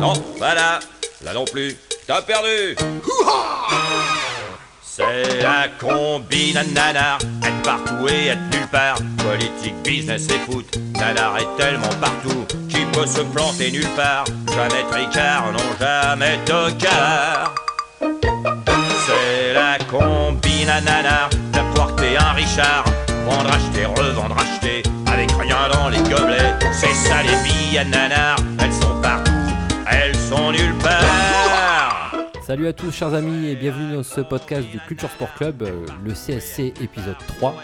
Non, voilà. Là non plus. T'as perdu. C'est la combine à nanar. Être partout et être nulle part. Politique, business et foot. Nanar est tellement partout qu'il peut se planter nulle part. Jamais tricard, non jamais tocard. C'est la combine à nanar. La portée un Richard. Vendre, acheter, revendre, acheter. Avec rien dans les gobelets. C'est ça les billes à nanar. Elles sont partout. Elles sont nulle part. Salut à tous chers amis et bienvenue dans ce podcast du Culture Sport Club, euh, le CSC épisode 3.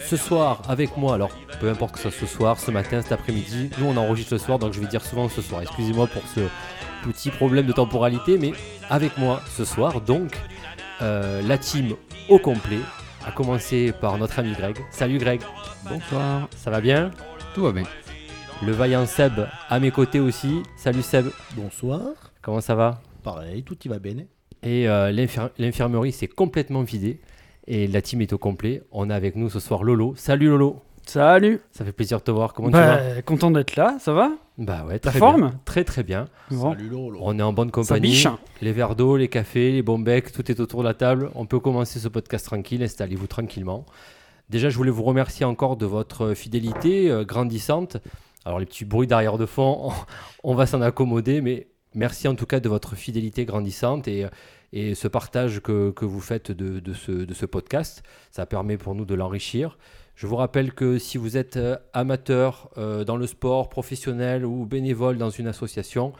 Ce soir avec moi, alors peu importe que ce soit ce soir, ce matin, cet après-midi, nous on enregistre ce soir donc je vais dire souvent ce soir, excusez-moi pour ce petit problème de temporalité, mais avec moi ce soir donc euh, la team au complet, à commencer par notre ami Greg. Salut Greg, Bonsoir. ça va bien? Tout va bien. Le vaillant Seb à mes côtés aussi. Salut Seb, Bonsoir. comment ça va Pareil, tout y va bien. Et euh, l'infir- l'infirmerie s'est complètement vidée et la team est au complet. On a avec nous ce soir Lolo. Salut Lolo, Salut ça fait plaisir de te voir. Comment bah, tu vas Content d'être là, ça va? Bah ouais, La très forme? bien. Très très bien. Bon. Salut Lolo. On est en bonne compagnie. biche Les verres d'eau, les cafés, les bons becs, tout est autour de la table. On peut commencer ce podcast tranquille. Installez-vous tranquillement. Déjà, je voulais vous remercier encore de votre fidélité euh, grandissante. Alors les petits bruits d'arrière de fond, on, va s'en accommoder, mais merci en tout cas de votre fidélité grandissante et, et ce partage que, que vous faites de, de ce, de ce podcast. Ça permet pour nous de l'enrichir. Je vous rappelle que si vous êtes euh, amateur euh, dans le sport, professionnel ou bénévole dans une association,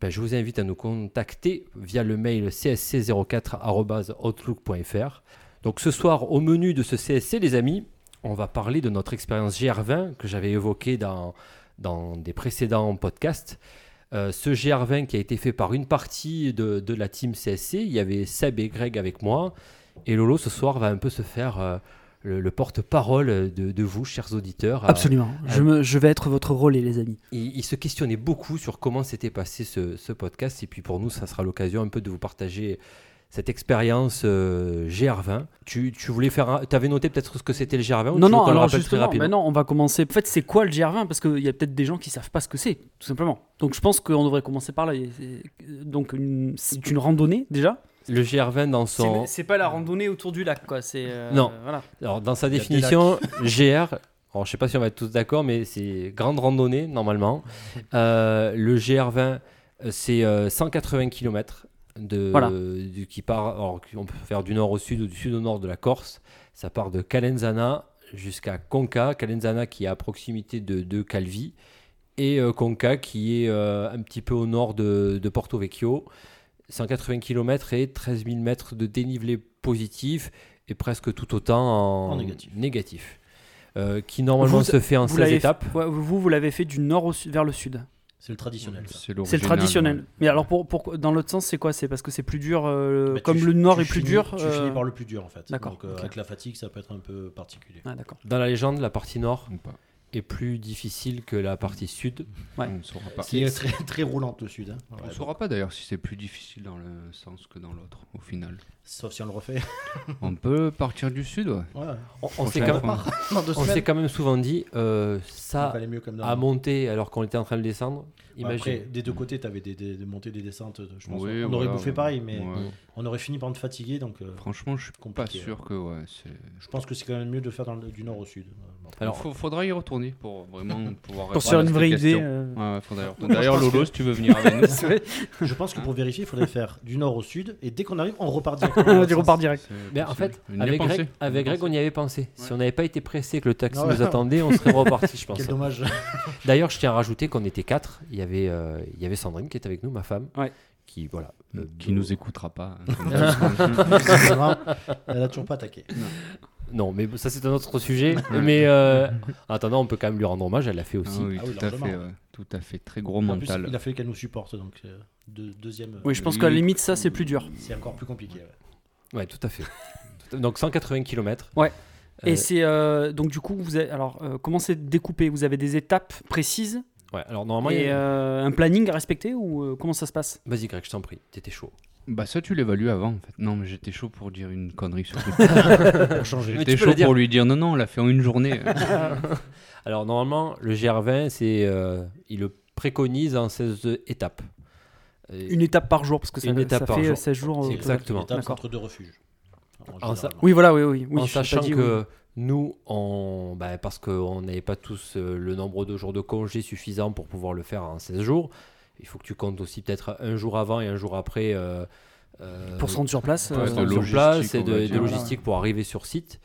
ben, je vous invite à nous contacter via le mail csc04.outlook.fr. Donc ce soir, au menu de ce CSC, les amis, on va parler de notre expérience GR20 que j'avais évoquée dans, dans des précédents podcasts. Euh, ce GR20 qui a été fait par une partie de, de la team CSC, il y avait Seb et Greg avec moi. Et Lolo, ce soir, va un peu se faire euh, le, le porte-parole de, de vous, chers auditeurs. à- Absolument. Je, me, je vais être votre relais, les amis. il, il se questionnait beaucoup sur comment s'était passé ce, ce podcast. Et puis pour nous, ça sera l'occasion un peu de vous partager cette expérience euh, GR20. Tu, tu voulais faire. Tu avais noté peut-être ce que c'était le GR20 ou non, non, le alors rappelle très justement, rapidement ben non, on va commencer. En fait, c'est quoi le GR20 Parce qu'il y a peut-être des gens qui savent pas ce que c'est, tout simplement. Donc je pense qu'on devrait commencer par là. C'est- Donc une- c'est une randonnée, déjà. Le GR20 dans son. C'est c'est pas la randonnée autour du lac, quoi. C'est. euh, Non. Voilà. Alors, dans sa définition, GR. Alors, je sais pas si on va être tous d'accord, mais c'est grande randonnée normalement. Euh, le GR20, euh, c'est euh, 180 km de, Voilà. du- qui part. Alors, on peut faire du nord au sud ou du sud au nord de la Corse. Ça part de Calenzana jusqu'à Conca. Calenzana qui est à proximité de, de Calvi et euh, Conca qui est euh, un petit peu au nord de, de Porto Vecchio. 180 km et 13 000 mètres de dénivelé positif et presque tout autant en, En négatif. négatif. Euh, qui normalement Vous- se fait en Vous 16 l'avez étapes. ouais, vous, vous l'avez fait du nord au vers le sud. C'est le traditionnel. C'est le traditionnel. ouais. Mais alors, pour, pour- dans l'autre sens, c'est quoi? C'est parce que c'est plus dur, euh, Bah, comme le nord est plus finis- dur. Tu euh, finis par le plus dur en fait. D'accord, Donc euh, avec la fatigue, ça peut être un peu particulier. Ah, d'accord. Dans la légende, la partie nord est plus difficile que la partie sud. Ouais. On ne saura pas. Qui est très, très roulante au sud. hein. On ne saura pas d'ailleurs si c'est plus difficile dans le sens que dans l'autre, au final. Sauf si on le refait. On peut partir du sud, ouais. Ouais. On, on s'est quand, même souvent dit euh, ça mieux comme à monter alors qu'on était en train de descendre. Après, Imagine. des deux côtés, tu avais des, des, des montées, des descentes. Je pense. Oui, on aurait voilà, bouffé ouais. pareil, mais Ouais. on aurait fini par te fatiguer. Donc euh, Franchement, je suis pas sûr que ouais, c'est. je pense que c'est quand même mieux de faire dans le- du nord au sud. Bon. Alors, Il faudra y retourner pour vraiment pouvoir Pour se faire une vraie idée. euh, D'ailleurs, Lolo, que- si tu veux venir avec nous. Je pense que pour vérifier, il faudrait faire du nord au sud. Et dès qu'on arrive, on repart directement. du repart direct. Mais en fait, On avec Greg, on y a avec Greg, pensé. on y avait pensé. Si on n'avait pas été pressé que le taxi Ah ouais. nous attendait, on serait reparti, je pense. Quel dommage. D'ailleurs, je tiens à rajouter qu'on était quatre. Il y avait, euh, il y avait Sandrine qui était avec nous, ma femme, Ouais. qui voilà, euh, Qui nous écoutera pas. Elle a toujours pas attaqué. Non, mais ça c'est un autre sujet. mais euh, en attendant, on peut quand même lui rendre hommage. Elle l'a fait Ah aussi. oui, Ah oui, tout à largement. fait, ouais. Tout à fait, très gros En plus, mental. il a fallu qu'elle nous supporte. Donc, euh, deux- deuxième. Oui, je pense qu'à la limite, ça, c'est plus dur. C'est encore plus compliqué. ouais. Ouais, tout à fait. Donc 180 km. Ouais. Euh, Et c'est euh, donc du coup, vous avez, alors euh, comment c'est découpé? Vous avez des étapes précises? Ouais, alors normalement, il y a- euh, un planning à respecter ou euh, comment ça se passe? Vas-y Greg, je t'en prie, t'étais chaud. Bah ça tu l'évalues avant en fait. Non mais j'étais chaud pour dire une connerie sur. Mais J'étais chaud pour lui dire non non on l'a fait en une journée. Alors normalement, le GR20, c'est, euh, il le préconise en 16 étapes. Et- Une étape par jour, parce que ça, Une étape ça par fait jour. 16 jours. C'est euh, exactement. Une étape entre deux refuges. En En sa- Oui, voilà, oui, oui. oui en sachant dit, que oui. nous, on, bah, parce qu'on n'avait pas tous euh, le nombre de jours de congé suffisant pour pouvoir le faire en 16 jours, il faut que tu comptes aussi peut-être un jour avant et un jour après. euh, euh, Pour se rendre sur place. pour euh, de sur place et on de, logistique pour arriver sur site.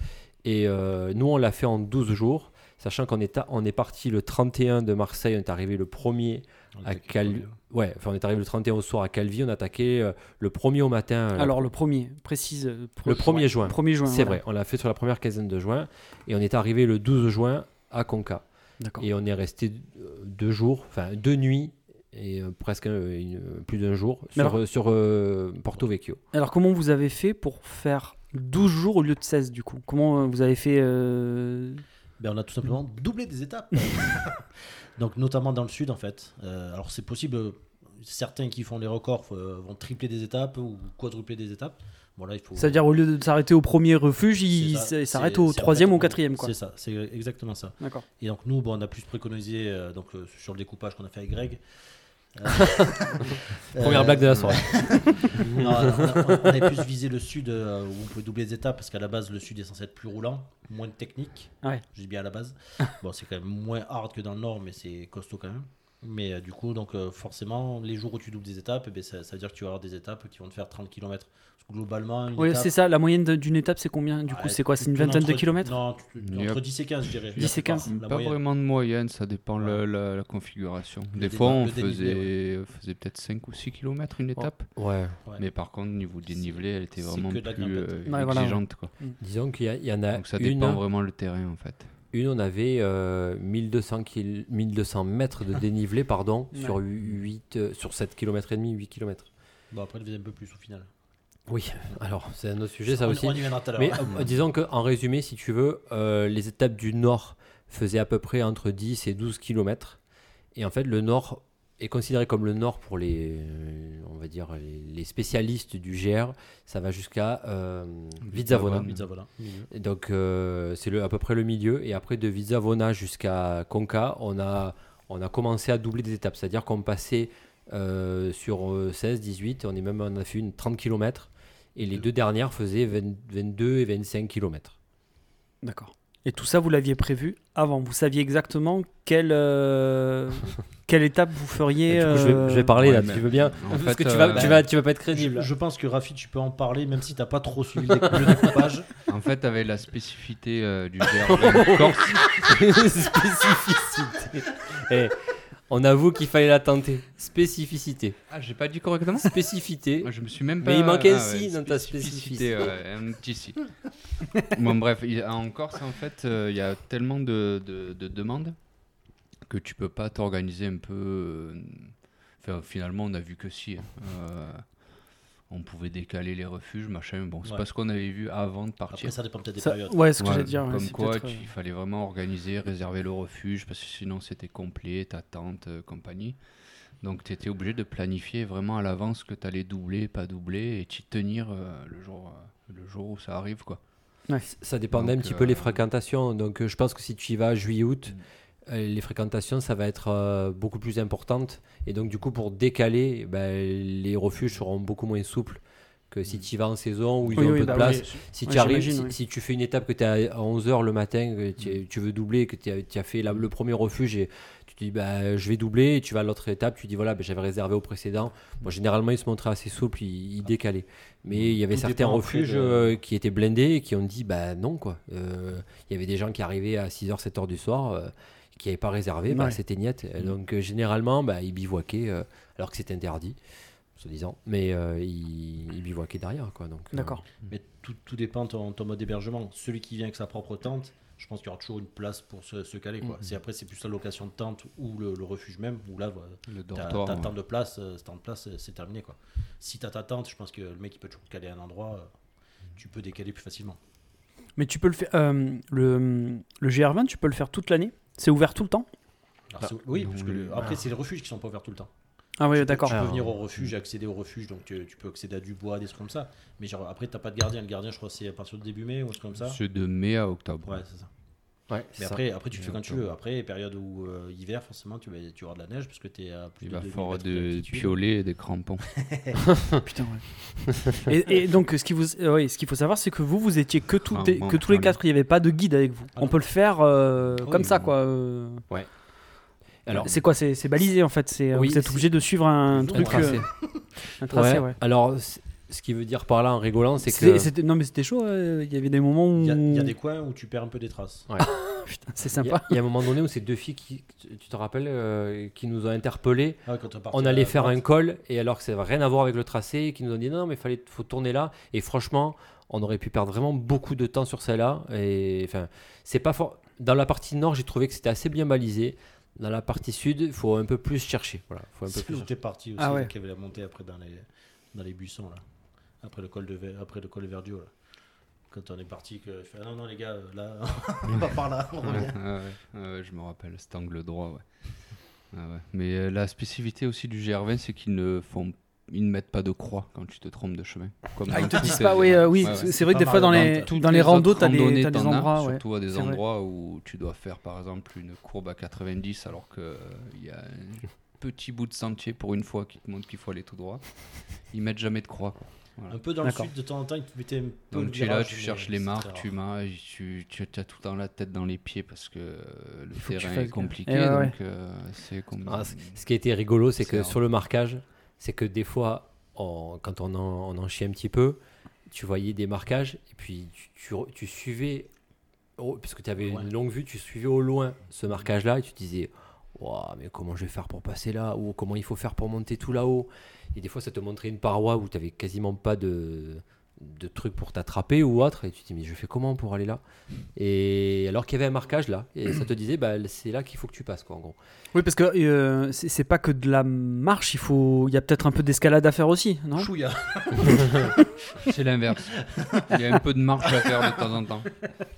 Et euh, nous, on l'a fait en 12 jours, sachant qu'on est, on est parti le 31 de Marseille, on est arrivé le 1er On à Calvi. curieux. Ouais, enfin, on est arrivé le 31 au soir à Calvi, on a attaqué euh, le 1er au matin. euh, Alors, le premier, précise. pro- le 1er juin. 1er juin. C'est voilà. vrai, on l'a fait sur la première quinzaine de juin et on est arrivé le 12 juin à Conca. D'accord. Et on est resté deux jours, enfin deux nuits et euh, presque euh, une- plus d'un jour sur, alors- euh, sur euh, Porto Vecchio. Alors, comment vous avez fait pour faire 12 jours au lieu de 16 du coup? Comment euh, vous avez fait euh, Ben, on a tout simplement doublé des étapes. Donc, notamment dans le sud, en fait. Euh, alors, c'est possible, euh, certains qui font les records euh, vont tripler des étapes ou quadrupler des étapes. Voilà, il faut. C'est-à-dire, au lieu de s'arrêter au premier refuge, C'est il ça. s- s'arrête C'est- au troisième ou au quatrième. quoi. C'est ça, c'est exactement ça. D'accord. Et donc, nous, bon, on a plus préconisé euh, donc, euh, sur le découpage qu'on a fait avec Greg. Euh, Première euh, blague de la soirée. Non, on, a- on avait plus visé le sud euh, où on pouvait doubler les étapes parce qu'à la base le sud est censé être plus roulant, moins de technique. Ouais. Je dis bien à la base. bon, c'est quand même moins hard que dans le nord, mais c'est costaud quand même. Mais euh, du coup, donc euh, forcément, les jours où tu doubles des étapes, eh ben, ça, ça veut dire que tu vas avoir des étapes qui vont te faire 30 km. Parce que globalement, une Oui, étape- c'est ça. La moyenne d'une étape, c'est combien? Du coup, Ouais, c'est quoi C'est une vingtaine de kilomètres? Non, entre 10 et 15, je dirais. 10 et 15. La Pas moyenne. vraiment de moyenne, ça dépend Ouais. la, la configuration. Le Des débat- fois, on faisait, peut-être 5 ou 6 km une étape. Ouais, Ouais. Mais par contre, niveau dénivelé, elle était vraiment plus euh, exigeante. Quoi. disons qu'il y, en a Donc ça une, dépend vraiment le terrain en fait. Une, on avait euh, 1200, kil- 1200 mètres de dénivelé pardon, Ouais. sur, 8, euh, sur 7 km et demi, 8 km. Bon, après, il faisait un peu plus au final. Oui, alors c'est un autre sujet ça on, aussi. on y viendra tout à l'heure. Mais euh, disons qu'en résumé, si tu veux, euh, les étapes du nord faisaient à peu près entre 10 et 12 km. Et en fait, le nord est considéré comme le nord pour les, euh, on va dire, les, spécialistes du GR. Ça va jusqu'à euh, Vizzavona. Vizzavona. Et Donc euh, c'est à peu près le milieu. Et après de Vizzavona jusqu'à Conca, on a, on a commencé à doubler des étapes. C'est-à-dire qu'on passait euh, sur euh, 16, 18, on, est même, on a fait une 30 km. Et les deux dernières faisaient 20 22 et 25 km. D'accord. Et tout ça, vous l'aviez prévu avant. Vous saviez exactement quelle, euh, quelle étape vous feriez. je, vais, je vais euh, parler ouais, là, mais tu veux bien en Parce fait, que tu vas, euh, tu, vas, tu vas pas être crédible. je pense que Rafi, tu peux en parler, même si t'as pas trop suivi le, décou- le découpage. En fait, avec la spécificité euh, du GR20 Corse, Spécificité. Eh, on avoue qu'il fallait la tenter. Spécificité. ah, j'ai pas dit correctement. Spécificité. Je me suis même pas. Mais il manquait un ah si dans ta spécificité. un petit si. bon, bref, en Corse, en fait, euh, il y a tellement de, de- de demandes que tu peux pas t'organiser un peu. euh, Enfin, finalement, on a vu que si. hein. Euh, on pouvait décaler les refuges, machin. Bon, c'est Ouais. pas ce qu'on avait vu avant de partir. Après, ça dépend peut-être des ça- périodes. ouais, ce que Ouais, j'allais dire. comme quoi, tu- il fallait vraiment organiser, réserver le refuge, parce que sinon c'était complet, ta tente, euh, compagnie. Donc tu étais obligé de planifier vraiment à l'avance que tu allais doubler, pas doubler, et t'y tenir euh, le, jour, euh, le jour où ça arrive. quoi. Ça dépendait un Donc, petit peu les fréquentations. Donc euh, je pense que si tu y vas juillet-août, euh, les fréquentations, ça va être euh, beaucoup plus importante. Et donc du coup, pour décaler, ben, les refuges seront beaucoup moins souples que si tu y vas en saison où ils Oui, ont un peu bah de place. oui. Si tu arrives, si, tu fais une étape que tu es à 11h le matin, que tu, tu veux doubler, que tu as, tu as fait la- le premier refuge et tu te dis bah, je vais doubler, et tu vas à l'autre étape, tu dis voilà, ben, j'avais réservé au précédent. Bon, généralement, ils se montraient assez souples, ils, ils décalaient. Mais il y avait Tout certains refuges de- euh, qui étaient blindés et qui ont dit bah non quoi. Euh, Il y avait des gens qui arrivaient à 6h, 7h du soir. euh, qui n'avaient pas réservé, bah, Ouais. c'était niette. Et Donc euh, généralement, bah, ils bivouaquaient, euh, alors que c'était interdit, soi-disant, mais euh, ils, ils bivouaquaient derrière. Quoi, donc, euh, D'accord. Mais tout, tout dépend de ton, ton mode d'hébergement. Celui qui vient avec sa propre tente, je pense qu'il y aura toujours une place pour se, se caler. Quoi. C'est, après, c'est plus la location de tente ou le, le refuge même, où là, voilà, Le t'as, dortoir. t'as ouais. tant de place, euh, ce temps de place, euh, c'est terminé. Quoi. Si t'as ta tente, je pense que le mec il peut toujours caler à un endroit, euh, tu peux décaler plus facilement. Mais tu peux le faire. euh, le, le GR20, tu peux le faire toute l'année C'est ouvert tout le temps Alors, c'est- oui, parce que le- après, c'est les refuges qui sont pas ouverts tout le temps. Ah oui, d'accord. Tu peux Alors, venir au refuge, accéder au refuge, donc tu, tu peux accéder à du bois, des trucs comme ça. Mais genre, après, t'as pas de gardien. Le gardien, je crois, c'est à partir de début mai ou un truc comme ça. C'est de mai à octobre. Ouais, c'est ça. Ouais, Mais après, après, tu le fais quand tu veux. Après, période où euh, hiver, forcément, tu, vas, tu auras de la neige parce que tu es à plus Il de va 2000 falloir de et des crampons. Putain, ouais. et, et donc, ce qu'il vous, euh, ouais, ce qu'il faut savoir, c'est que vous, vous étiez que, tout, Ah, bon, que tous les quatre, il n'y avait pas de guide avec vous. Ah On non. peut le faire euh, Oui, comme ça, oui. quoi. euh. Alors, c'est quoi? C'est c'est balisé en fait. C'est Oui, vous êtes obligé de suivre un Un truc, tracé. euh, un tracé. Ouais, Ouais. Alors, ce qui veut dire par là en rigolant, c'est que. non mais c'était chaud. euh, Il y avait des moments où Il y, a, il y a des coins où tu perds un peu des traces. Putain, c'est sympa. il y a un moment donné où ces deux filles, qui, tu te rappelles, euh, qui nous ont interpellés. Ah, quand on allait faire un col, et alors que ça n'avait rien à voir avec le tracé, qui nous ont dit non, mais il fallait, faut tourner là. Et franchement, on aurait pu perdre vraiment beaucoup de temps sur celle-là. Et enfin, c'est pas fort. Dans la partie nord, j'ai trouvé que c'était assez bien balisé. Dans la partie sud, il faut un peu plus chercher. Voilà, faut un peu C'est plus chercher. parti aussi, Ah ouais. qui avait la montée après dans les, dans les buissons, là? Après le col de, Ver- après le col de Verdio, là. Quand on est parti, que je fais, ah non, non, les gars, là, on va par là, on revient. ouais, ouais, ouais, je me rappelle, cet angle droit, ouais. Ah ouais. Mais euh, la spécificité aussi du GR20, c'est qu'ils ne font, ils ne mettent pas de croix quand tu te trompes de chemin. Comme Ah, ils te disent pas, oui, euh, oui, Ouais, c'est vrai que des fois dans les, Toutes dans les randos, autres t'as des, des as, endroits, ouais. Surtout à des vrai. endroits où tu dois faire par exemple une courbe à 90 alors qu'il y a un petit bout de sentier pour une fois qui te montre qu'il faut aller tout droit. Ils mettent jamais de croix. quoi. Voilà. Un peu dans le sud, de temps en temps, ils te mettaient un peu le Donc tu es là, tu cherches les marques, tu marches, tu, tu as tout le temps la tête dans les pieds parce que le faut que terrain fasses est compliqué. Eh ouais, donc euh, c'est comme. Ah, ce qui a été rigolo, c'est que rare. sur le marquage, c'est que des fois, on- quand on en, on en chie un petit peu, tu voyais des marquages et puis tu, tu, suivais, oh, puisque tu avais Ouais. une longue vue, tu suivais au loin ce marquage-là et tu disais, Mais comment je vais faire pour passer là Ou comment il faut faire pour monter tout là-haut Et des fois, ça te montrait une paroi où tu n'avais quasiment pas de, de trucs pour t'attraper ou autre. Et tu te dis, mais je fais comment pour aller là? Et alors qu'il y avait un marquage là, et ça te disait, bah, c'est là qu'il faut que tu passes, quoi, en gros. Oui, parce que euh, c'est c'est pas que de la marche, il faut, il y a peut-être un peu d'escalade à faire aussi, non? Chouïa. C'est l'inverse. Il y a un peu de marche à faire de temps en temps.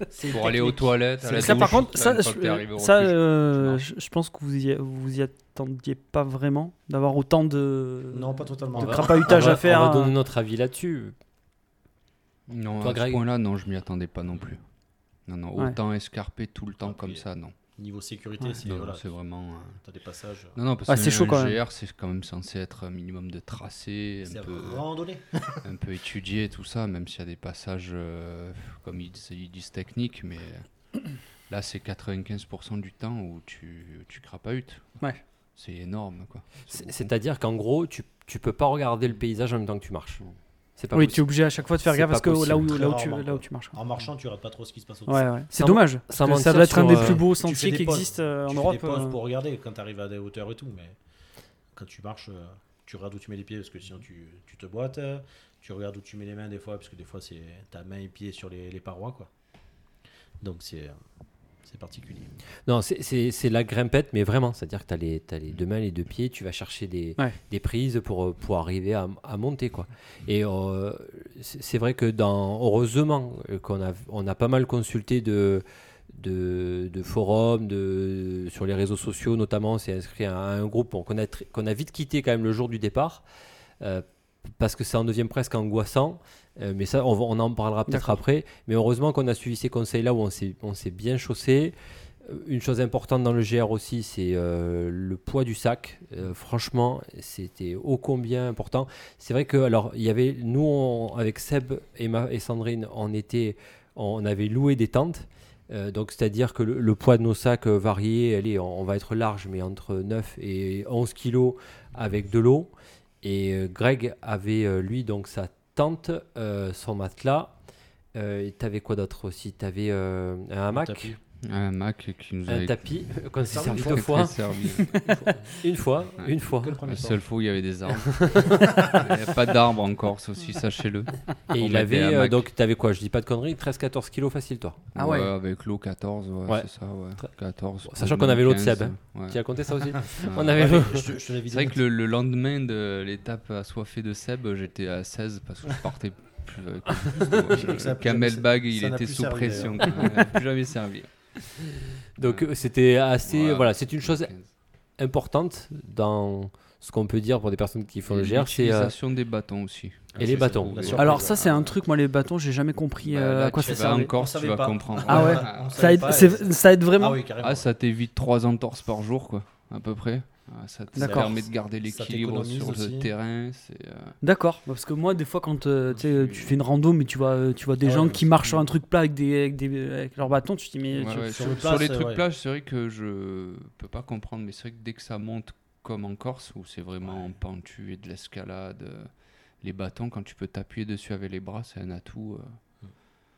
C'est Pour aller aux toilettes, à la Ça, douche, par contre, ça, une fois que t'es arrivé je, au ça refuge, euh, tu marches. je, je pense que vous y, vous y attendiez pas vraiment d'avoir autant de, Non, pas totalement. de On va- crapahutage on va, à faire. On va donner notre avis là-dessus. Non, Toi, à Greg ce point-là, non, je m'y attendais pas non plus. Non, non, Ouais. autant escarper tout le temps Ah, comme ça, non. Niveau sécurité, Ouais. c'est voilà, vraiment. euh, t'as des passages. Non, non, parce Ah, que c'est chaud, quand même. GR, c'est quand même censé être un minimum de tracé, un peu, randonnée. un peu étudié, tout ça, même s'il y a des passages, euh, comme ils, disent- ils disent techniques, mais euh, là, c'est 95% du temps où tu, tu crapahutes. Ouais. C'est énorme, quoi. C'est-à-dire qu'en gros, tu, tu peux pas regarder le paysage en même temps que tu marches. C'est pas oui, tu es obligé à chaque fois de faire gaffe parce que là où, là, où tu, là où tu marches. En marchant, tu rates pas trop ce qui se passe au Ouais, ouais. C'est dommage. ça mentir doit être un des euh, plus beaux sentiers qui existent euh, en tu Europe. fais des pauses euh. pour regarder quand tu arrives à des hauteurs et tout, mais quand tu marches, tu regardes où tu mets les pieds parce que sinon tu, tu te boites. Tu regardes où tu mets les mains des fois parce que des fois c'est ta main et pied sur les, les parois quoi. Donc c'est c'est particulier. Non, c'est- la grimpette, mais vraiment. C'est-à-dire que tu as, les deux mains, les deux pieds, tu vas chercher des, Ouais. des prises pour, euh, pour arriver à, à monter. Quoi. Et euh, c'est vrai que dans, heureusement euh, qu'on a, on a pas mal consulté de, de, de forums, de, sur les réseaux sociaux notamment. On s'est inscrit à un groupe bon, qu'on a, tr- qu'on a vite quitté quand même le jour du départ. euh, parce que ça en devient presque angoissant. Euh, mais ça, on, va- on en parlera peut-être après. Mais heureusement qu'on a suivi ces conseils-là où on s'est bien chaussé. Euh, Une chose importante dans le GR aussi, c'est euh, le poids du sac. Euh, franchement, c'était ô combien important. C'est vrai que, alors, il y avait, nous, on- avec Seb et, ma- et Sandrine, on, était, on avait loué des tentes. Euh, donc, c'est-à-dire que le, le poids de nos sacs variait. Allez, on, on va être large, mais entre 9 et 11 kilos avec de l'eau. Et Greg avait, lui, donc sa tente, euh, son matelas. Euh, t'avais quoi d'autre aussi? T'avais euh, un hamac? Un Mac qui nous un a tapis euh, qu'on s'est servi deux fois. Une fois, Ouais. une fois. La seule fois où il y avait des arbres. il n'y a pas d'arbres en Corse aussi, sachez-le. Et On il avait, euh, donc t'avais quoi Je dis pas de conneries, 13-14 kilos facile toi. Ah ouais. Avec l'eau 14, ouais, Ouais. c'est ça, ouais. Très- 14. Sachant qu'on avait l'eau de 15, Seb, hein. ouais. Tu as compté ça aussi Ouais. On avait C'est vrai que le, le lendemain de l'étape assoiffée de Seb, j'étais à 16 parce que je partais plus. J'ai dit que ça a plus Kamel jamais- Bag, ça il était sous pression. plus jamais servi. Donc c'était assez. Voilà, c'est une chose 15. importante dans ce qu'on peut dire pour des personnes qui font le GR, c'est euh, l'utilisation des bâtons aussi. et les bâtons. Alors ça ouais. c'est un truc, moi les bâtons, j'ai jamais compris Bah, euh, là, à quoi ça servait. encore, tu vas pas. comprendre. Ah ouais. Ça aide, pas, ça aide vraiment. Ah oui, carrément. Ah, ça t'évite 3 entorses par jour, quoi, à peu près. Ah, ça te D'accord. permet de garder l'équilibre sur aussi. le terrain. euh, D'accord, parce que moi des fois quand euh, tu sais, tu fais une rando mais tu vois, euh, tu vois des Ah ouais, gens qui marchent sur un truc plat avec, des, avec, des, avec leurs bâtons, tu te dis mais... ouais, tu- ouais, sur les trucs ouais. plages, c'est vrai que je peux pas comprendre, mais c'est vrai que dès que ça monte comme en Corse, où c'est vraiment en pentu et de l'escalade, euh, les bâtons, quand tu peux t'appuyer dessus avec les bras, c'est un atout. euh.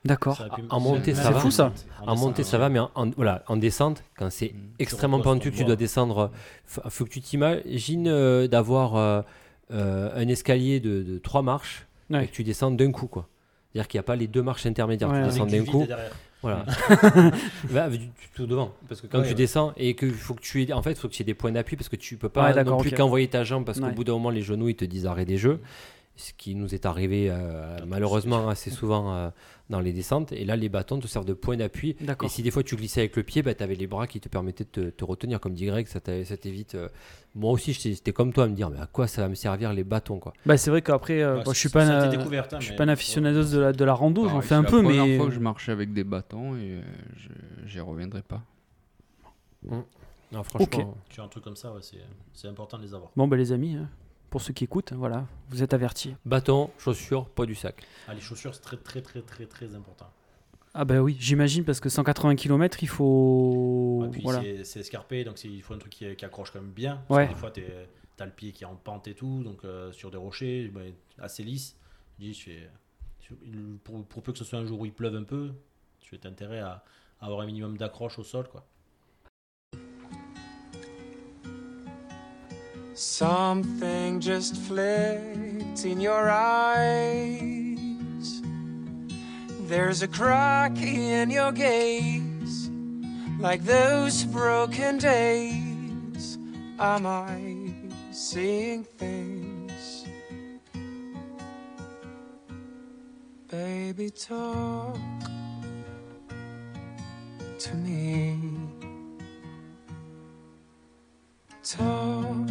D'accord. En montée, c'est- ça va. fou, ça. En montée, ça va, mais en, en- voilà, en descente, quand c'est Mm. extrêmement reposes pentu, que tu dois descendre, il faut que tu t'imagines euh, d'avoir euh, euh, un escalier de, de trois marches Ouais. et que tu descends d'un coup. quoi. C'est-à-dire qu'il n'y a pas les deux marches intermédiaires, Ouais, tu ouais. descends d'un coup. Voilà. Va, du- du- tout devant. Parce que quand Ouais, tu ouais. descends et que faut que tu aies, en fait, faut que tu aies des points d'appui parce que tu peux pas Ouais, non d'accord, plus ok. qu'envoyer ta jambe parce qu'au bout d'un moment les genoux ils te disent arrêt des jeux. Ce qui nous est arrivé euh, malheureusement assez souvent euh, dans les descentes. Et là, les bâtons te servent de point d'appui. Et si des fois tu glissais avec le pied, bah, tu avais les bras qui te permettaient de te, te retenir. Comme dit Greg, ça t'évite. euh, Moi aussi, j'étais comme toi à me dire mais à quoi ça va me servir les bâtons quoi? Bah c'est vrai qu'après, euh, je suis pas, un- hein, je suis mais- pas un aficionado de la, de la rando, Ah j'en fais un la peu mais... première fois que je marchais avec des bâtons et je- j'y reviendrai pas. Non, franchement. Tu as un truc comme ça, ouais, c'est c'est important de les avoir. Bon bah les amis, hein, pour ceux qui écoutent, voilà, vous êtes avertis. Bâton, chaussures, pas du sac. Ah, les chaussures, c'est très, très, très, très, très important. Ah bah oui, j'imagine parce que 180 km, il faut... Et puis voilà. c'est- escarpé, donc il faut un truc qui, qui accroche quand même bien. Parce Ouais. que Des fois, tu as le pied qui est en pente et tout, donc euh, sur des rochers, ben, assez lisse. Je dis, je fais- je- pour, pour peu que ce soit un jour où il pleuve un peu, tu as intérêt à, à avoir un minimum d'accroche au sol. Quoi. Something just flicked in your eyes. There's a crack in your gaze, like those broken days. Am I seeing things? Baby, talk to me. Talk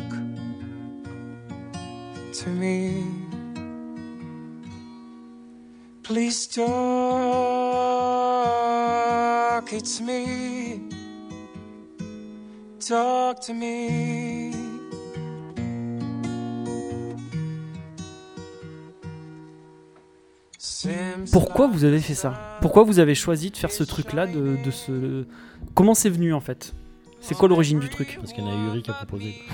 to me. Please talk, it's me. Talk to me. Pourquoi vous avez fait ça? Pourquoi vous avez choisi de faire ce truc-là de, de ce... Comment c'est venu en fait? C'est quoi l'origine du truc Parce qu'il y en a Uri qui a proposé.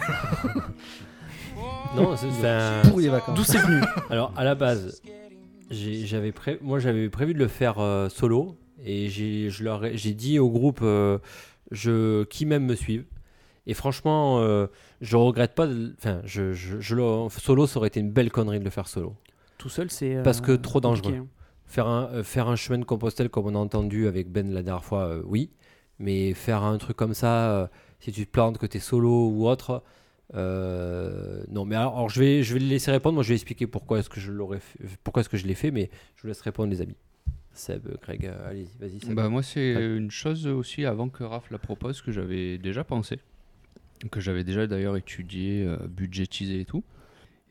Non, c'est enfin, Pour les vacances. D'où c'est venu Alors à la base, j'avais pré- moi j'avais prévu de le faire euh, solo et j'ai je leur ai- j'ai dit au groupe euh, je qui même me suivent et franchement euh, je regrette pas de- enfin je, je, je le- solo ça aurait été une belle connerie de le faire solo Tout seul, c'est... euh, Parce que trop dangereux. hein. faire un euh, faire un chemin de Compostelle comme on a entendu avec Ben la dernière fois euh, oui mais faire un truc comme ça euh, si tu te plantes que tu es solo ou autre euh, non mais alors, alors, je vais je vais le laisser répondre moi je vais expliquer pourquoi est-ce que je l'aurais fait- pourquoi est-ce que je l'ai fait mais je vous laisse répondre les amis Seb Greg euh, allez vas-y Seb. Bah, moi, c'est Ouais. une chose aussi avant que Raph la propose que j'avais déjà pensé, que j'avais déjà d'ailleurs étudié, euh, budgétisé et tout.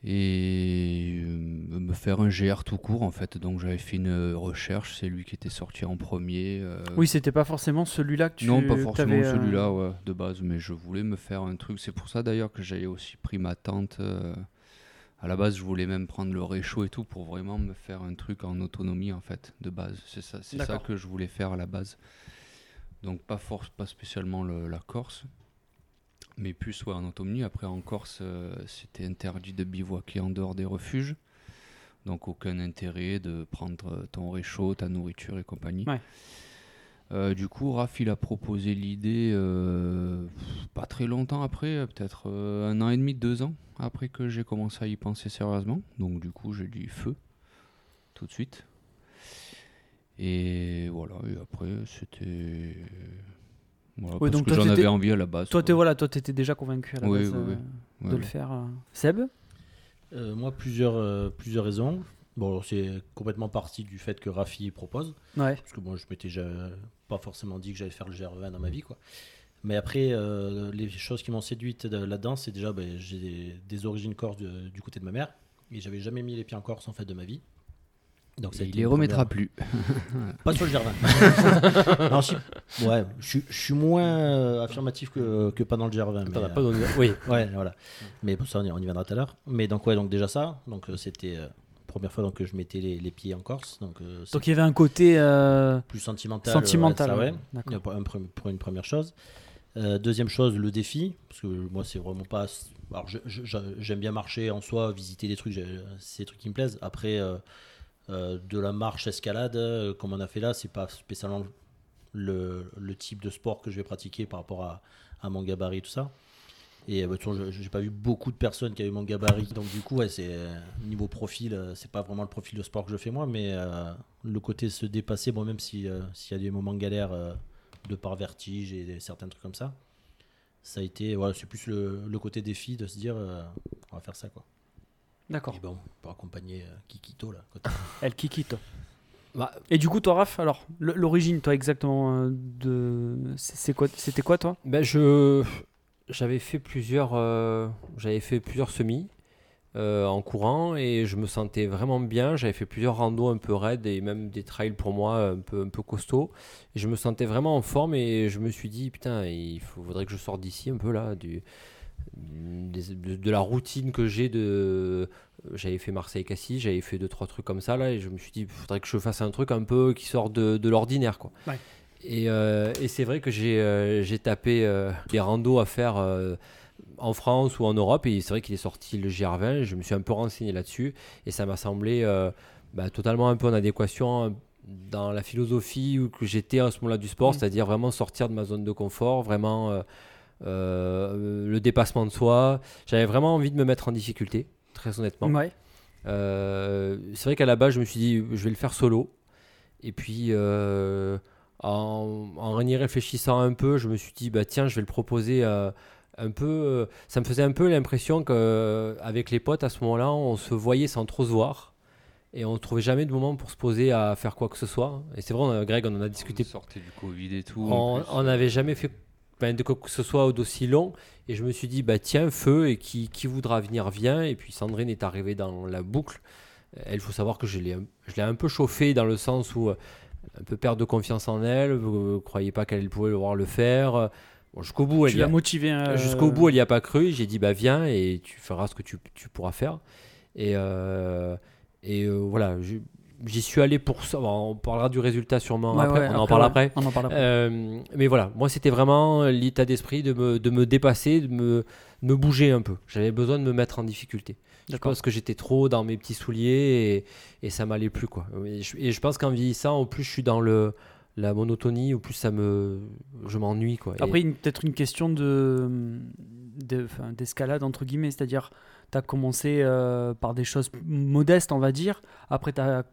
Et euh, me faire un GR tout court en fait. Donc j'avais fait une euh, recherche, c'est lui qui était sorti en premier. euh, Oui, c'était pas forcément celui-là que tu non, pas forcément celui-là ouais, de base, mais je voulais me faire un truc. C'est pour ça d'ailleurs que j'avais aussi pris ma tente. euh, à la base, je voulais même prendre le réchaud et tout pour vraiment me faire un truc en autonomie en fait, de base. C'est ça, c'est ça que je voulais faire à la base. Donc pas force, pas spécialement le- la Corse, mais plus ouais, en autonomie. Après en Corse, euh, c'était interdit de bivouaquer en dehors des refuges. Donc aucun intérêt de prendre ton réchaud, ta nourriture et compagnie. Ouais. Euh, du coup, Raph, il a proposé l'idée euh, pas très longtemps après, peut-être un an et demi, deux ans après que j'ai commencé à y penser sérieusement. Donc du coup, j'ai dit feu tout de suite. Et voilà, et après, c'était... Voilà, Ouais, parce donc que j'en avais envie à la base. Toi, t'es voilà, toi, t'étais déjà convaincu à la Oui, base oui, euh, oui. de le faire. euh. Seb? Euh, moi, plusieurs, euh, plusieurs raisons. Bon, c'est complètement parti du fait que Rafi propose. Ouais. Parce que moi, je m'étais pas forcément dit que j'allais faire le GR20 dans ma vie, quoi. Mais après, euh, les choses qui m'ont séduite de- là-dedans, c'est déjà, ben, j'ai des, des origines corse de- du côté de ma mère. Et j'avais jamais mis les pieds en Corse en fait de ma vie. Donc ça Il les remettra première- plus. Pas sur le Gervin. non, je, suis- ouais, je, suis- je suis moins euh, affirmatif que, que pas dans le Gervin. mais, T'en as euh, pas donné- Oui, Ouais, voilà. Mais bon, ça, on y, on y viendra tout à l'heure. Mais donc, ouais, donc déjà ça. Donc, euh, c'était euh, première fois donc, que je mettais les, les pieds en Corse. Donc, euh, il y avait un côté euh, plus sentimental. sentimental. ouais, ça, ouais. Pour, pour une première chose. Euh, deuxième chose, le défi. Parce que moi, c'est vraiment pas. Alors, j'aime bien marcher en soi, visiter des trucs. C'est des trucs qui me plaisent. Après, de la marche, escalade, euh, comme on a fait là, c'est pas spécialement le, type de sport que je vais pratiquer par rapport à, mon gabarit, tout ça. Et euh, bah, j'ai pas vu beaucoup de personnes qui avaient mon gabarit. Donc, du coup, c'est euh, niveau profil, euh, c'est pas vraiment le profil de sport que je fais moi, mais euh, le côté se dépasser, bon, même si, euh, s'il y a des moments de galère euh, de par vertige et certains trucs comme ça, ça a été, voilà, c'est plus le, le côté défi de se dire, euh, on va faire ça, quoi. D'accord. Et bon, pour accompagner euh, Kikito, là. côté- El Kikito. Bah, Et du coup, toi, Raph, alors, l- l'origine, toi, exactement, euh, de. c'est c'est quoi, c'était quoi, toi? Ben je j'avais fait plusieurs euh, j'avais fait plusieurs semis euh, en courant et je me sentais vraiment bien. J'avais fait plusieurs randos un peu raides et même des trails pour moi un peu un peu costauds. Et je me sentais vraiment en forme et je me suis dit putain il faut- faudrait que je sorte d'ici un peu là du des- de, de la routine que j'ai de j'avais fait Marseille Cassis j'avais fait deux trois trucs comme ça là et je me suis dit faudrait que je fasse un truc un peu qui sort de, de l'ordinaire quoi Ouais. et, euh, et c'est vrai que j'ai euh, tapé euh, des randos à faire en France ou en Europe et c'est vrai qu'il est sorti le GR20 je me suis un peu renseigné là-dessus et ça m'a semblé bah, totalement un peu en adéquation euh, dans la philosophie où que j'étais à ce moment-là du sport Mm. c'est-à-dire vraiment sortir de ma zone de confort vraiment le dépassement de soi j'avais vraiment envie de me mettre en difficulté très honnêtement Ouais. euh, c'est vrai qu'à la base, je me suis dit, je vais le faire solo. Et puis, euh, en, en y réfléchissant un peu, je me suis dit, bah, tiens, je vais le proposer euh, un peu. euh, ça me faisait un peu l'impression qu'avec les potes, à ce moment-là, on se voyait sans trop se voir. Et on ne trouvait jamais de moment pour se poser à faire quoi que ce soit. Et c'est vrai, on a- Greg, on en a discuté Sortez du Covid et tout. on on n'avait jamais fait enfin, de quoi que ce soit d'aussi long. Et je me suis dit, bah tiens, feu, et qui, qui voudra venir, vient. Et puis Sandrine est arrivée dans la boucle. Elle, il faut savoir que je l'ai un- peu chauffée dans le sens où euh, un peu perte de confiance en elle. Vous ne croyez pas qu'elle pouvait pouvoir le faire. Bon, jusqu'au bout, elle y a- motivé. euh, Jusqu'au bout, elle n'y a pas cru. J'ai dit, bah viens et tu feras ce que tu, tu pourras faire. Et, euh, et euh, voilà, j'y suis allé pour ça. Bon, on parlera du résultat sûrement ouais, après. ouais, on en parle ouais. après. On en parle après. Euh, mais voilà, moi c'était vraiment l'état d'esprit de me, de me dépasser, de me, me bouger un peu. J'avais besoin de me mettre en difficulté. Je pense que j'étais trop dans mes petits souliers et, et ça m'allait plus quoi. Et je, et je pense qu'en vieillissant, au plus je suis dans le la monotonie, au plus ça me je m'ennuie quoi. Après, peut-être une question de, d'escalade, entre guillemets, c'est-à-dire, tu as commencé euh, par des choses modestes, on va dire. Après, tu as,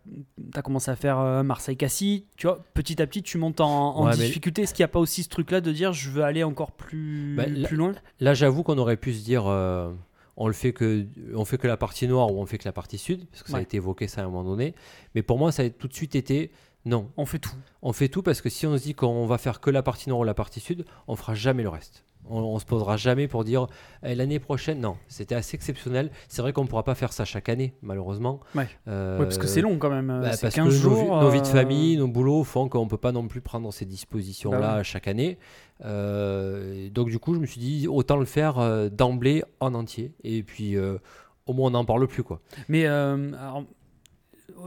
commencé à faire euh, Marseille-Cassis. Tu vois, petit à petit, tu montes en, en Ouais, mais- difficulté. Est-ce qu'il n'y a pas aussi ce truc-là de dire, je veux aller encore plus, Bah, plus loin? Là, j'avoue qu'on aurait pu se dire, euh, on le fait que, on fait que la partie nord ou on fait que la partie sud, parce que ça a été évoqué ça à un moment donné. Mais pour moi, ça a tout de suite été, non, On fait tout. on fait tout parce que si on se dit qu'on va faire que la partie nord ou la partie sud, on fera jamais le reste. On, on se posera jamais pour dire Eh, l'année prochaine. Non, c'était assez exceptionnel. C'est vrai qu'on ne pourra pas faire ça chaque année, malheureusement. Ouais. Euh, Ouais, parce que c'est long quand même. euh, bah, parce 15 que nos, jours. nos vies de euh, famille, nos boulots font qu'on ne peut pas non plus prendre ces dispositions-là Bah chaque année. Euh, donc du coup, je me suis dit, autant le faire d'emblée en entier. Et puis, au moins, on n'en parle plus. quoi. Mais alors,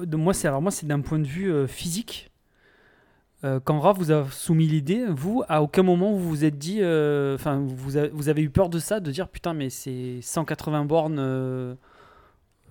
de moi, c'est alors moi, c'est d'un point de vue physique. Euh, quand Raph vous a soumis l'idée, vous, à aucun moment vous vous êtes dit, euh, enfin, vous avez eu peur de ça, de dire putain, mais c'est 180 bornes, euh,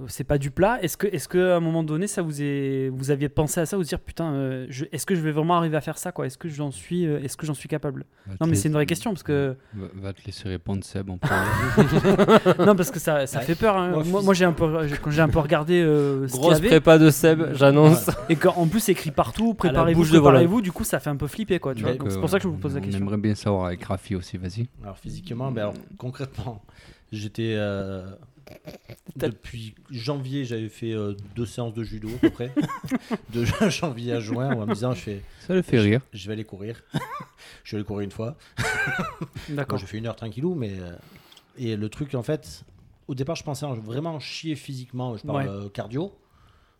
c'est pas du plat. Est-ce que, est-ce que à un moment donné, ça vous est, vous aviez pensé à ça, vous dire putain, euh, je- est-ce que je vais vraiment arriver à faire ça, quoi? Est-ce que j'en suis, euh, est-ce que j'en suis capable? Va Non, mais c'est une vraie question parce que Va, va te laisser répondre, Seb. Parle. non, parce que ça, ça fait peur. hein. Moi, moi, j'ai un peu, quand j'ai un peu regardé euh, ce qu'il y Grosse avait. prépa de Seb, j'annonce. Et qu'en plus, c'est écrit partout, préparez-vous, bouche de préparez-vous, du coup, ça fait un peu flipper, quoi. Tu vois Mais Donc, c'est pour ça que je vous pose la on question. aimerait bien savoir avec Rafi aussi, vas-y. Alors physiquement, ben alors, concrètement, j'étais euh, Depuis janvier, j'avais fait euh, deux séances de judo à peu près. de janvier à juin, en me disant, je, fais, Ça le fait rire. je vais aller courir. je suis allé courir une fois. Bon, D'accord. j'ai fait une heure tranquillou, mais. euh, et le truc, en fait, au départ, je pensais en vraiment chier physiquement. Je parle Ouais. euh, cardio.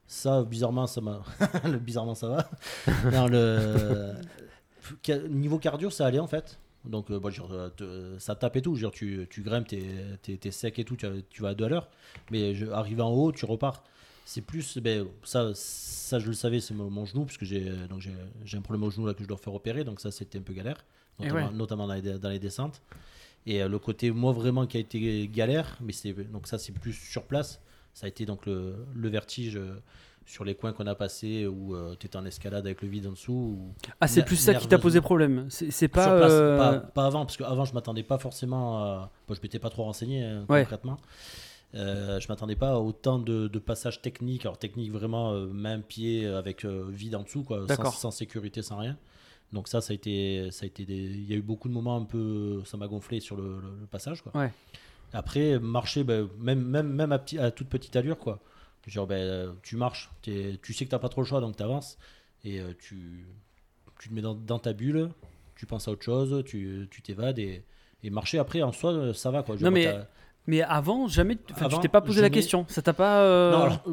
Ça, bizarrement, ça m'a. le bizarrement, ça va. Non, le... Niveau cardio, ça allait en fait. Donc, euh, bon, te- ça tape et tout. Dire, tu, tu grimpes, t'es t'es- t'es sec et tout, tu, tu vas à deux à l'heure. Mais je, arrivé en haut, tu repars. C'est plus. Ben, ça, ça, je le savais, c'est mon, mon genou, puisque j'ai donc j'ai j'ai un problème au genou là que je dois faire opérer. Donc, ça, c'était un peu galère. Et Notamment, ouais. notamment dans, les, dans les descentes. Et euh, le côté, moi, vraiment, qui a été galère, mais c'est donc ça, c'est plus sur place. Ça a été donc le, le vertige euh, sur les coins qu'on a passés où tu étais en escalade avec le vide en dessous. ou- Ah, c'est plus ça qui t'a posé problème. C'est pas. Place, euh, pas, pas avant, parce qu'avant, je m'attendais pas forcément à. Bon, je m'étais pas trop renseigné hein, Ouais. concrètement. Euh, je m'attendais pas à autant de, de passages techniques. Alors, technique vraiment euh, main, pied, euh, avec euh, vide en dessous, quoi, sans, sécurité, sans rien. Donc, ça, ça a été. Ça a été des... Il y a eu beaucoup de moments un peu. Ça m'a gonflé sur le, le- le passage, quoi. Ouais. Après, marcher, ben, même, même, même à, petit, à toute petite allure, quoi. Genre, ben, euh, tu marches, t'es- tu sais que t'as pas trop le choix, donc tu avances. Et euh, tu, tu te mets dans, dans ta bulle, tu penses à autre chose, tu tu t'évades. Et, et marcher après, en soi, ça va, quoi. Non, mais Mais avant, jamais. enfin, tu Avant, t'es pas posé la question. Ça t'a pas. euh, Non, alors,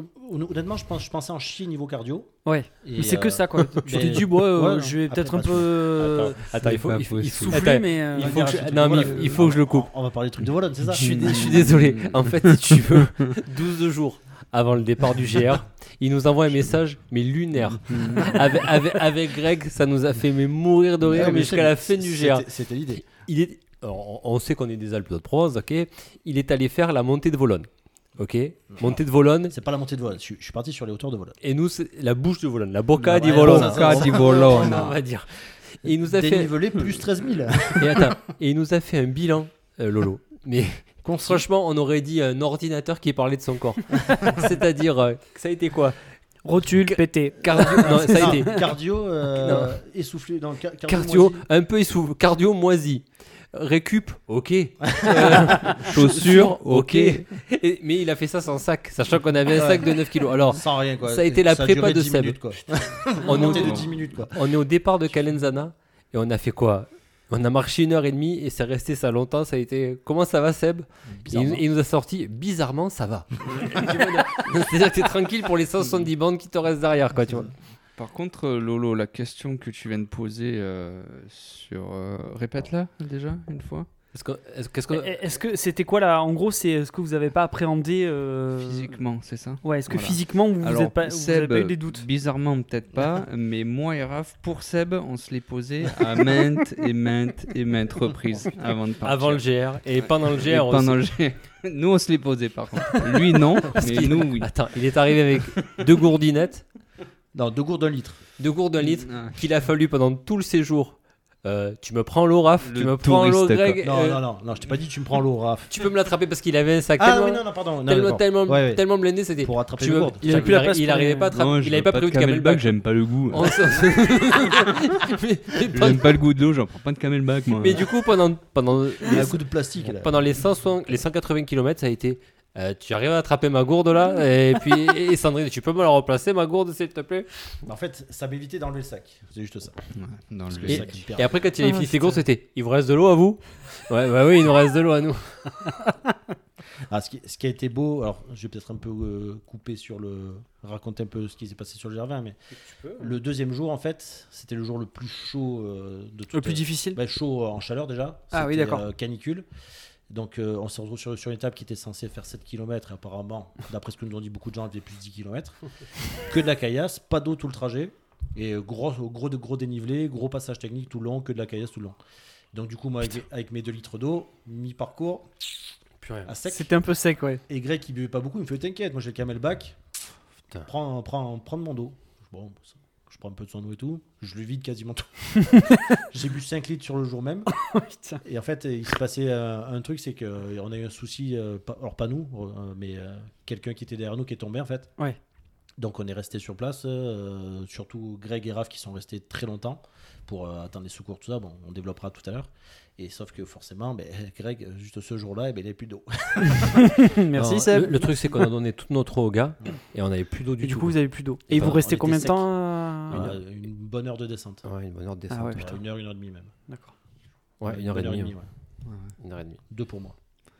honnêtement, je, pense, je pensais en chier niveau cardio. Ouais. Et, Mais c'est que ça, quoi. Tu t'es dit, bon, euh, Ouais, je vais peut-être un peu. Attends, il faut, il il souffler, attends, mais. euh, il faut que je- non, mais il- faut que je le coupe. On va parler de trucs de volant, c'est ça Je suis, dé- je suis désolé. En fait, si tu veux, 12 jours avant le départ du GR, il nous envoie un message, mais lunaire. avec, avec, avec Greg, ça nous a fait mais mourir de rire, Ouais, mais jusqu'à la fin du GR. c'était- l'idée. Il est, alors, on sait qu'on est des Alpes de Provence, ok Il est allé faire la montée de Volone. Ok Montée de Volone. C'est pas la montée de Volone. Je, suis- je suis parti sur les hauteurs de Volone. Et nous, c'est la bouche de Volone, la Bocca Ouais, di ça, Bocca di Volone. on va dire. Et il nous a fait, Dénivelé plus 13 000. et attends, et il nous a fait un bilan, euh, Lolo. Mais franchement, on aurait dit un ordinateur qui parlait de son corps. C'est-à-dire, euh, ça a été quoi? Rotule, pété. Cardio, non, ça a été Cardio euh, Non. essoufflé. Non, ca- cardio, moisi. un peu essoufflé, cardio moisi. Récup, ok. Euh, Chaussures, ok. Et- mais il a fait ça sans sac, sachant qu'on avait un sac de 9 kilos. Alors, Sans rien quoi. ça a été la a duré prépa de 10 Seb. minutes, quoi. on est, Montée au, de 10 minutes quoi. on est au départ de Calenzana et on a fait quoi? On a marché une heure et demie et c'est resté ça longtemps. Ça a été. Comment ça va, Seb? Et il, nous a sorti bizarrement, ça va. C'est-à-dire que t'es tranquille pour les 170 bandes qui te restent derrière, quoi, tu vois. Par contre, euh, Lolo, la question que tu viens de poser euh, sur. euh, Répète-la déjà, une fois. Est-ce que- est-ce- que c'était quoi là? En gros, c'est ce que vous avez pas appréhendé euh, Physiquement, c'est ça? Ouais, est-ce que Voilà. physiquement vous, êtes pas, vous avez Seb, pas eu des doutes? bizarrement peut-être pas, mais moi et Raph, pour Seb, on se l'est posé à maintes et maintes et maintes reprises avant de partir. Avant le GR et pendant le Et GR aussi. pendant le GR. Nous, on se l'est posé par contre. Lui, non, Parce mais qu'il- nous, oui. Attends, il est arrivé avec deux gourdinettes, Non, deux gourdes d'un litre. deux gourdes d'un litre, Ah. qu'il a fallu pendant tout le séjour. Euh, tu me prends l'eau, Raph, Le tu me prends l'eau, Greg. Non, euh, non, non, non, je t'ai pas dit tu me prends l'eau, Raph. Tu peux me l'attraper parce qu'il avait un sac Ah tellement, oui, non, non, pardon. non, tellement, tellement, Ouais, ouais. tellement blindé, c'était. Pour attraper Tu les veux- gourdes. Il il arrivait pas à attraper, Non, il avait pas prévu de camelback. j'aime pas le goût. J'aime pas le goût de l'eau, j'en prends pas de camelback moi. mais du coup, pendant, pendant, Il y a les, un coup de plastique là. pendant les, 160 les 180 km, ça a été. Euh, tu arrives à attraper ma gourde là Et puis, et Sandrine, tu peux me la replacer, ma gourde, s'il te plaît? En fait, ça m'évitait d'enlever le sac. C'est juste ça. Ouais, le- Et- sac. Et après, quand il avait Ah, fini ses courses, c'était Il vous reste de l'eau à vous? Ouais, bah oui, il nous reste de l'eau à nous. Ah, ce, qui, ce qui a été beau, alors je vais peut-être un peu euh, couper sur le. raconter un peu ce qui s'est passé sur le Gervin, mais le deuxième jour, en fait, c'était le jour le plus chaud euh, de toute Le plus difficile? Bah, chaud en chaleur déjà. Ah oui, d'accord. euh, canicule. Donc euh, on se retrouve sur, sur une étape qui était censée faire 7 km et apparemment, d'après ce que nous ont dit beaucoup de gens, elle faisait plus de 10 km. que de la caillasse, pas d'eau tout le trajet. Et euh, gros, gros, gros dénivelé, gros passage technique tout le long, que de la caillasse tout le long. Donc du coup, moi, avec, avec mes 2 litres d'eau, mi-parcours, à sec. C'était un peu sec, ouais. Et Greg, qui buvait pas beaucoup, il me fait T'inquiète, moi j'ai le camelback. Putain. Prends, prends, prends de mon dos. Bon, ça- prends un peu de son eau et tout. Je le vide quasiment tout. j'ai bu 5 litres sur le jour même. Et en fait, il s'est passé euh, un truc c'est qu'on a eu un souci, euh, pas- alors pas nous, euh, mais euh, quelqu'un qui était derrière nous qui est tombé en fait. Ouais. Donc on est resté sur place, euh, surtout Greg et Raph qui sont restés très longtemps pour euh, attendre les secours, tout ça. Bon, on développera tout à l'heure. Et sauf que forcément, ben, Greg, juste ce jour-là, eh ben, il n'y avait plus d'eau. Merci Non, Seb. Le, le truc, c'est qu'on a donné toute notre eau aux gars et on n'avait plus d'eau du Et du tout. coup, vous avez plus d'eau. Et Enfin, vous restez on combien de temps Euh, une bonne heure de descente. Ouais, une bonne heure de descente. Ah ouais, ouais. putain. Une heure, une heure et demie même. D'accord. Ouais, une heure et demie. ouais. Une heure et demie. Deux pour moi.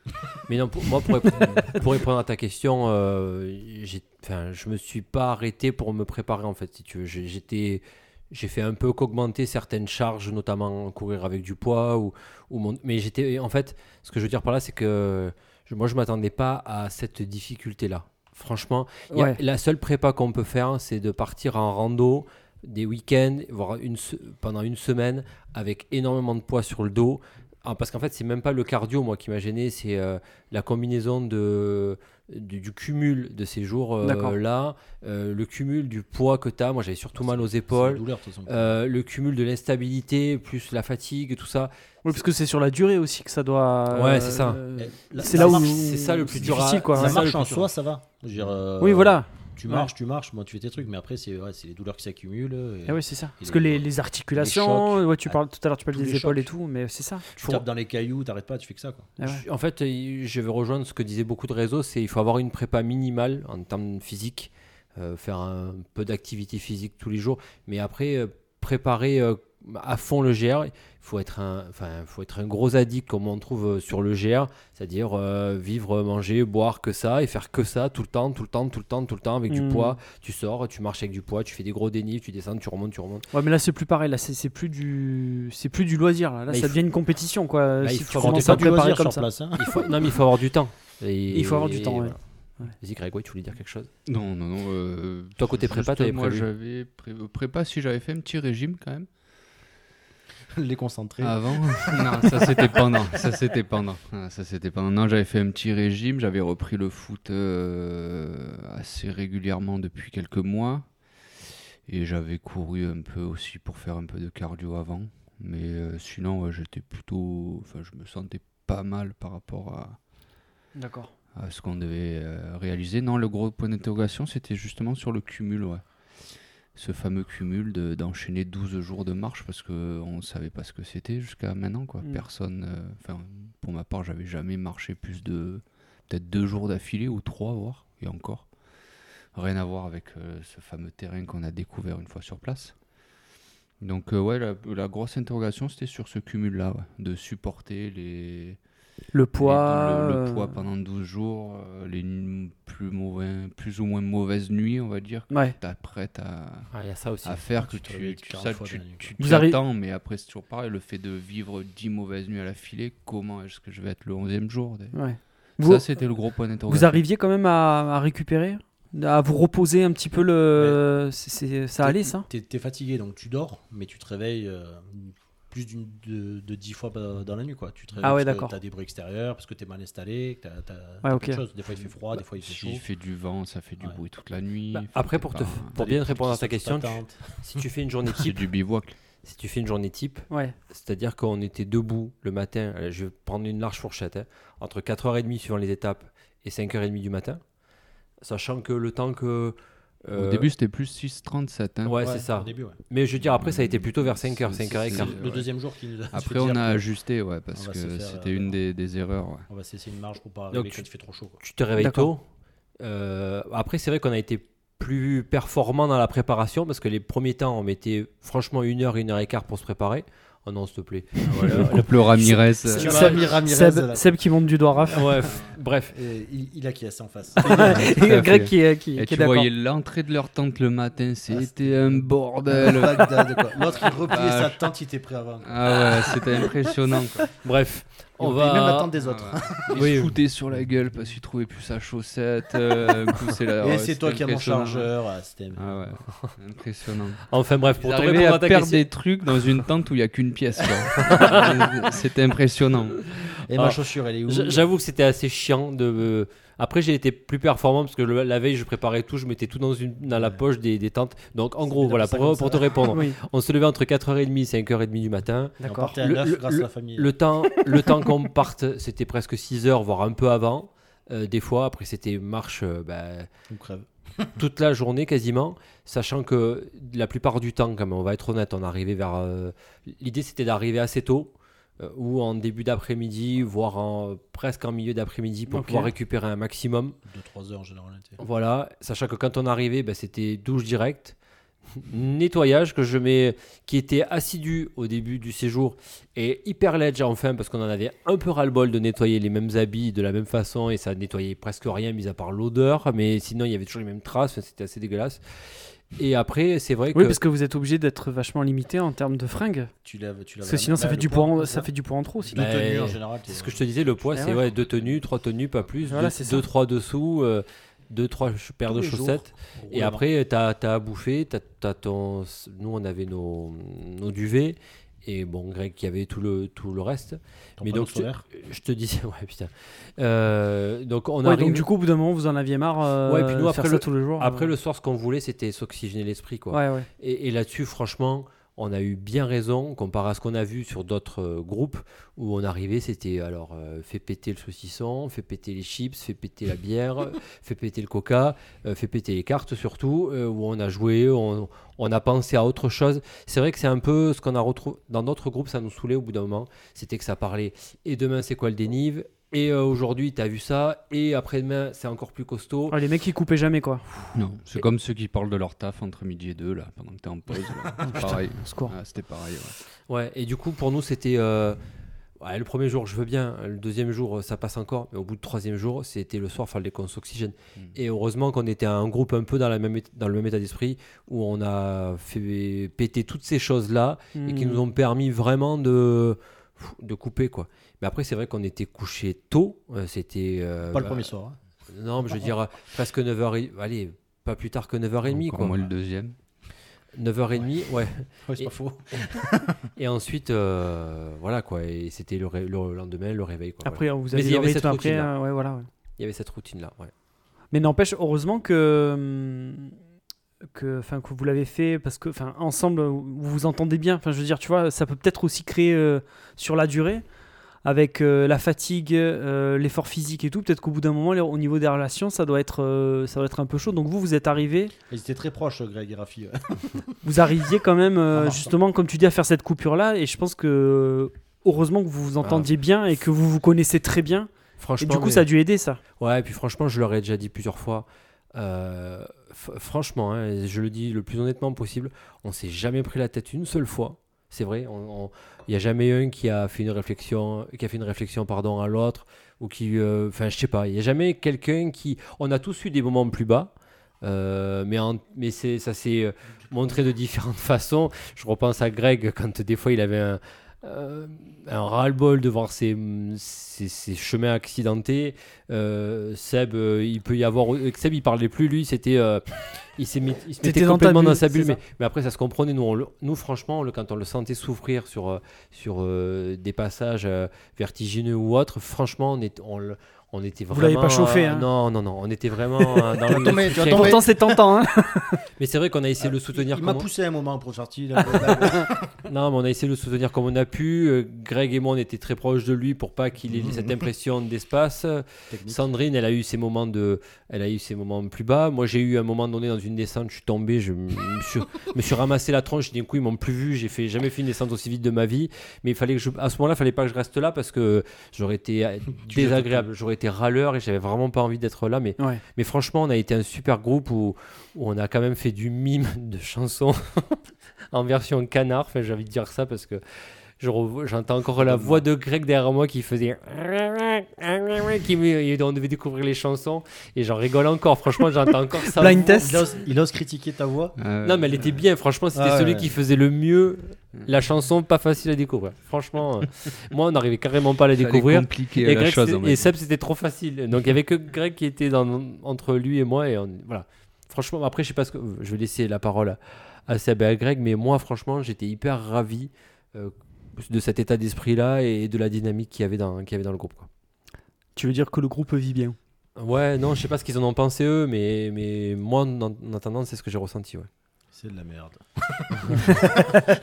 Mais non, pour, moi, pour, rép- pour répondre à ta question, euh, je me suis pas arrêté pour me préparer en fait, si tu veux. J'étais, j'ai fait un peu qu'augmenter certaines charges, notamment courir avec du poids ou, ou mon- mais j'étais, en fait, ce que je veux dire par là, c'est que je- moi, je m'attendais pas à cette difficulté-là. Franchement, il y a- Ouais. la seule prépa qu'on peut faire, c'est de partir en rando des week-ends, voire une, pendant une semaine, avec énormément de poids sur le dos. Ah, parce qu'en fait, c'est même pas le cardio, moi, qui m'a gêné, c'est euh, la combinaison de, du, du cumul de ces jours-là, le cumul du poids que tu as. Moi, j'avais surtout mal aux épaules. douleur, de toute façon. euh, le cumul de l'instabilité, plus la fatigue, tout ça. Oui, parce que c'est sur la durée aussi que ça doit. Ouais, c'est ça. euh, Eh, c'est là où c'est ça le plus c'est dur quoi. ça, marche en soi, ça va. Je veux dire, euh, Oui, voilà. Tu Ouais. marches, tu marches, moi tu fais tes trucs, mais après c'est ouais, les douleurs qui s'accumulent. et Eh ouais, c'est ça. Parce que les- les, les articulations, chocs. ouais, tu parles tout à l'heure, tu parles des les épaules et tout, mais c'est ça. Tu tapes dans les cailloux, t'arrêtes pas, tu fais que ça quoi. Ouais. En fait, euh, je vais rejoindre ce que disaient beaucoup de réseaux, c'est il faut avoir une prépa minimale en termes physiques, euh, faire un peu d'activité physique tous les jours, mais après euh, préparer euh, à fond le GR, faut être un, enfin, faut être un gros addict comme on trouve euh, sur le GR, c'est-à-dire euh, vivre, manger, boire que ça et faire que ça tout le temps, tout le temps, tout le temps, tout le temps avec du Mm. poids. Tu sors, tu marches avec du poids, tu fais des gros dénives, tu descends, tu remontes, tu remontes. Ouais, mais là c'est plus pareil. Là c'est c'est plus du, c'est plus du loisir. Là, là ça faut- devient une compétition quoi. Bah, si il faut avoir à du préparer loisir comme ça. place. hein. Il faut, non, mais il faut avoir du temps. Et, Il faut avoir du temps, ouais. voilà. Vas-y, Greg, tu voulais dire quelque chose? Non, non, non. euh, Toi, côté prépa, t'avais Moi, prévu j'avais pré- prépa si j'avais fait un petit régime quand même. les concentrer. Avant Non, ça c'était pendant. Ça c'était pendant. Ah, ça c'était pendant. Non, j'avais fait un petit régime. J'avais repris le foot euh, assez régulièrement depuis quelques mois. Et j'avais couru un peu aussi pour faire un peu de cardio avant. Mais euh, sinon, ouais, j'étais plutôt. Enfin, je me sentais pas mal par rapport à, D'accord. à ce qu'on devait euh, réaliser. Non, le gros point d'interrogation, c'était justement sur le cumul, ouais. Ce fameux cumul de- d'enchaîner 12 jours de marche parce qu'on ne savait pas ce que c'était jusqu'à maintenant. Quoi. Mm. Personne, euh, enfin, pour ma part, j'avais jamais marché plus de peut-être deux jours d'affilée ou trois, voire, et encore. Rien à voir avec euh, ce fameux terrain qu'on a découvert une fois sur place. Donc, euh, ouais, la, la grosse interrogation, c'était sur ce cumul-là, ouais, de supporter les, Le poids. le, le euh, poids pendant 12 jours, euh, les plus, mauvais, plus ou moins mauvaises nuits, on va dire, que Ouais. tu t'apprêtes à, Ah, il y a ça aussi. à faire, que Tu tu, réveilles tu, 40 ça, tu, tu Vous t'y arri- attends, mais après c'est toujours pareil, le fait de vivre 10 mauvaises nuits à la filée, comment est-ce que je vais être le 11e jour des- Ouais. Vous, Ça, c'était le gros point d'interrogation. vous arriviez quand même à, à récupérer, à vous reposer un petit peu le. c'est- c'est- ça allait ça? T'es t'es fatigué donc tu dors, mais tu te réveilles euh, plus d'une de, de 10 fois dans la nuit quoi. Tu te réveilles Ah ouais, d'accord. T'as des bruits extérieurs, parce que t'es mal installé, que Ouais, choses. Des fois il fait froid, des fois il fait chaud. S'il fait du vent, ça fait du Ouais. bruit toute la nuit. Bah, après, pour, te, pas- pour bien répondre à ta question, tu- si tu fais une journée type, du bivouac. si tu fais une journée type, Ouais. c'est-à-dire qu'on était debout le matin, allez, je vais prendre une large fourchette, hein, entre 4h30 suivant les étapes et 5h30 du matin, sachant que le temps que... Au euh, début, c'était plus 6,37. hein. Ouais, Ouais, c'est ça. Au début, ouais. Mais je veux dire, après, ça a été plutôt vers 5h, C'est- 5h15. c'est- Le deuxième jour qui nous a Après, on a ajusté, ouais, parce que c'était euh, une des, des erreurs. ouais. On va se laisser une marge pour pas Donc, arriver tu- fait trop chaud. quoi. Tu te réveilles tôt. Euh, après, c'est vrai qu'on a été plus performant dans la préparation parce que les premiers temps, on mettait franchement une heure, une heure et quart pour se préparer. Oh non, s'il te plaît. Le couple Ramirez. Euh, Seb- Ami Ramirez, Seb, qui monte du doigt Raph. Ouais, bref. Et il, il a qui est en face. fait. Greg qui est, qui, Et qui est tu d'accord. voyais l'entrée de leur tente le matin, c'était- c'était un bordel. L'autre il repliait Ah, sa tente, il était prêt avant. Ah ouais, c'était impressionnant. Quoi. Bref, On oublie même va. tente des autres. Ah ouais. Il Oui. foutait sur la gueule parce qu'il trouvait plus sa chaussette. euh, c'est la- Et ouais, c'est toi qui as mon chargeur. ah, C'était Ah ouais, impressionnant. Enfin bref, pour répondre à perdre des trucs dans une tente où il n'y a qu'une pièce. C'était impressionnant. Et Ah. ma chaussure, elle est où J'avoue que c'était assez chiant de. Après, j'ai été plus performant parce que le- la veille, je préparais tout, je mettais tout dans, une, dans la poche des, des tentes. Donc, en gros, voilà, pour, te répondre, Oui, on se levait entre 4h30 et 5h30 du matin. D'accord. partait à Le- 9 le- grâce à la famille. Le temps, le temps qu'on parte, c'était presque 6 heures, voire un peu avant. euh, des fois. Après, c'était marche euh, bah, On crève. toute la journée quasiment, sachant que la plupart du temps, quand même, on va être honnête, on arrivait vers. euh, L'idée c'était d'arriver assez tôt, euh, ou en début d'après-midi, voire en, presque en milieu d'après-midi pour pouvoir récupérer un maximum. 2-3 heures en général. Voilà, sachant que quand on arrivait, bah, c'était douche directe. Nettoyage que je mets, qui était assidu au début du séjour et hyper ledge enfin parce qu'on en avait un peu ras-le-bol de nettoyer les mêmes habits de la même façon et ça nettoyait presque rien mis à part l'odeur, mais sinon il y avait toujours les mêmes traces, c'était assez dégueulasse. Et après, c'est vrai que Oui, parce que vous êtes obligé d'être vachement limité en termes de fringues. Tu lèves, tu lèves Parce que la- sinon, ça bah, fait, du poids, poids en, ça fait du poids en trop. Deux Bah, tenues en général. c'est ce que je te disais, le poids Eh c'est ouais. deux tenues, trois tenues, pas plus, Voilà, deux, deux, trois dessous, euh, deux, trois paires Tous de jours. chaussettes. Et après, tu as, à bouffer, t'as- t'as ton... nous on avait nos, nos duvets, et bon, Greg qui avait tout le, tout le reste. Ton mais donc. Je te disais, ouais, putain. Euh, donc on Ouais, arrive- donc du coup, au bout d'un moment, vous en aviez marre euh, Ouais, puis nous, après faire le- ça tous les jours. Après, euh. le soir, ce qu'on voulait, c'était s'oxygéner l'esprit. quoi. Ouais, ouais. Et, et là-dessus, franchement, on a eu bien raison, comparé à ce qu'on a vu sur d'autres euh, groupes, où on arrivait, c'était alors, euh, fait péter le saucisson, fait péter les chips, fait péter la bière, fait péter le coca, euh, fait péter les cartes surtout, où on a joué, on, on a pensé à autre chose. C'est vrai que c'est un peu ce qu'on a retrouvé dans d'autres groupes, ça nous saoulait au bout d'un moment, c'était que ça parlait, et demain c'est quoi le dénive? Et euh, aujourd'hui, tu as vu ça, et après-demain, c'est encore plus costaud. Ouais, les mecs, ils coupaient jamais, quoi. Non, c'est comme ceux qui parlent de leur taf entre midi et deux, là, pendant que t'es en pause. C'est pareil. Ah, C'était pareil. ouais. Ouais, et du coup, pour nous, c'était. euh, ouais, le premier jour, je veux bien. Le deuxième jour, ça passe encore. Mais au bout du troisième jour, c'était le soir, fallait qu'on s'oxygène. Mm. Et heureusement qu'on était un groupe un peu dans, la même, ét- dans le même état d'esprit, où on a fait péter toutes ces choses-là, et qui Hmm. nous ont permis vraiment de, de couper, quoi. Mais après, c'est vrai qu'on était couché tôt. euh, c'était. euh, Pas le bah, premier soir. hein. Non, mais je veux dire, euh, presque 9h. Allez, pas plus tard que 9h30, Encore quoi. moins le deuxième. 9h30, ouais. Ouais, c'est Et- pas faux. Et ensuite, euh, voilà quoi. Et c'était le, le lendemain, le réveil. Quoi, Après, vous Mais avez il y avait cette après. routine-là. euh, ouais, voilà. ouais. Il y avait cette routine-là. Ouais. Mais n'empêche, heureusement que, hum, que, enfin, que vous l'avez fait parce que, enfin, ensemble, vous vous entendez bien. Enfin, je veux dire, tu vois, ça peut peut-être aussi créer euh, sur la durée, avec euh, la fatigue, euh, l'effort physique et tout. Peut-être qu'au bout d'un moment, au niveau des relations, ça doit être, euh, ça doit être un peu chaud. Donc vous, vous êtes arrivé, Ils étaient très proches, Greg et Rafi. vous arriviez quand même, Ah. justement, comme tu dis, à faire cette coupure-là. Et je pense que heureusement que vous vous entendiez bien et que vous vous connaissez très bien. Et Franchement. du coup, mais- ça a dû aider ça. Ouais, et puis franchement, je leur ai déjà dit plusieurs fois. franchement, hein, je le dis le plus honnêtement possible, on s'est jamais pris la tête une seule fois. C'est vrai, on- on- il n'y a jamais un qui a fait une réflexion, qui a fait une réflexion pardon à l'autre ou qui, euh, enfin, je sais pas. Il n'y a jamais quelqu'un qui. On a tous eu des moments plus bas. euh, mais en- mais ça s'est euh, montré de différentes façons. Je repense à Greg quand des fois il avait un, euh, un ras-le-bol de voir ses, ses chemins accidentés. Euh, Seb, euh, il peut y avoir. Seb, il parlait plus, lui, c'était. il s'est mis- il se mettait complètement dans sa bulle, mais, mais après, ça se comprenait. Nous, on nous franchement, le- quand on le sentait souffrir sur, sur des passages vertigineux ou autres, franchement, on, est, on, le- on était Vous vraiment. l'avez pas chauffé, euh, hein. Non, non, non, on était vraiment euh, dans le tomber, tu vas souffrir. tomber. Pourtant, c'est tentant. Hein Mais c'est vrai qu'on a essayé de le soutenir Il m'a comme on- poussé un moment pour sortir. Non, mais on a essayé de le soutenir comme on a pu. Euh, Greg et moi, on était très proches de lui pour pas qu'il ait cette impression d'espace. Sandrine, elle a eu ses moments de, elle a eu ses moments plus bas. Moi, j'ai eu un moment donné dans une descente, je suis tombé, je me suis, me suis ramassé la tronche. D'un coup, ils m'ont plus vu. J'ai fait jamais fait une descente aussi vite de ma vie. Mais il fallait que je, à ce moment-là, il fallait pas que je reste là parce que j'aurais été Tu désagréable. J'aurais été râleur et j'avais vraiment pas envie d'être là. Mais, Ouais. mais franchement, on a été un super groupe où, où on a quand même fait du mime de chansons en version canard. Enfin, j'ai envie de dire ça parce que j'entends encore la voix de Greg derrière moi qui faisait. Qui on devait découvrir les chansons et j'en rigole encore. Franchement, j'entends encore ça. Blind test. Il ose, il ose critiquer ta voix. Euh, Non, mais elle était bien. Franchement, c'était Ah celui ouais. qui faisait le mieux la chanson, pas facile à découvrir. Franchement, euh, moi, on n'arrivait carrément pas à la découvrir. Et, la Greg, chose. et. Seb, c'était trop facile. Donc, il y avait que Greg qui était dans, entre lui et moi. Et on- voilà. Franchement, après, je sais pas ce que. Je vais laisser la parole à, à Seb et à Greg. Mais moi, franchement, j'étais hyper ravi euh, de cet état d'esprit-là et de la dynamique qu'il y avait dans, qu'il y avait dans le groupe. Quoi. Tu veux dire que le groupe vit bien? Ouais, non, je sais pas ce qu'ils en ont pensé eux, mais, mais moi, en, en attendant, c'est ce que j'ai ressenti. Ouais. C'est de la merde.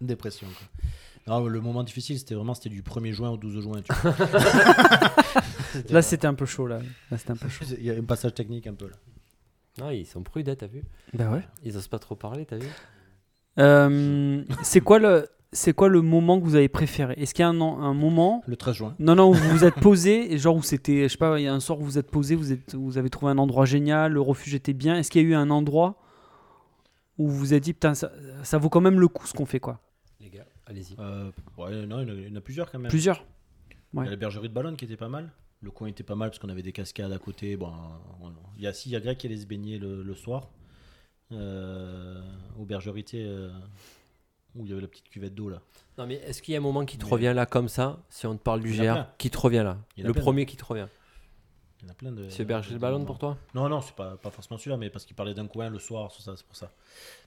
Dépression. Quoi. Non, le moment difficile, c'était vraiment c'était du 1er juin au 12 juin. tu vois. Là, c'était un peu chaud. Là, un peu chaud. Il y a un passage technique un peu là. Ah, ils sont prudents, t'as vu? Bah ouais. Ils osent pas trop parler, t'as vu? Euh, c'est quoi le c'est quoi le moment que vous avez préféré? Est-ce qu'il y a un, un moment Le 13 juin. non non où vous vous êtes posé et genre où c'était je sais pas il y a un soir où vous êtes posé vous êtes vous avez trouvé un endroit génial le refuge était bien est-ce qu'il y a eu un endroit où vous vous êtes dit putain ça, ça vaut quand même le coup ce qu'on fait quoi? Les gars, allez-y. Euh, ouais, non, il y en a- il y en a plusieurs quand même. plusieurs Il y Ouais. a la bergerie de Ballonne qui était pas mal. Le coin était pas mal parce qu'on avait des cascades à côté. Bon, on- il y a si il y a Greg qui allait se baigner le, le soir euh, euh, où il y avait la petite cuvette d'eau là. Non, mais est-ce qu'il y a un moment qui te Mais- revient là comme ça, si on te parle du Il GR, qui te revient là? Le premier qui te revient. Il y en a plein de. C'est Berger de Ballon pour toi Non, non, c'est pas, pas forcément celui-là, mais parce qu'il parlait d'un coin le soir, c'est pour ça.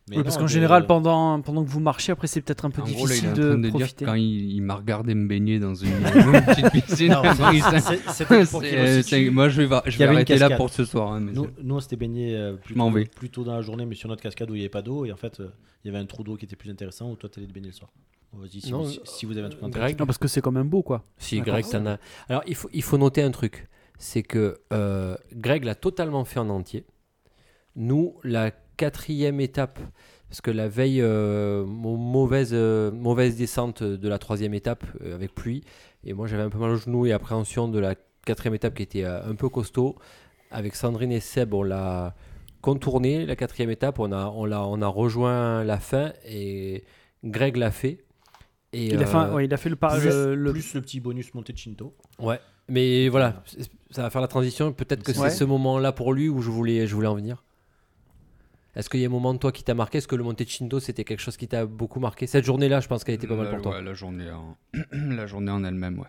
Mais Oui, parce qu'en général pendant pendant que vous marchez après c'est peut-être un peu En gros, là, il est difficile en train de, de profiter quand il, il m'a regardé me baigner dans une, une petite piscine, il c'est- moi je vais, va- je Il vais arrêter là cascade. pour ce soir. hein, mais Nous, nous, on s'était baigné euh, plutôt, plutôt dans la journée, mais sur notre cascade où il n'y avait pas d'eau. Et en fait, euh, il y avait un trou d'eau qui était plus intéressant où toi, tu allais te baigner le soir. Vas-y, si, si, vous avez un truc intéressant. Greg non parce que c'est quand même beau quoi Si. Greg, t'en as. Alors, il faut, il faut noter un truc c'est que euh, Greg l'a totalement fait en entier. Nous, la quatrième étape, parce que la veille, euh, mauvaise, euh, mauvaise descente de la troisième étape euh, avec pluie, et moi j'avais un peu mal au genou et appréhension de la quatrième étape qui était euh, un peu costaud. Avec Sandrine et Seb, on l'a contourné, la quatrième étape, on a, on l'a, on a rejoint la fin et Greg l'a fait. Et, il a fait un- ouais, il a fait le, par- plus, le- le- plus le petit bonus monté de Shinto. Ouais, mais voilà, c'est- ça va faire la transition. Peut-être que Ouais. c'est ce moment-là pour lui où je voulais, je voulais en venir. Est-ce qu'il y a un moment de toi qui t'a marqué? Est-ce que le Monte Chindo c'était quelque chose qui t'a beaucoup marqué? Cette journée-là, je pense qu'elle était pas mal pour toi. la journée en, la journée en elle-même, ouais.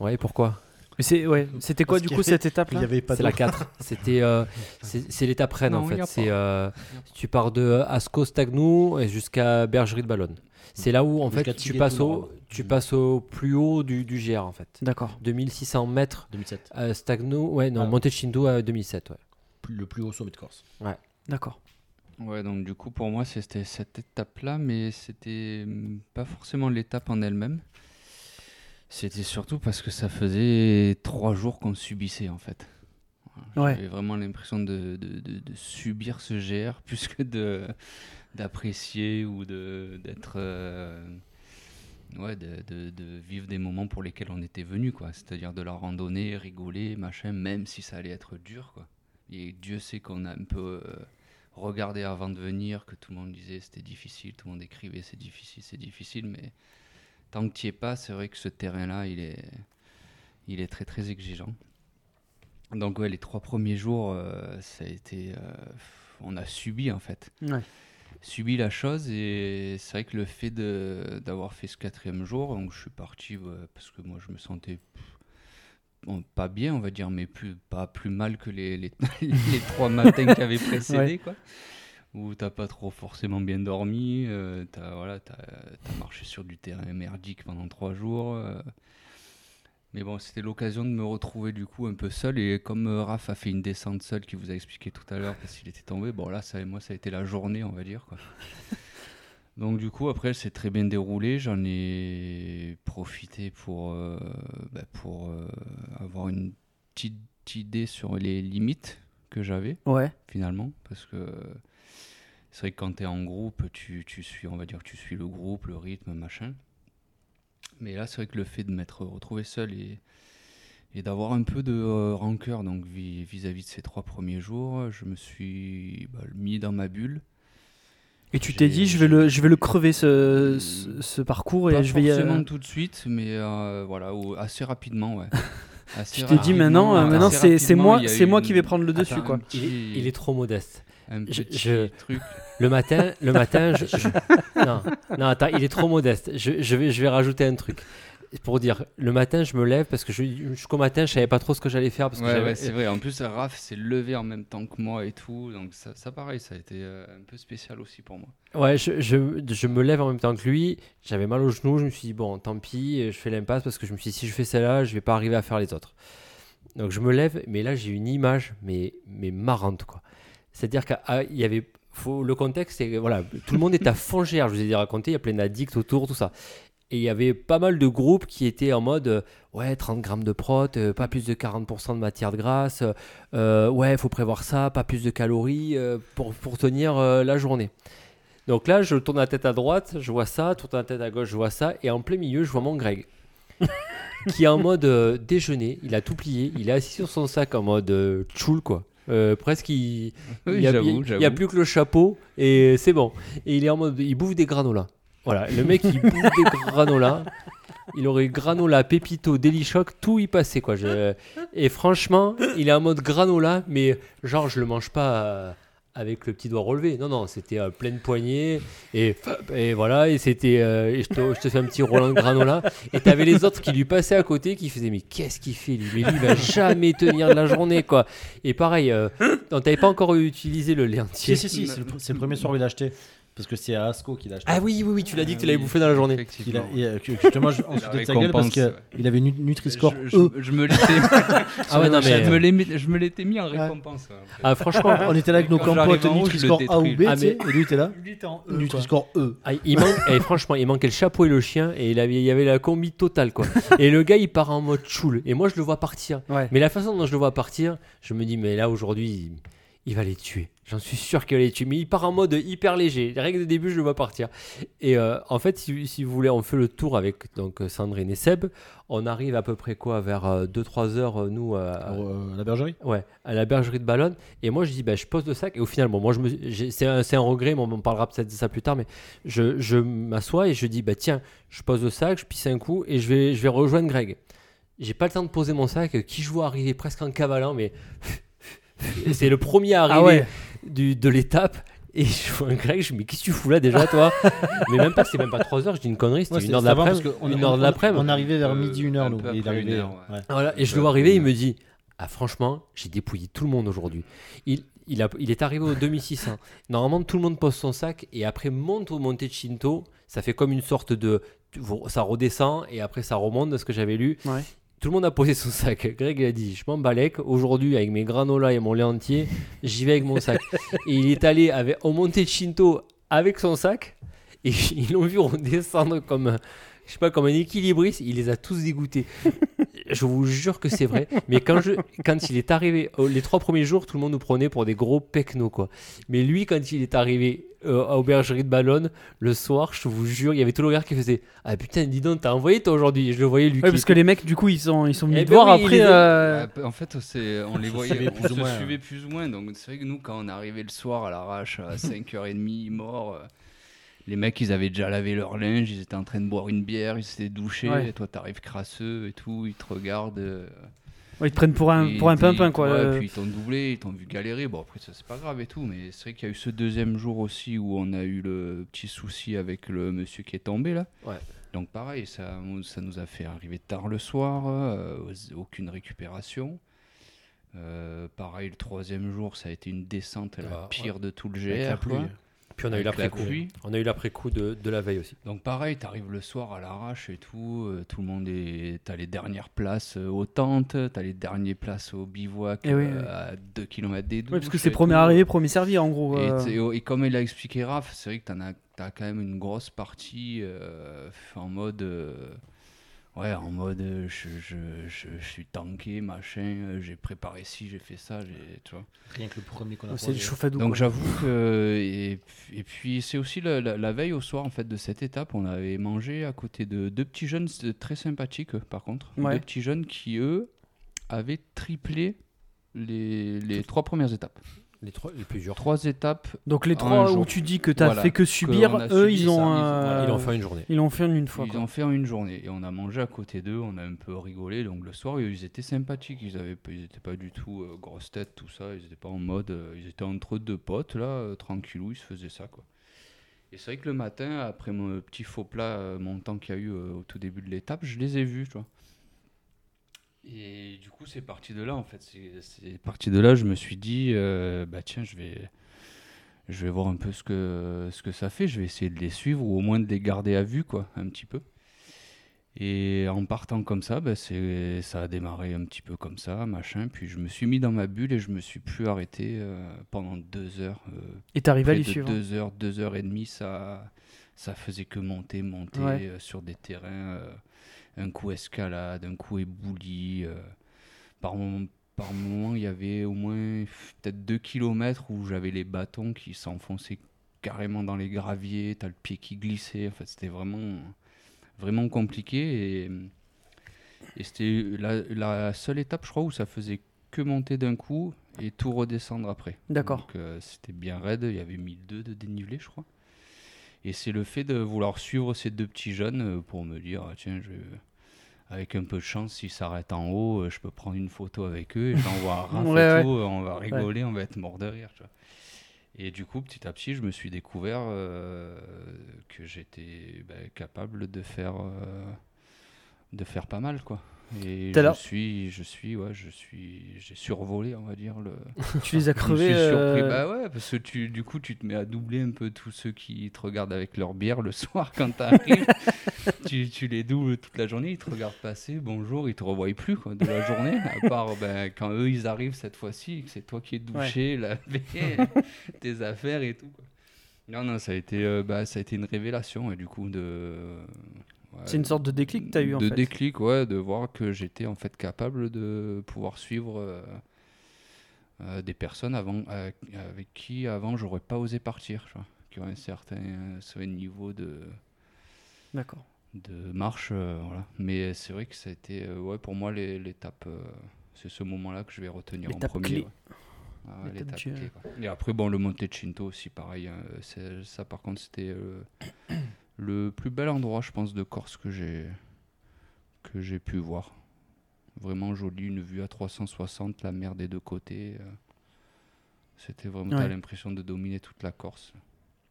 Ouais, pourquoi? Mais c'est ouais, c'était quoi Parce du coup avait- cette étape Il avait pas C'est la 4. C'était, euh, c'est c'est l'étape reine en Non, fait. a C'est, euh, tu pars de Asco Stagnou et jusqu'à Bergerie de Ballonne. C'est là où en fait tu passes au, tu passes au plus haut du, du GR en fait. D'accord. 2600 mètres 2007. à Stagnou, ouais non, Ah. Monte Chindo à 2007, ouais. Plus- Le plus haut sommet de Corse. D'accord. Ouais, donc du coup, pour moi, c'était cette étape-là, mais c'était hum, pas forcément l'étape en elle-même. C'était surtout parce que ça faisait trois jours qu'on subissait, en fait. Ouais. J'avais vraiment l'impression de, de- de- de subir ce GR plus que de d'apprécier ou de d'être euh, ouais de, de- vivre des moments pour lesquels on était venu quoi. C'est-à-dire de la randonnée rigoler machin même si ça allait être dur quoi. Et Dieu sait qu'on a un peu euh, regardé avant de venir que tout le monde disait c'était difficile tout le monde écrivait c'est difficile c'est difficile mais tant que tu es pas c'est vrai que ce terrain là il est il est très très exigeant. Donc ouais les trois premiers jours euh, ça a été on a subi en fait. Subi la chose et c'est vrai que le fait d'avoir fait ce quatrième jour, donc je suis parti ouais, parce que moi je me sentais bon, pas bien on va dire, mais plus pas plus mal que les, les, les trois matins qui avaient précédé Ouais. quoi. Où t'as pas trop forcément bien dormi, euh, t'as voilà, marché sur du terrain merdique pendant trois jours. euh. Mais bon, c'était l'occasion de me retrouver du coup un peu seul et comme euh, Raph a fait une descente seule qui vous a expliqué tout à l'heure parce qu'il était tombé, bon là ça, moi ça a été la journée on va dire quoi. Donc du coup après c'est très bien déroulé, j'en ai profité pour, euh, bah, pour euh, avoir une petite idée sur les limites que j'avais Ouais. finalement parce que c'est vrai que quand tu es en groupe tu, tu suis on va dire tu suis le groupe le rythme machin mais là c'est vrai que le fait de m'être retrouvé seul et, et d'avoir un peu de euh, rancœur donc vis- vis-à-vis de ces trois premiers jours je me suis bah, mis dans ma bulle Et tu t'es dit je vais le je vais le crever ce, ce, ce parcours et pas je vais y forcément aller. tout de suite mais euh, voilà ou assez rapidement ouais Assez Tu t'es dit maintenant, euh, maintenant c'est moi c'est moi une- qui vais prendre le dessus Attends, quoi. est, il est trop modeste. Un Je- petit je- truc Le matin, le matin, je, non, non, attends, il est trop modeste. Je, vais, je vais rajouter un truc pour dire. Le matin, je me lève parce que jusqu'au matin, je savais pas trop ce que j'allais faire parce que Ouais, c'est vrai. En plus, Raph s'est levé en même temps que moi et tout. Donc, ça, ça pareil, ça a été euh, un peu spécial aussi pour moi. Ouais, je, je, je me lève en même temps que lui. J'avais mal au genou. Je me suis dit, bon, tant pis, je fais l'impasse parce que je me suis dit, si je fais celle-là, je vais pas arriver à faire les autres. Donc je me lève, mais là, j'ai une image, mais, mais marrante, quoi. C'est-à-dire qu'il y avait. Faut, le contexte, c'est voilà, tout le monde est à fond GR, je vous ai raconté, il y a plein d'addicts autour, tout ça. Et il y avait pas mal de groupes qui étaient en mode euh, ouais 30 grammes de prot, euh, pas plus de 40% de matière grasse, euh, ouais faut prévoir ça, pas plus de calories euh, pour, pour tenir la journée. Donc là je tourne la tête à droite, je vois ça, tourne la tête à gauche, je vois ça, et en plein milieu je vois mon Greg qui est en mode déjeuner, il a tout plié, il est assis sur son sac en mode tchoul quoi. Euh, presque il, Oui, il y a, il- plus que le chapeau et c'est bon. Et il est en mode, il bouffe des granolas. Voilà, le mec il bouffe des granolas. Il aurait granola, pépito, délichoc, tout y passait quoi. Je- Et franchement, il est en mode granola, mais genre je le mange pas euh, avec le petit doigt relevé. Non non, c'était euh, pleine poignée et, voilà et c'était euh, je te, fais un petit Roland de granola et t'avais les autres qui lui passaient à côté qui faisaient mais qu'est-ce qu'il fait lui? Mais lui il va jamais tenir la journée quoi. Et pareil, euh, on t'avait pas encore utilisé le lait entier. Si, si, si, c'est le, pr- c'est le premier soir où il a acheté. Parce que c'est à Asco qu'il a acheté. Ah oui, oui, oui, tu l'as dit que tu Ah l'avais oui, bouffé dans la journée. Il a, effectivement. il a- que- justement, je- on se La foutait de sa gueule parce récompense, qu'il avait Nu- Nutri-Score je, E. je- je me l'étais Ah ouais, non, mais- je me l'ai- je me l'étais mis en récompense. ouais, en fait. Ah franchement, On était là avec nos Quand campotes j'arrive en haut, je Nutri-Score le A ou B, détruis. Ah, tu sais, et lui était là. Lui, t'es en E, quoi. Nutri-Score E. ah, il manque, eh, franchement, il manquait le chapeau et le chien et il, avait, il y avait la combi totale quoi. Et le gars il part en mode choule et moi je le vois partir. Ouais. Mais la façon dont je le vois partir, je me dis mais là aujourd'hui il, il va les tuer. J'en suis sûr qu'il va les tuer. Mais il part en mode hyper léger. Les règles de début je le vois partir. Et euh, en fait si, si vous voulez on fait le tour avec donc Sandrine et Seb. On arrive à peu près quoi vers 2-3 heures euh, nous à- à- Euh, la bergerie? Ouais, à la bergerie de Ballonne. Et moi, je dis, bah, je pose le sac. Et au final, bon, moi, je me, c'est un, c'est un regret, mais on en parlera peut-être de ça plus tard. Mais je, je m'assois et je dis, bah, tiens, je pose le sac, je pisse un coup et je vais, je vais rejoindre Greg. J'ai pas le temps de poser mon sac. Qui je vois arriver presque en cavalant, mais c'est le premier Ah ouais. du, de l'étape. Et je vois un Greg, je dis, mais qu'est-ce que tu fous là déjà, toi Mais même pas, c'est même pas 3 heures, je dis une connerie, c'était Ouais, une heure de avant, l'après-midi. Une on- heure de l'après-midi. On arrivait vers Euh, midi, une heure, un nous. il arrivait. une heure, ouais. Voilà, et je le vois arriver, il me dit Ah, franchement, j'ai dépouillé tout le monde aujourd'hui. Il, il, a, il est arrivé au 2600. Normalement, tout le monde pose son sac et après monte au Monte-Cinto. Ça fait comme une sorte de. Ça redescend et après ça remonte de ce que j'avais lu. Ouais. Tout le monde a posé son sac. Greg a dit Je m'en balèque. Aujourd'hui, avec mes granolas et mon lait entier, j'y vais avec mon sac. et il est allé avec, au Monte-Cinto avec son sac et ils l'ont vu redescendre comme. Je sais pas, comme un équilibriste, il les a tous dégoûtés. Je vous jure que c'est vrai. Mais quand, je, quand il est arrivé, euh, les trois premiers jours, tout le monde nous prenait pour des gros pecnos, quoi. Mais lui, quand il est arrivé euh, à Aubergerie de Ballonne, le soir, je vous jure, il y avait tout le regard qui faisait Ah putain, dis donc, t'as envoyé toi aujourd'hui? Je le voyais, lui. Ouais, parce que les mecs, du coup, ils sont, ils sont venus Eh te ben voir oui, après. euh, Ouais, en fait, on les voyait, suivait on plus ou se moins, suivait plus ou moins. Donc, c'est vrai que nous, quand on est arrivé le soir à l'arrache à 5h30, mort, euh, les mecs, ils avaient déjà lavé leur linge, ils étaient en train de boire une bière, ils s'étaient douchés. Ouais. Et toi, t'arrives crasseux et tout, ils te regardent. euh, ouais, ils te prennent pour un, pour un pimpin, quoi. ouais, puis ils t'ont doublé, ils t'ont vu galérer. Bon, après, ça, c'est pas grave et tout. Mais c'est vrai qu'il y a eu ce deuxième jour aussi où on a eu le petit souci avec le monsieur qui est tombé là. Ouais. Donc, pareil, ça, ça nous a fait arriver tard le soir, euh, aucune récupération. Euh, pareil, le troisième jour, ça a été une descente la Ah, pire de tout le Avec la GR. pluie. Puis on a eu la l'après-coup. pluie. On a eu l'après-coup de, de la veille aussi. Donc pareil, t'arrives le soir à l'arrache et tout, euh, tout le monde est, t'as les dernières places euh, aux tentes, t'as les dernières places au bivouac Eh oui, euh, oui. à 2 km des douches. Ouais, parce que c'est premier arrivé, premier servi, en gros. Et, euh. t'sais, et comme il a expliqué Raph, c'est vrai que t'en as, t'as quand même une grosse partie euh, en mode... Ouais, en mode euh, je, je, je, je suis tanké, machin, euh, j'ai préparé ci, j'ai fait ça, j'ai, tu vois. Rien que le premier qu'on a C'est le croisé. chauffadou. Donc j'avoue que et, et puis c'est aussi la, la- la veille au soir en fait de cette étape, on avait mangé à côté de deux petits jeunes très sympathiques par contre, Ouais. deux petits jeunes qui eux avaient triplé les, les trois premières étapes. Les, trois, les étapes, Donc les trois où tu dis que t'as Voilà, fait que subir, on a eux, subi ils ont. ils- euh, l'ont fait en une journée. Ils l'ont fait en une fois. ils quoi. ont fait en une journée et on a mangé à côté d'eux, on a un peu rigolé. Donc le soir ils étaient sympathiques, ils avaient pas- ils étaient pas du tout euh, grosse tête tout ça, ils étaient pas en mode, euh, ils étaient entre deux potes là, euh, tranquillou, ils se faisaient ça quoi. Et c'est vrai que le matin, après mon petit faux plat euh, montant qu'il y a eu euh, au tout début de l'étape, je les ai vus, tu vois. Et du coup, c'est parti de là, en fait. C'est- parti de là, je me suis dit, euh, bah tiens, je vais, je vais voir un peu ce que, ce que ça fait. Je vais essayer de les suivre ou au moins de les garder à vue, quoi, un petit peu. Et en partant comme ça, bah, ça a démarré un petit peu comme ça, machin. Puis je me suis mis dans ma bulle et je me suis plus arrêté euh, pendant deux heures. euh, Et t'arrives à de suivre. deux heures, deux heures et demie, ça, ça faisait que monter, monter Ouais. euh, sur des terrains. Un coup escalade, un coup éboulis. euh, par, moment, par moment, il y avait au moins peut-être 2 km où j'avais les bâtons qui s'enfonçaient carrément dans les graviers, t'as le pied qui glissait. En fait, c'était vraiment, vraiment compliqué. Et, et c'était la, la seule étape, je crois, où ça faisait que monter d'un coup et tout redescendre après. D'accord. Donc, euh, c'était bien raide, il y avait 1002 de dénivelé, je crois. Et c'est le fait de vouloir suivre ces deux petits jeunes euh, pour me dire, ah, tiens, je... avec un peu de chance, s'ils s'arrêtent en haut, euh, je peux prendre une photo avec eux et j'envoie Raph Ouais, tout, euh, on va rigoler, on va être mort de rire. tu vois. Et du coup, petit à petit, je me suis découvert euh, que j'étais ben, capable de faire, euh, de faire pas mal, quoi. Et je suis, je suis, ouais, je suis, j'ai survolé, on va dire le. Tu les as crevés. suis surpris. euh, Bah ouais, parce que tu, du coup, tu te mets à doubler un peu tous ceux qui te regardent avec leur bière le soir quand t'arrives. tu, tu les doubles toute la journée, ils te regardent passer, bonjour, ils te revoient plus quoi, de la journée, à part ben, quand eux ils arrivent cette fois-ci, que c'est toi qui es douché, lavé, tes affaires et tout. quoi. Non, non, ça a été, euh, bah, ça a été une révélation et du coup de. C'est une sorte de déclic que tu as eu en de fait. déclic, ouais, de voir que j'étais en fait capable de pouvoir suivre euh, euh, des personnes avant, euh, avec qui avant j'aurais pas osé partir, tu vois, qui ont un certain ce niveau de, D'accord. de marche, voilà. Mais c'est vrai que ça a été, ouais, pour moi l'é- l'étape, c'est ce moment-là que je vais retenir en premier. clé. ouais. Ah L'étape clé, quoi. Et après, bon, le Monte aussi, pareil. hein, ça, par contre, c'était le plus bel endroit, je pense, de Corse que j'ai que j'ai pu voir. Vraiment joli, une vue à 360, la mer des deux côtés. euh, C'était vraiment, Ouais. l'impression de dominer toute la Corse.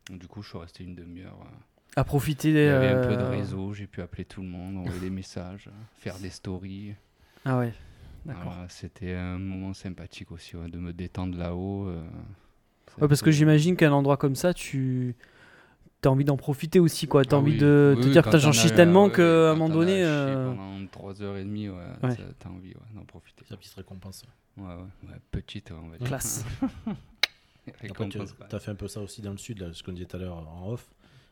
Du coup, je suis resté une demi-heure. euh, À profiter. Il y avait un peu de euh, réseau, j'ai pu appeler tout le monde, envoyer des messages, faire des stories. Ah ouais. D'accord. C'était un moment sympathique aussi, ouais, de me détendre là-haut. euh, Ouais, parce que j'imagine qu'un endroit comme ça, tu as envie d'en profiter aussi, quoi. Tu as Ah envie oui, de oui, te oui, dire que chies as, tellement ouais, qu'à un moment donné. euh, Pendant 3h30, ouais, Ouais. t'as- t'as envie ouais, d'en profiter. Sa petite récompense. Ouais, ouais, ouais, petite, on va dire. Classe. Après, tu Récompense, ouais. as fait un peu ça aussi dans le sud, là, ce qu'on disait tout à l'heure en off.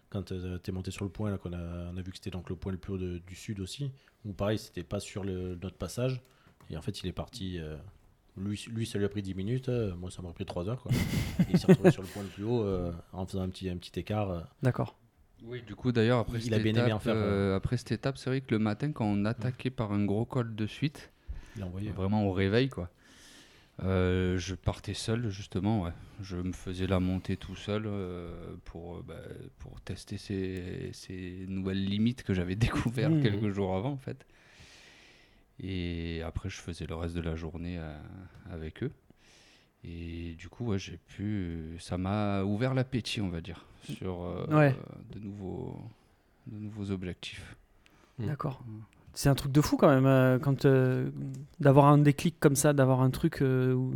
Quand tu es monté sur le point, là, qu'on a, on a vu que c'était donc le point le plus haut de- du sud aussi. Où pareil, c'était pas sur le, notre passage. Et en fait, il est parti. euh, lui, lui, ça lui a pris 10 minutes. euh, moi, ça m'a pris 3 heures. Quoi. Et il s'est retrouvé sur le point le plus haut euh, en faisant un petit, un petit écart. euh. D'accord. Oui, du coup, d'ailleurs, après, Il cette a bien aimé étape, en faire, euh, après cette étape, c'est vrai que le matin, quand on attaquait par un gros col de suite, il a envoyé. vraiment au réveil, quoi. euh, je partais seul, justement, ouais. Je me faisais la montée tout seul euh, pour, euh, bah, pour tester ces, ces nouvelles limites que j'avais découvertes Mhm. quelques jours avant, en fait. Et après, je faisais le reste de la journée euh, avec eux. Et du coup, ouais, j'ai pu. Ça m'a ouvert l'appétit, on va dire, sur euh, Ouais. de, nouveaux, de nouveaux objectifs. D'accord. C'est un truc de fou quand même, euh, quand euh, d'avoir un déclic comme ça, d'avoir un truc, euh, où-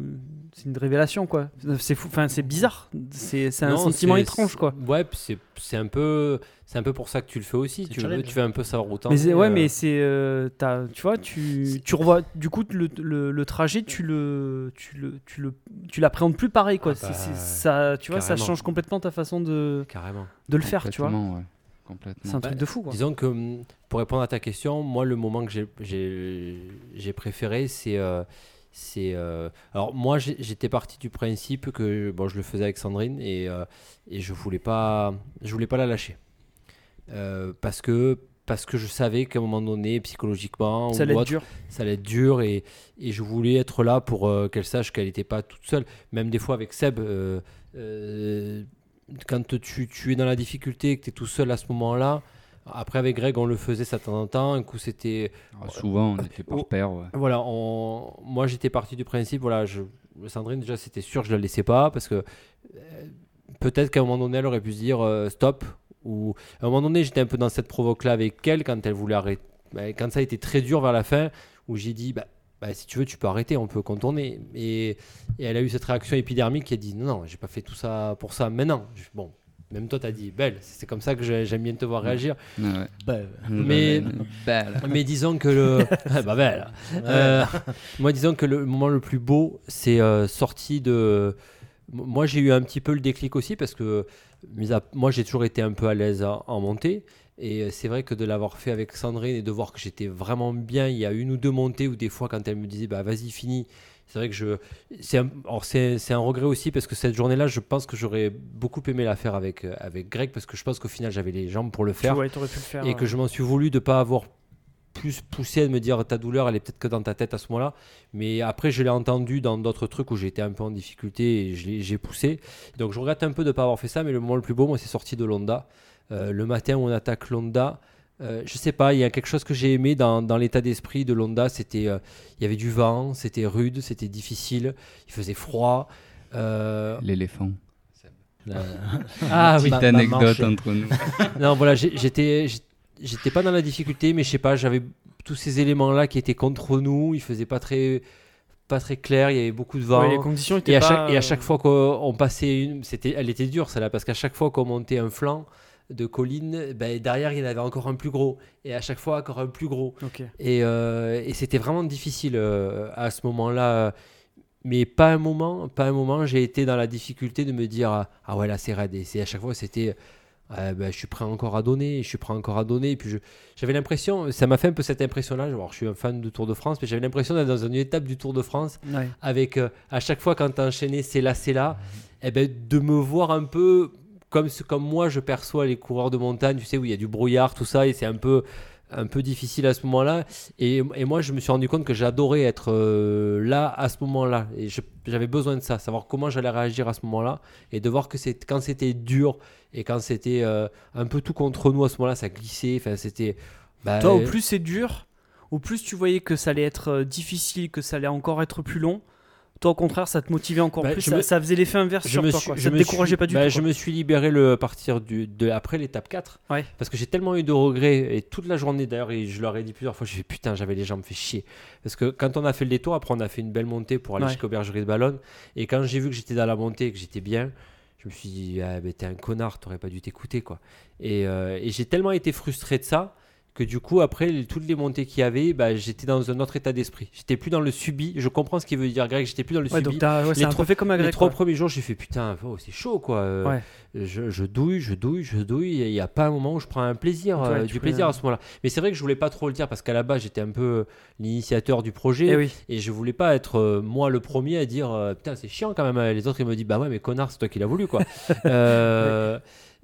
c'est une révélation quoi. C'est fou, enfin c'est bizarre, c'est c'est un Non, sentiment c'est- étrange quoi. Ouais, puis c'est c'est un peu c'est un peu pour ça que tu le fais aussi. C'est Tu veux, challenge. tu veux un peu savoir autant. Mais c'est- ouais, mais c'est, euh, t'as- tu vois, tu, tu revois, du coup le, le, le trajet, tu le, tu le, tu le, tu l'appréhendes plus pareil quoi. Ah C'est- bah, c'est- ça, tu vois, ça carrément. change complètement ta façon de, carrément. de le faire, tu vois. Complètement, ouais. Complètement. C'est un truc Bah, de fou quoi. Disons que hum, pour répondre à ta question, moi le moment que j'ai- préféré, c'est euh, c'est euh, alors moi j'ai- j'étais parti du principe que bon je le faisais avec Sandrine et euh, et je voulais pas je voulais pas la lâcher Euh, parce que parce que je savais qu'à un moment donné psychologiquement Ça ou allait être autre, dur. ça allait être dur et, et je voulais être là pour euh, qu'elle sache qu'elle n'était pas toute seule. Même des fois avec Seb, euh, euh, quand tu, tu es dans la difficulté et que tu es tout seul à ce moment-là, après avec Greg on le faisait ça de temps en temps, un coup c'était... Ah, souvent, on était par Oh. ouais. Voilà, on- moi j'étais parti du principe, voilà, je, Sandrine déjà c'était sûr je la laissais pas parce que euh, peut-être qu'à un moment donné elle aurait pu se dire euh, stop ou à un moment donné j'étais un peu dans cette provoque là avec elle quand elle voulait arrêter, bah, quand ça a été très dur vers la fin où j'ai dit bah, bah, si tu veux tu peux arrêter, on peut contourner et, et elle a eu cette réaction épidermique qui a dit non non j'ai pas fait tout ça pour ça maintenant. Je- Bon, même toi t'as dit belle, c'est comme ça que j'ai- j'aime bien te voir réagir. Ouais, ouais. Bah, Mais- Belle. Mais disons que le. Ah, bah belle. Euh, moi, disons que le moment le plus beau, c'est euh, sorti de. Moi, j'ai eu un petit peu le déclic aussi parce que mis à- moi, j'ai toujours été un peu à l'aise en, en montée. Et euh, c'est vrai que de l'avoir fait avec Sandrine et de voir que j'étais vraiment bien, il y a une ou deux montées où des fois, quand elle me disait bah vas-y, finis, c'est vrai que je. C'est un, c'est, regret aussi parce que cette journée-là, je pense que j'aurais beaucoup aimé la faire avec, euh, avec Greg parce que je pense qu'au final, j'avais les jambes pour le faire ouais, pu le faire. et que je m'en suis voulu de pas avoir plus poussé à me dire ta douleur elle est peut-être que dans ta tête à ce moment-là mais après je l'ai entendu dans d'autres trucs où j'étais un peu en difficulté et j'ai poussé donc je regrette un peu de pas avoir fait ça mais le moment le plus beau moi c'est sorti de Londa le matin où on attaque Londa euh, je sais pas il y a quelque chose que j'ai aimé dans, dans l'état d'esprit de Londa c'était euh, il y avait du vent c'était rude c'était difficile il faisait froid euh, L'éléphant. ah oui Petite anecdote entre nous. non, voilà, j'étais, j'étais pas dans la difficulté, mais je sais pas, j'avais tous ces éléments-là qui étaient contre nous. Il faisait pas très, pas très clair. Il y avait beaucoup de vent. Ouais, les conditions étaient et, à pas, chaque, et à euh, chaque fois qu'on passait une, c'était, elle était dure celle-là, parce qu'à chaque fois qu'on montait un flanc de colline, ben, derrière il y en avait encore un plus gros, et à chaque fois encore un plus gros. Et, euh, et c'était vraiment difficile euh, à ce moment-là. Mais pas un moment, pas un moment, j'ai été dans la difficulté de me dire ah ouais là c'est raide. Et c'est à chaque fois c'était ah, ben, je suis prêt encore à donner, je suis prêt encore à donner. Et puis j'avais l'impression, ça m'a fait un peu cette impression-là. Alors, je suis un fan du Tour de France, mais j'avais l'impression d'être dans une étape du Tour de France Ouais. avec euh, à chaque fois quand tu enchaîné c'est là, c'est là, et ben, de me voir un peu comme, moi je perçois les coureurs de montagne, tu sais, où il y a du brouillard, tout ça, et c'est un peu, un peu difficile à ce moment-là. Et, et moi je me suis rendu compte que j'adorais être euh, là à ce moment-là. Et j'avais besoin de ça, savoir comment j'allais réagir à ce moment-là, et de voir que quand c'était dur et quand c'était euh, un peu tout contre nous à ce moment-là, ça glissait, enfin c'était. bah, Toi, au plus c'est dur, au plus tu voyais que ça allait être euh, difficile, que ça allait encore être plus long. Toi, au contraire, ça te motivait encore Bah, plus. je Ça, me- ça faisait l'effet inverse je sur me toi. suis- quoi. je Ça te me décourageait suis- pas du bah, tout. Je quoi. me suis libéré le, à partir du, de, après l'étape 4. Ouais. Parce que j'ai tellement eu de regrets. Et toute la journée, d'ailleurs, et je leur ai dit plusieurs fois, j'ai fait putain, j'avais les jambes fait chier. Parce que quand on a fait le détour, après, on a fait une belle montée pour aller Ouais. jusqu'au bergerie de Ballon. Et quand j'ai vu que j'étais dans la montée et que j'étais bien, je me suis dit, ah, ben, t'es un connard, t'aurais pas dû t'écouter. quoi. Et, euh, et j'ai tellement été frustré de ça que du coup, après les- toutes les montées qu'il y avait, bah, j'étais dans un autre état d'esprit. J'étais plus dans le subi. Je comprends ce qu'il veut dire, Greg. J'étais plus dans le Ouais, subi. donc ouais, Les un trois- comme Les Agrec. trois premiers jours, j'ai fait putain, oh, c'est chaud quoi. Euh, Ouais. je, je douille, je douille, je douille. et Il n'y a pas un moment où je prends un plaisir, euh, du plaisir à ce moment-là. Mais c'est vrai que je voulais pas trop le dire parce qu'à la base, j'étais un peu l'initiateur du projet Eh oui. et je voulais pas être euh, moi le premier à dire euh, putain, c'est chiant quand même. Les autres, ils me disent bah ouais, mais connard, c'est toi qui l'as voulu quoi. Euh,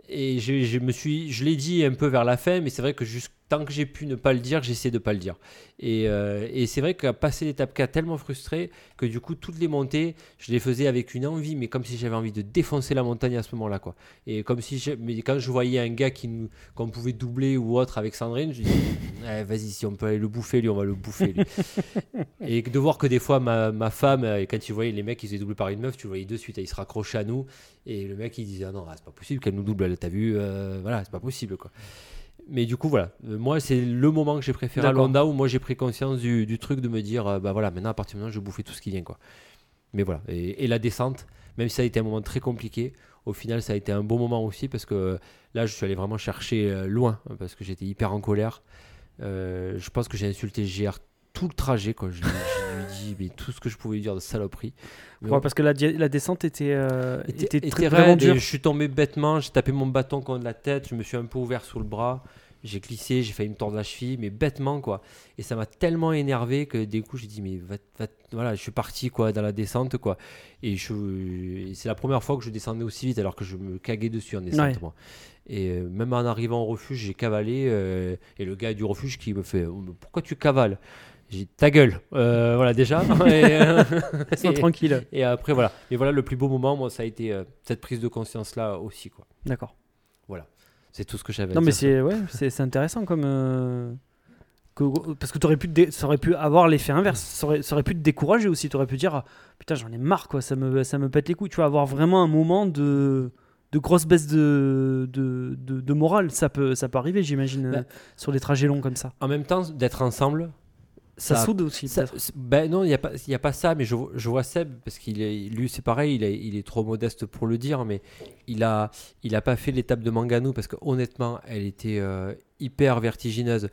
Et je, je me suis, je l'ai dit un peu vers la fin, mais c'est vrai que juste tant que j'ai pu ne pas le dire, j'essaie de pas le dire. Et, euh, et c'est vrai qu'à passer l'étape 4, tellement frustré que du coup, toutes les montées, je les faisais avec une envie, mais comme si j'avais envie de défoncer la montagne à ce moment-là. quoi. Et comme si, mais quand je voyais un gars qui nous- qu'on pouvait doubler ou autre avec Sandrine, je dis, Eh, vas-y, si on peut aller le bouffer, lui, on va le bouffer. lui. et de voir que des fois, ma, ma femme, euh, quand tu voyais les mecs, ils étaient doublés par une meuf, tu le voyais de suite, ils se raccrochaient à nous. Et le mec, il disait, ah non, ah, c'est pas possible qu'elle nous double, elle, t'as vu, euh, voilà, c'est pas possible. quoi. Mais du coup, voilà, Euh, moi, c'est le moment que j'ai préféré à. Londa où moi j'ai pris conscience du, du truc de me dire, euh, bah voilà, maintenant, à partir de maintenant, je vais bouffer tout ce qui vient. quoi. Mais voilà, et, et la descente, même si ça a été un moment très compliqué, au final, ça a été un bon moment aussi parce que euh, là, je suis allé vraiment chercher loin hein, parce que j'étais hyper en colère. Euh, je pense que j'ai insulté GR tout le trajet. Quoi. Je, lui- je lui ai dit mais tout ce que je pouvais lui dire de saloperie. Mais Ouais, on- parce que la, la descente était, euh, était, était, très, raide dure. je suis tombé bêtement, j'ai tapé mon bâton contre la tête, je me suis un peu ouvert sous le bras, j'ai glissé, j'ai failli me tordre la cheville, mais bêtement quoi. Et ça m'a tellement énervé que des coups j'ai dit mais va, va- voilà, je suis parti quoi dans la descente quoi. Et je, et c'est la première fois que je descendais aussi vite alors que je me caguais dessus en descente Ouais. moi. Et euh, même en arrivant au refuge, j'ai cavalé euh, et le gars du refuge qui me fait Oh, pourquoi tu cavales? J'ai dit ta gueule, Euh, voilà déjà. Et, euh, et- tranquille. et après, voilà. Et voilà, le plus beau moment, moi, ça a été euh, cette prise de conscience-là aussi, quoi. D'accord. C'est tout ce que j'avais à Non, mais dire. c'est ouais, c'est intéressant comme. euh, que- parce que aurais pu dé- ça aurait pu avoir l'effet inverse. Ça aurait, ça aurait pu te décourager aussi. Tu aurais pu dire ah, Putain, j'en ai marre, quoi. Ça me, ça me pète les couilles. Tu vas avoir vraiment un moment de, de grosse baisse de, de, de, de morale. Ça peut, ça peut arriver, j'imagine, Bah. sur des trajets longs comme ça. En même temps, d'être ensemble, Ça, ça- soude aussi. ça- ben non, il n'y a, pas- y a pas ça, mais je, vo- je vois Seb, parce qu'il est, lui, c'est pareil, il est, il est trop modeste pour le dire, mais il a, il a pas fait l'étape de Manganou, parce que honnêtement, elle était euh, hyper vertigineuse.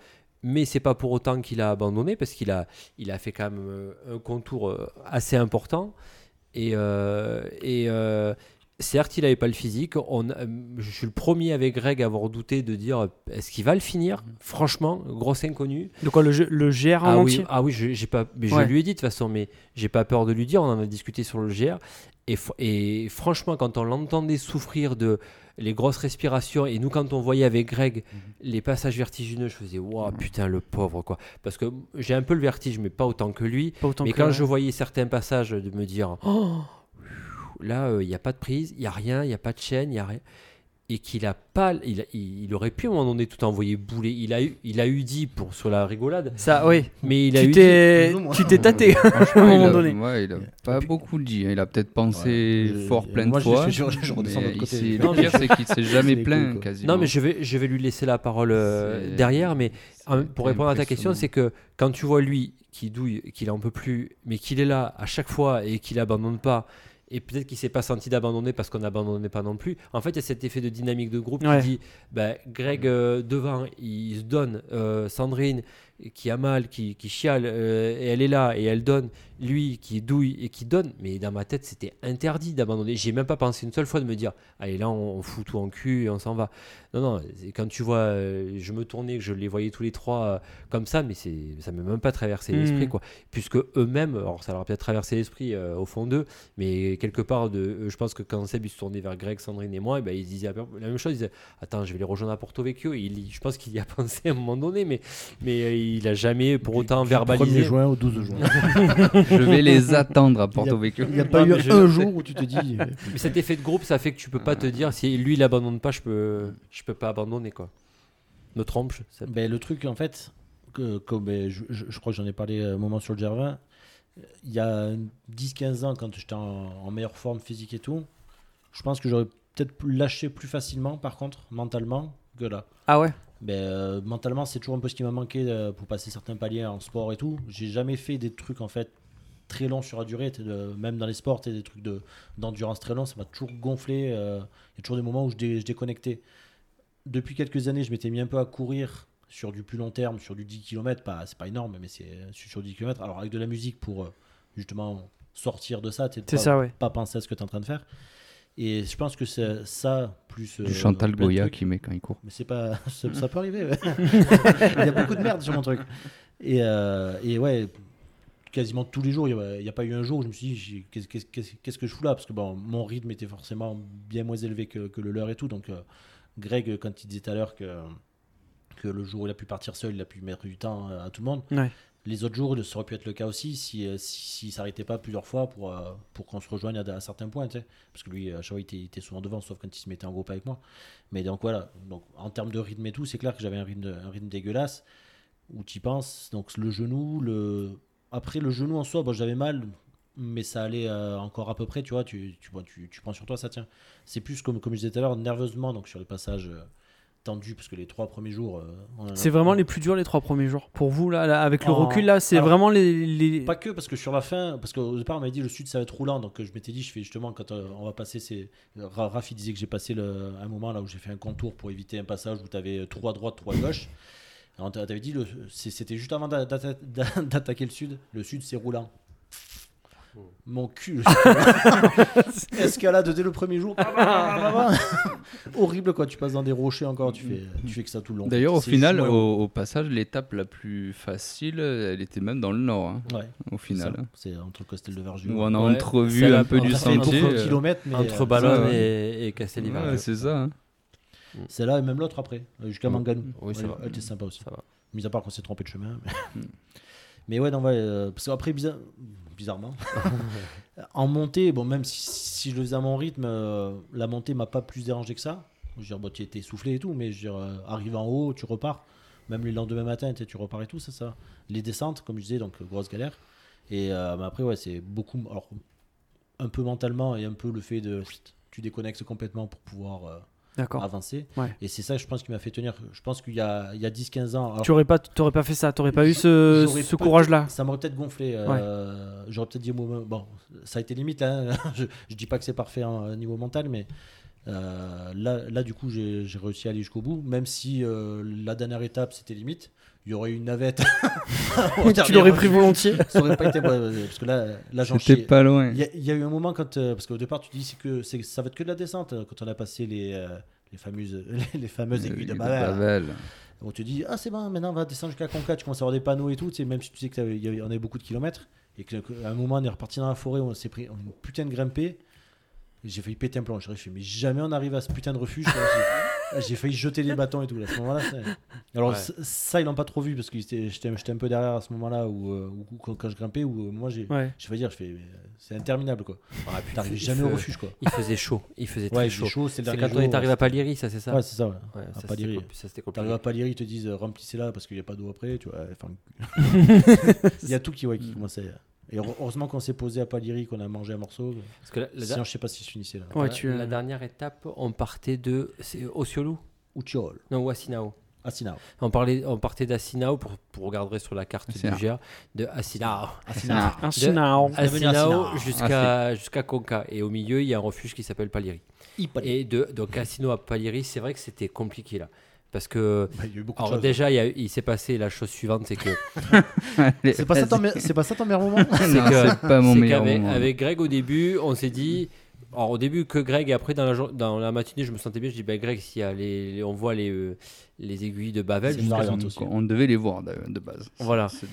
Mais c'est pas pour autant qu'il a abandonné, parce qu'il a, il a fait quand même euh, un contour euh, assez important. Et, euh, et euh, certes, il avait pas le physique. On, euh, je suis le premier avec Greg à avoir douté de dire euh, est-ce qu'il va le finir? Franchement, grosse inconnue. De quoi le, le GR en Ah oui, entier ah oui, je, j'ai pas, mais Ouais. je lui ai dit de toute façon, mais j'ai pas peur de lui dire. On en a discuté sur le GR. Et, fr- et franchement, quand on l'entendait souffrir de les grosses respirations, et nous, quand on voyait avec Greg Mhm. les passages vertigineux, je faisais waouh, putain, le pauvre, quoi. Parce que j'ai un peu le vertige, mais pas autant que lui. Pas autant mais que- quand je voyais certains passages, de me dire oh, là, il n'y a pas de prise, il n'y a rien, il n'y a pas de chaîne, il n'y a rien. Et qu'il a pas, il, a- il, il aurait pu à un moment donné tout envoyer bouler. Il a eu, il a eu dit pour sur la rigolade, Ça, oui. mais il a Tu eu t'es, tu t'es tâté à un moment a- donné. ouais, il a pas beaucoup dit. hein. Il a peut-être pensé Ouais, fort plein moi, de fois. je- je mais côté. Non, le pire, c'est qu'il s'est jamais plaint quoi. quasiment. Non, mais je vais, je vais lui laisser la parole euh, derrière. Mais pour répondre à ta question, c'est que quand tu vois lui qui douille, qu'il en peut plus, mais qu'il est là à chaque fois et qu'il abandonne pas, et peut-être qu'il s'est pas senti d'abandonner parce qu'on n'abandonnait pas non plus. En fait, il y a cet effet de dynamique de groupe Ouais. qui dit bah, Greg euh, devant, il se donne, euh, Sandrine qui a mal, qui, qui chiale, euh, et elle est là et elle donne, lui qui douille et qui donne. Mais dans ma tête, c'était interdit d'abandonner. J'ai même pas pensé une seule fois de me dire allez, là, on, on fout tout en cul et on s'en va. Non, non, quand tu vois, euh, je me tournais, que je les voyais tous les trois euh, comme ça, mais ça ne m'a même pas traversé Mhm. l'esprit, quoi. Puisque eux-mêmes, alors ça leur a peut-être traversé l'esprit au fond d'eux, mais quelque part, de, je pense que quand Seb se tournait vers Greg, Sandrine et moi, eh ben, ils disaient la même chose, ils disaient Attends, je vais les rejoindre à Porto Vecchio. Et il, je pense qu'il y a pensé à un moment donné, mais, mais il a jamais pour autant Du verbalisé. 1er juin au 12 juin. Je vais les attendre à Porto Vecchio. Il n'y a pas Non, eu un jour où tu te dis. euh, Mais cet effet de groupe, ça fait que tu peux pas te dire si lui il abandonne pas, je peux, je peux pas abandonner quoi. Me trompe, Seb Ben, le truc, en fait, que, comme ben, je, je- je crois que j'en ai parlé un moment sur le Gervin, il y a 10-15 ans, quand j'étais en, en meilleure forme physique et tout, je pense que j'aurais peut-être lâché plus facilement, par contre, mentalement, que là. Ah ouais? Ben, euh, mentalement, c'est toujours un peu ce qui m'a manqué euh, pour passer certains paliers en sport et tout. J'ai jamais fait des trucs, en fait, très longs sur la durée, de- même dans les sports, des trucs de- d'endurance très longs, ça m'a toujours gonflé. euh, Il y a toujours des moments où je, dé- je déconnectais. Depuis quelques années, je m'étais mis un peu à courir sur du plus long terme, sur du 10 km. Pas, c'est pas énorme, mais c'est sur sur 10 km. Alors, avec de la musique pour justement sortir de ça, C'est pas, ouais. pas penser à ce que tu es en train de faire. Et je pense que c'est ça, plus. euh, Du Chantal Goya qui met quand il court. Mais c'est pas. Ça, ça peut arriver, ouais. Il y a beaucoup de merde sur mon truc. Et, euh, et ouais, quasiment tous les jours, il n'y a, pas eu un jour où je me suis dit, qu'est-ce qu'est-ce- qu'est-ce- qu'est-ce que je fous là? Parce que bon, mon rythme était forcément bien moins élevé que, que le leur et tout. Donc, euh, Greg, quand il disait tout à l'heure que, que le jour où il a pu partir seul, il a pu mettre du temps à tout le monde. Ouais. Les autres jours, ça aurait pu être le cas aussi si euh, si, s'il s'arrêtait pas plusieurs fois pour, euh, pour qu'on se rejoigne à, à certains points. tu sais. Parce que lui, à chaque fois, il était, souvent devant, sauf quand il se mettait en groupe avec moi. Mais donc voilà, donc, en termes de rythme et tout, c'est clair que j'avais un rythme, dégueulasse où tu penses. Donc le genou, le... après le genou en soi, bon, j'avais mal, mais ça allait euh, encore à peu près, tu vois, tu, tu, prends sur toi, ça tient. C'est plus comme, comme je disais tout à l'heure, nerveusement, donc sur les passages euh, tendus, parce que les trois premiers jours... euh, C'est vraiment les plus durs les trois premiers jours. Pour vous, là, là, avec le En- recul, là, c'est vraiment les. les- Pas que, parce que sur la fin, parce qu'au départ, on m'avait dit le sud ça va être roulant, donc euh, je m'étais dit, je fais justement, quand euh, on va passer ces. Rafi disait que j'ai passé le, un moment là où j'ai fait un contour pour éviter un passage où tu avais trop à droite, trop à gauche. Alors, t'a- t'avais dit, le- c'était juste avant d'a- d'atta- d'a- d'attaquer le sud. Le sud, c'est roulant. Mon cul. Escalade dès le premier jour? Bah, bah, bah, bah. Horrible quoi, tu passes dans des rochers encore, tu fais, tu fais que ça tout le long. D'ailleurs, au final, au, passage, l'étape la plus facile, elle était même dans le nord, hein, ouais, au c'est final. C'est entre Costel de Verjus. Où on a Ouais, entrevu celle-là, un peu on du sentier. kilomètres, mais, Entre euh, Ballon et, et ouais, c'est ça. hein. C'est là et même l'autre après, euh, jusqu'à Manganou. Oui, ça Ouais, va. Elle était sympa aussi. Ça va. Mis à part qu'on s'est trompé de chemin. Mais, Mm. Mais ouais, non, ouais, euh, parce qu'après, bizarre- bizarrement, en montée, bon, même si, si je le faisais à mon rythme, euh, la montée m'a pas plus dérangé que ça. Je veux dire, bon, tu étais essoufflé et tout, mais je veux dire, euh, arrivé en haut, tu repars. Même les lendemains matin, tu repars et tout, ça, ça. Les descentes, comme je disais, donc grosse galère. Et mais après, ouais, c'est beaucoup. Alors, un peu mentalement et un peu le fait de. Tu déconnectes complètement pour pouvoir. Euh, D'accord. avancer. Ouais. Et c'est ça, je pense, qui m'a fait tenir. Je pense qu'il y a, il y a 10-15 ans. alors, Tu aurais pas, pas fait ça, t'aurais pas eu ce, ce courage-là. Ça m'aurait peut-être gonflé. euh, J'aurais peut-être dit, bon, ça a été limite. hein. je, je dis pas que c'est parfait hein, au niveau mental, mais Euh, là, là, du coup, j'ai j'ai réussi à aller jusqu'au bout, même si euh, la dernière étape, c'était limite. Il y aurait eu une navette. Tu l'aurais pris volontiers. Ça aurait pas été. ouais, parce que là, là j'en C'était pas loin. Il y, a- y a eu un moment quand. euh, parce qu'au départ, tu dis que ça va être que de la descente. euh, Quand on a passé les, euh, les, fameuses, les, fameuses aiguilles de. Bavel. On te dit, ah c'est bon, maintenant on va descendre jusqu'à Conca, tu commences à avoir des panneaux et tout, tu sais, même si tu sais qu'il y avait, on avait beaucoup de kilomètres, et qu'à un moment on est reparti dans la forêt, où on s'est pris une putain de grimpée, j'ai failli péter un plomb. Je fais, mais jamais on arrive à ce putain de refuge. J'ai- failli jeter les bâtons et tout. là, à ce moment-là, Alors Ouais. ça, ils l'ont pas trop vu, parce que j'étais un peu derrière à ce moment-là, où, euh, où- quand, quand je grimpais, où euh, moi j'ai Ouais. j'ai failli dire, je fais, euh, c'est interminable quoi. Ah, puis T'arrives jamais au refuge quoi. Il faisait chaud. Il faisait très Ouais, chaud. c'est chaud, c'est quand on est jour, arrivé à Paléry, ça, c'est ça Ouais, c'est ça, ouais. Ouais, à compliqué. T'arrives à Paléry, ils te disent remplissez là parce qu'il n'y a pas d'eau après. Tu vois, enfin, il y a tout qui, ouais, qui commençait. Et heure- heureusement qu'on s'est posé à Paléry, qu'on a mangé un morceau. Parce que la, la- Sinon, je sais pas si je finissais là. Ouais, la- tu, euh, la dernière étape, on partait de c'est Osiolou Uchiol, Non, ou Asinao. Asinao. On, parlait, on partait d'Asinao, pour, pour regarder sur la carte Asinao. du GA, de Asinao. Asinao. À Asinao Asinao. jusqu'à jusqu'à Conca. Et au milieu, il y a un refuge qui s'appelle Paléry. Et de, donc Asino à Paléry, c'est vrai que c'était compliqué là. Parce que, Bah, il y a eu beaucoup de alors déjà, il, y a- il s'est passé la chose suivante, c'est que C'est pas, ça ton me- c'est pas ça ton meilleur moment Non, que- c'est pas mon c'est meilleur qu'avec moment. avec Greg au début, on s'est dit. Alors au début que Greg et après dans la, jour- dans la matinée je me sentais bien, je dis ben Greg les, les- on voit les, euh, les aiguilles de variante on, devait les voir de, de base. Voilà. C'est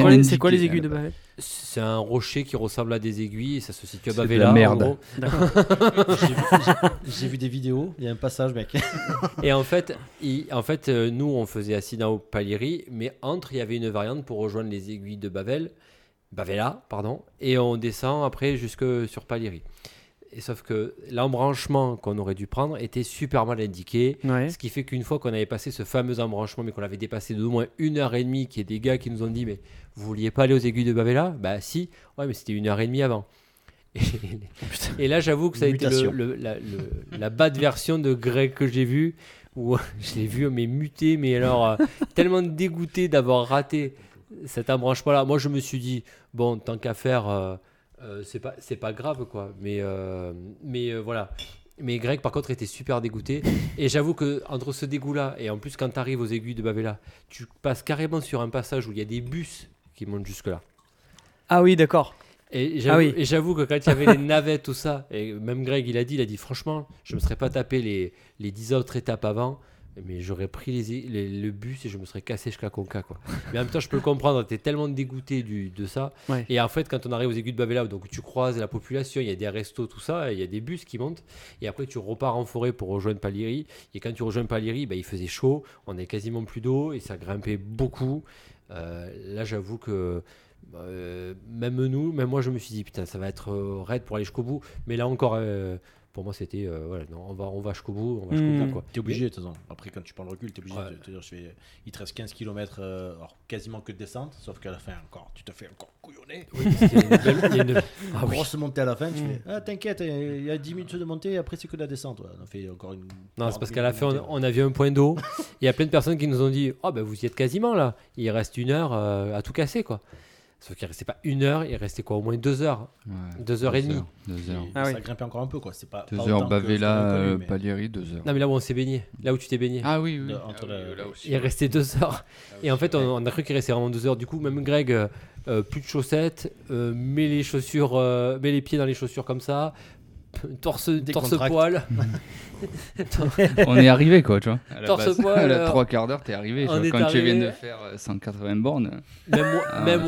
quoi, les- quoi aiguilles de base. Bavel? C'est un rocher qui ressemble à des aiguilles et ça se situe à en merde. J'ai vu, des vidéos, il y a un passage, mec. Et en fait, il- en fait euh, nous on faisait Asinao Paléry, mais entre il y avait une variante pour rejoindre les aiguilles de Bavel, Bavela, pardon, et on descend après jusque sur Paléry. Et sauf que l'embranchement qu'on aurait dû prendre était super mal indiqué. Ouais. Ce qui fait qu'une fois qu'on avait passé ce fameux embranchement, mais qu'on l'avait dépassé d'au moins une heure et demie, qu'il y a des gars qui nous ont dit Mais vous vouliez pas aller aux aiguilles de Bavela Bah si, ouais, mais c'était une heure et demie avant. Et, et là, j'avoue que ça a été le, Mutation. le- la, le- la bad version de Greg que j'ai vu, où je l'ai vu, mais muté, mais alors euh, tellement dégoûté d'avoir raté cet embranchement-là. Moi, je me suis dit Bon, tant qu'à faire. euh, c'est pas c'est pas grave quoi. Mais euh, mais euh, voilà. Mais Greg par contre était super dégoûté. Et j'avoue que entre ce dégoût là et en plus quand tu arrives aux aiguilles de Bavela tu passes carrément sur un passage où il y a des bus qui montent jusque là Ah oui, d'accord. et j'avoue, Ah oui. j'avoue que quand il y avait les navettes tout ça et même Greg il a dit il a dit franchement je me serais pas tapé les, les 10 autres étapes avant mais j'aurais pris les, les- le bus et je me serais cassé jusqu'à Conca quoi. Mais en même temps je peux le comprendre, t'es tellement dégoûté du, de ça. Ouais. Et en fait quand on arrive aux aiguilles de Bavela, donc tu croises la population, il y a des restos, tout ça, il y a des bus qui montent. Et après tu repars en forêt pour rejoindre Paléry. Et quand tu rejoins Paléry, bah, il faisait chaud, on avait quasiment plus d'eau et ça grimpait beaucoup. Euh, là j'avoue que euh, même nous, même moi je me suis dit putain ça va être euh, raide pour aller jusqu'au bout. Mais là encore, euh, pour moi c'était euh, voilà, non, on va, on va jusqu'au bout, on va jusqu'au Mm. bout quoi. T'es obligé, de toute façon. Après, quand tu prends le recul, t'es obligé Ouais. de te dire, je fais, il te reste 15 km, alors quasiment que de descente, sauf qu'à la fin, encore, tu te fais encore couillonner. Oui, parce qu'il y a une belle- il y a une- Ah oui. Grosse montée à la fin, tu Mm. fais, ah t'inquiète, il y a 10 minutes de montée, après c'est que de la descente. ouais. On a fait encore une. Non, c'est parce 40 qu'à la fin, on, on a vu un point d'eau. Il y a plein de personnes qui nous ont dit Oh, ben vous y êtes quasiment là. Il reste une heure euh, à tout casser, quoi. Sauf qu'il restait pas une heure, il restait quoi Au moins deux heures. Ouais, Deux heures et demie. Deux Et heures. Ah ça oui. grimpait encore un peu, quoi. C'est pas. Deux pas heures Bavela, euh, mais- Paléry, deux heures. Non, mais là où on s'est baigné, là où tu t'es baigné, Ah oui, oui. De- Ah entre oui, la- là aussi, il ouais. restait deux heures. Ah Et en fait, on, on a cru qu'il restait vraiment deux heures. Du coup, même Greg, euh, euh, plus de chaussettes, euh, met les chaussures, euh, met les pieds dans les chaussures comme ça, torse, poil. on est arrivé quoi, tu vois. À la Torse base. poil, À alors. trois quarts d'heure, t'es arrivé. tu On vois. est Quand tu viens de faire euh, 180 bornes. Même moi, Ah, même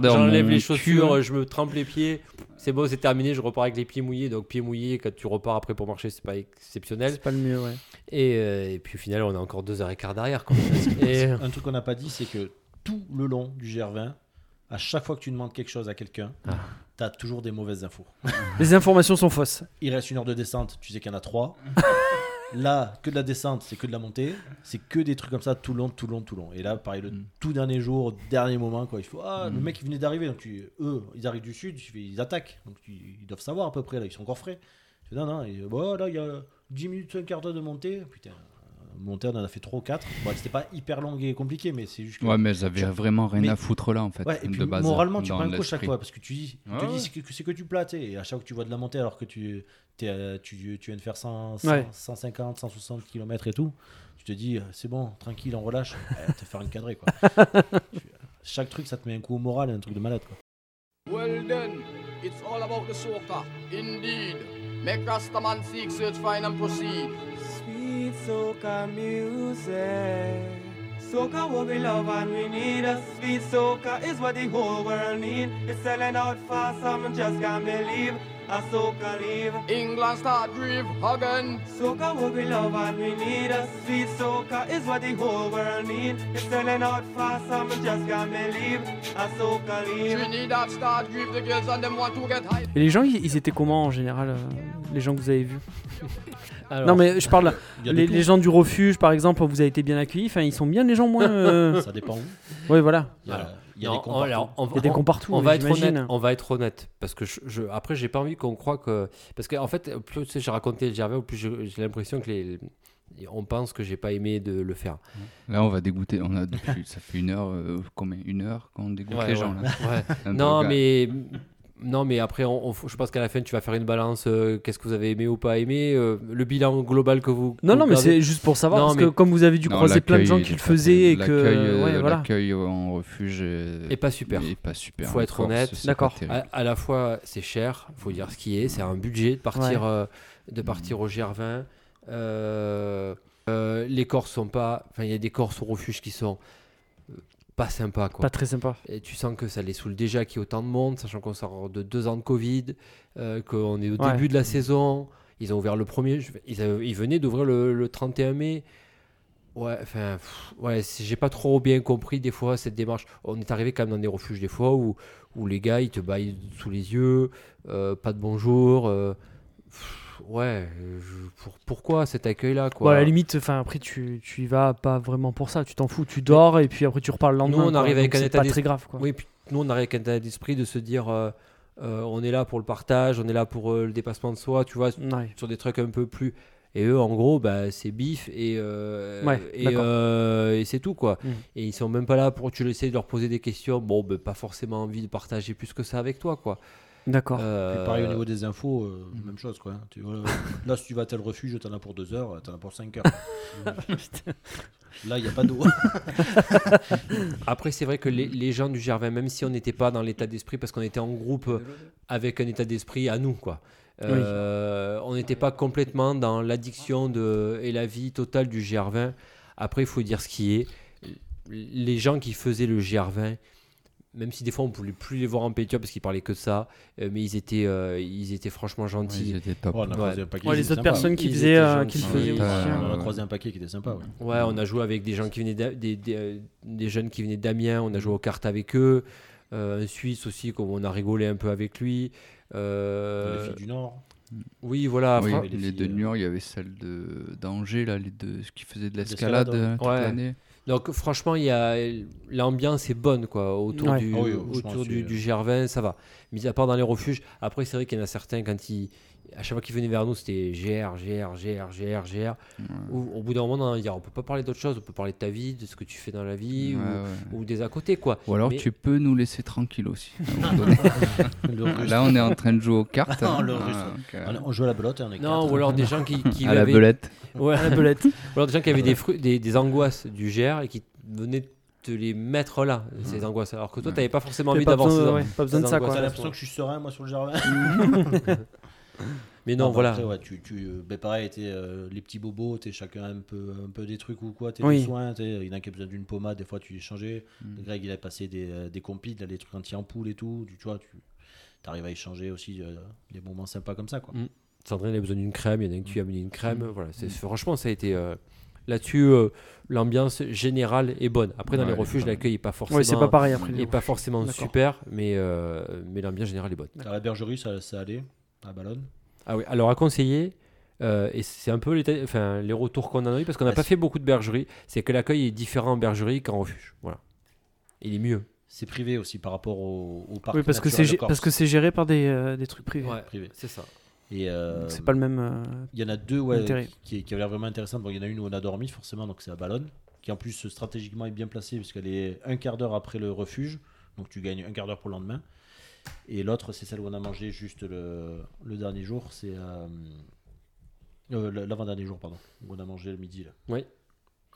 d'heure, j'enlève les chaussures, hein. je me trempe les pieds. C'est bon, c'est terminé, je repars avec les pieds mouillés. Donc, pieds mouillés, quand tu repars après pour marcher, c'est pas exceptionnel. C'est pas le mieux, ouais. Et, euh, et puis au final, on a encore deux heures et quart derrière. quoi. et, Un truc qu'on n'a pas dit, c'est que tout le long du GR20, à chaque fois que tu demandes quelque chose à quelqu'un, Ah. T'as toujours des mauvaises infos. Les informations sont fausses. Il reste une heure de descente, tu sais qu'il y en a trois. Là, que de la descente, c'est que de la montée. C'est que des trucs comme ça tout long, tout long, tout long. Et là, pareil, le Mm. tout dernier jour, dernier moment, quoi. Il faut, ah, le Mm. mec, il venait d'arriver. Donc, tu- eux, ils arrivent du sud, ils attaquent. Donc, tu- ils doivent savoir à peu près, là, ils sont encore frais. Je non, non, et, bon, là, il y a 10 minutes, un quart d'heure de montée. Putain, montée, on en a fait 3 ou 4. Bon, c'était pas hyper long et compliqué, mais c'est juste que. Ouais, mais elles avaient vraiment rien Mais- à foutre là en fait. Ouais, et puis de base, moralement, tu prends un coup chaque fois parce que tu dis, tu Ouais, dis ouais. c'est que, c'est que tu plates et à chaque fois que tu vois de la montée alors que tu, t'es, euh, tu, tu viens de faire 100, Ouais. 150, 160 km et tout, tu te dis euh, c'est bon, tranquille, on relâche, Eh, te faire une cadrée quoi. Tu- chaque truc ça te met un coup au moral, un truc de malade quoi. Well then, it's all about the soca, indeed. Make Rastaman seek, search, find and proceed. Soca music. Soca what we love and we need. A sweet soca is what the whole world need. It's selling out fast, some just can't believe. A soca leave. England start grieve again. Soca what we love and we need. A sweet soca is what the whole world need. It's selling out fast, some just can't believe. A soca leave. Trinidad start grieve, the girls and them want to get high. Et les gens, ils, ils étaient comment en général, euh, les gens que vous avez vus? Alors, Non, mais je parle. Les, les gens du refuge, par exemple, vous avez été bien accueillis. Enfin, ils sont bien les gens moins. euh, Ça dépend où. Ouais, voilà. Il y a, Alors, il y a non, des cons partout. on, Il y a des on- cons partout. on va être honnête. On va être honnête parce que je, je- après j'ai pas envie qu'on croit que parce qu'en fait plus tu sais, j'ai raconté le Gervais, plus j'ai l'impression que les, on pense que j'ai pas aimé de le faire. Là, on va dégoûter. On a depuis, ça fait une heure, euh, combien Une heure qu'on dégoûte Ouais, les ouais. gens là. Ouais. Non mais non mais après on- on- je pense qu'à la fin tu vas faire une balance. euh, Qu'est-ce que vous avez aimé ou pas aimé euh, Le bilan global que vous. Non, que non, vous mais c'est juste pour savoir, Non, parce mais- que comme vous avez dû Non, croiser plein de gens qui le il est pas faisaient et que. L'accueil, Ouais, voilà. L'accueil en refuge euh, Et pas super. est pas super. Faut être honnête. D'accord. À, à la fois, c'est cher, faut dire ce qui est, c'est un budget de partir, Ouais. euh, de partir au GR20. Euh, euh, les Corses sont pas, enfin, il y a des Corses au refuge qui sont pas sympas, quoi. Pas très sympa. Et tu sens que ça les saoule déjà qu'il y ait autant de monde, sachant qu'on sort de deux ans de Covid, euh, qu'on est au Ouais. début de la saison. Ils ont ouvert le premier, ils, avaient- ils venaient d'ouvrir le, le 31 mai. Ouais, enfin, ouais, j'ai pas trop bien compris des fois cette démarche. On est arrivé quand même dans des refuges des fois où, où les gars ils te baillent sous les yeux, euh, pas de bonjour. euh, pff, ouais, je- pour- pourquoi cet accueil-là quoi? Bon, à la limite, enfin, après, tu, tu y vas pas vraiment pour ça. Tu t'en fous, tu dors et puis après, tu repars le lendemain. on quoi. arrive avec un c'est état pas très grave, quoi. Oui, puis nous on arrive avec un état d'esprit de se dire euh, euh, on est là pour le partage, on est là pour euh, le dépassement de soi, tu vois, Ouais. sur des trucs un peu plus. Et eux, en gros, bah, c'est bif et, euh, Ouais, et, euh, c'est tout quoi. Mhm. Et ils sont même pas là pour tu essaies de leur poser des questions. Bon, ben, pas forcément envie de partager plus que ça avec toi quoi. D'accord. Euh, pareil au niveau des infos, euh, même chose quoi. Tu vois, là, si tu vas à tel refuge, t'en as pour 2 heures, t'en as pour 5 heures. là, il n'y a pas d'eau. Après, c'est vrai que les, les gens du GR20, même si on n'était pas dans l'état d'esprit, parce qu'on était en groupe euh, avec un état d'esprit à nous, quoi. Euh, On n'était pas complètement dans l'addiction de, et la vie totale du GR20. Après, il faut dire ce qui est. Les gens qui faisaient le GR20, même si des fois on pouvait plus les voir en peinture parce qu'ils parlaient que de ça, euh, mais ils étaient, euh, ils étaient franchement Ouais, gentils. ils étaient top. Oh, on a Ouais. croisé un paquet Ouais, qui les était autres sympa. personnes qui Ils faisaient, euh, qui le faisaient Ouais, aussi. hein. On a croisé un paquet qui était sympa. Ouais. Ouais, on a joué avec des gens qui venaient des, des, euh, des jeunes qui venaient d'Amiens, on a joué aux cartes avec eux, euh, un Suisse aussi, comme on a rigolé un peu avec lui. Euh, Les filles du Nord. Oui, voilà. Oui, les les filles, euh, Niort, il y avait celle de d'Angers, là, les deux qui faisaient de L'escalade, toute l'année. Donc franchement, il y a l'ambiance est bonne quoi autour Ouais. du Ah oui, autour du, c'est- du GR20, ça va. Mis à part dans les refuges. Après, c'est vrai qu'il y en a certains quand ils à chaque fois qu'ils venaient vers nous, c'était GR, GR, GR, GR, GR. Ou, au bout d'un moment, on dit on peut pas parler d'autre chose, on peut parler de ta vie, de ce que tu fais dans la vie, Ouais, ou, ouais. ou des à côté quoi. Ou alors Mais- tu peux nous laisser tranquille aussi. Là, on est en train de jouer aux cartes. Non, le Ah, On- joue à la belote, on est Non, quatre. ou alors des gens qui, qui à la avaient- belette. Ouais. À la belette. Ou alors des gens qui avaient des, fru- des, des angoisses du GR et qui venaient te les mettre là, ces angoisses. Alors que toi, Ouais. tu n'avais pas forcément T'avais envie ouais, pas besoin de ça. T'as l'impression que je suis serein, moi, sur le jardin Mais non, voilà. Après, ouais, tu, tu, euh, ben pareil, t'es, euh, les petits bobos, t'es chacun un peu, un peu des trucs ou quoi, t'es Oui. des soins, t'es- il y en a qui a besoin d'une pommade, des fois tu les changeais. Mm. Greg, il a passé des, euh, des compiles, des trucs anti-ampoule et tout, tu, tu vois, tu arrives à échanger aussi euh, des moments sympas comme ça, quoi. Mm. Sandrine a besoin d'une crème, il y en a un qui a amené une crème. Mm. Voilà, c'est, franchement, ça a été. euh, là-dessus, euh, l'ambiance générale est bonne. Après, dans Ouais, les refuges, l'accueil n'est pas forcément. Ouais, c'est pas pareil après. est pas forcément super, mais, euh, mais l'ambiance générale est bonne. À la bergerie, ça, ça allait, à Ballonne. Ah oui, alors à conseiller, euh, et c'est un peu les, enfin, les retours qu'on en a eu, parce qu'on n'a pas fait beaucoup de bergeries, c'est que l'accueil est différent en bergerie qu'en refuge. Voilà. Il est mieux. C'est privé aussi par rapport au, au parc. Oui, parce que, c'est parce que c'est géré par des, euh, des trucs privés. Ouais, privé. c'est ça. Et euh, C'est pas le même. euh, il y en a deux ouais, qui, qui avaient l'air vraiment intéressantes. Bon, il y en a une où on a dormi, forcément, donc c'est à Ballonne, qui en plus stratégiquement est bien placée, puisqu'elle est un quart d'heure après le refuge, donc tu gagnes un quart d'heure pour le lendemain. Et l'autre, c'est celle où on a mangé juste le, le dernier jour, c'est euh, euh, l'avant-dernier jour, pardon, où on a mangé le midi. Là. Oui.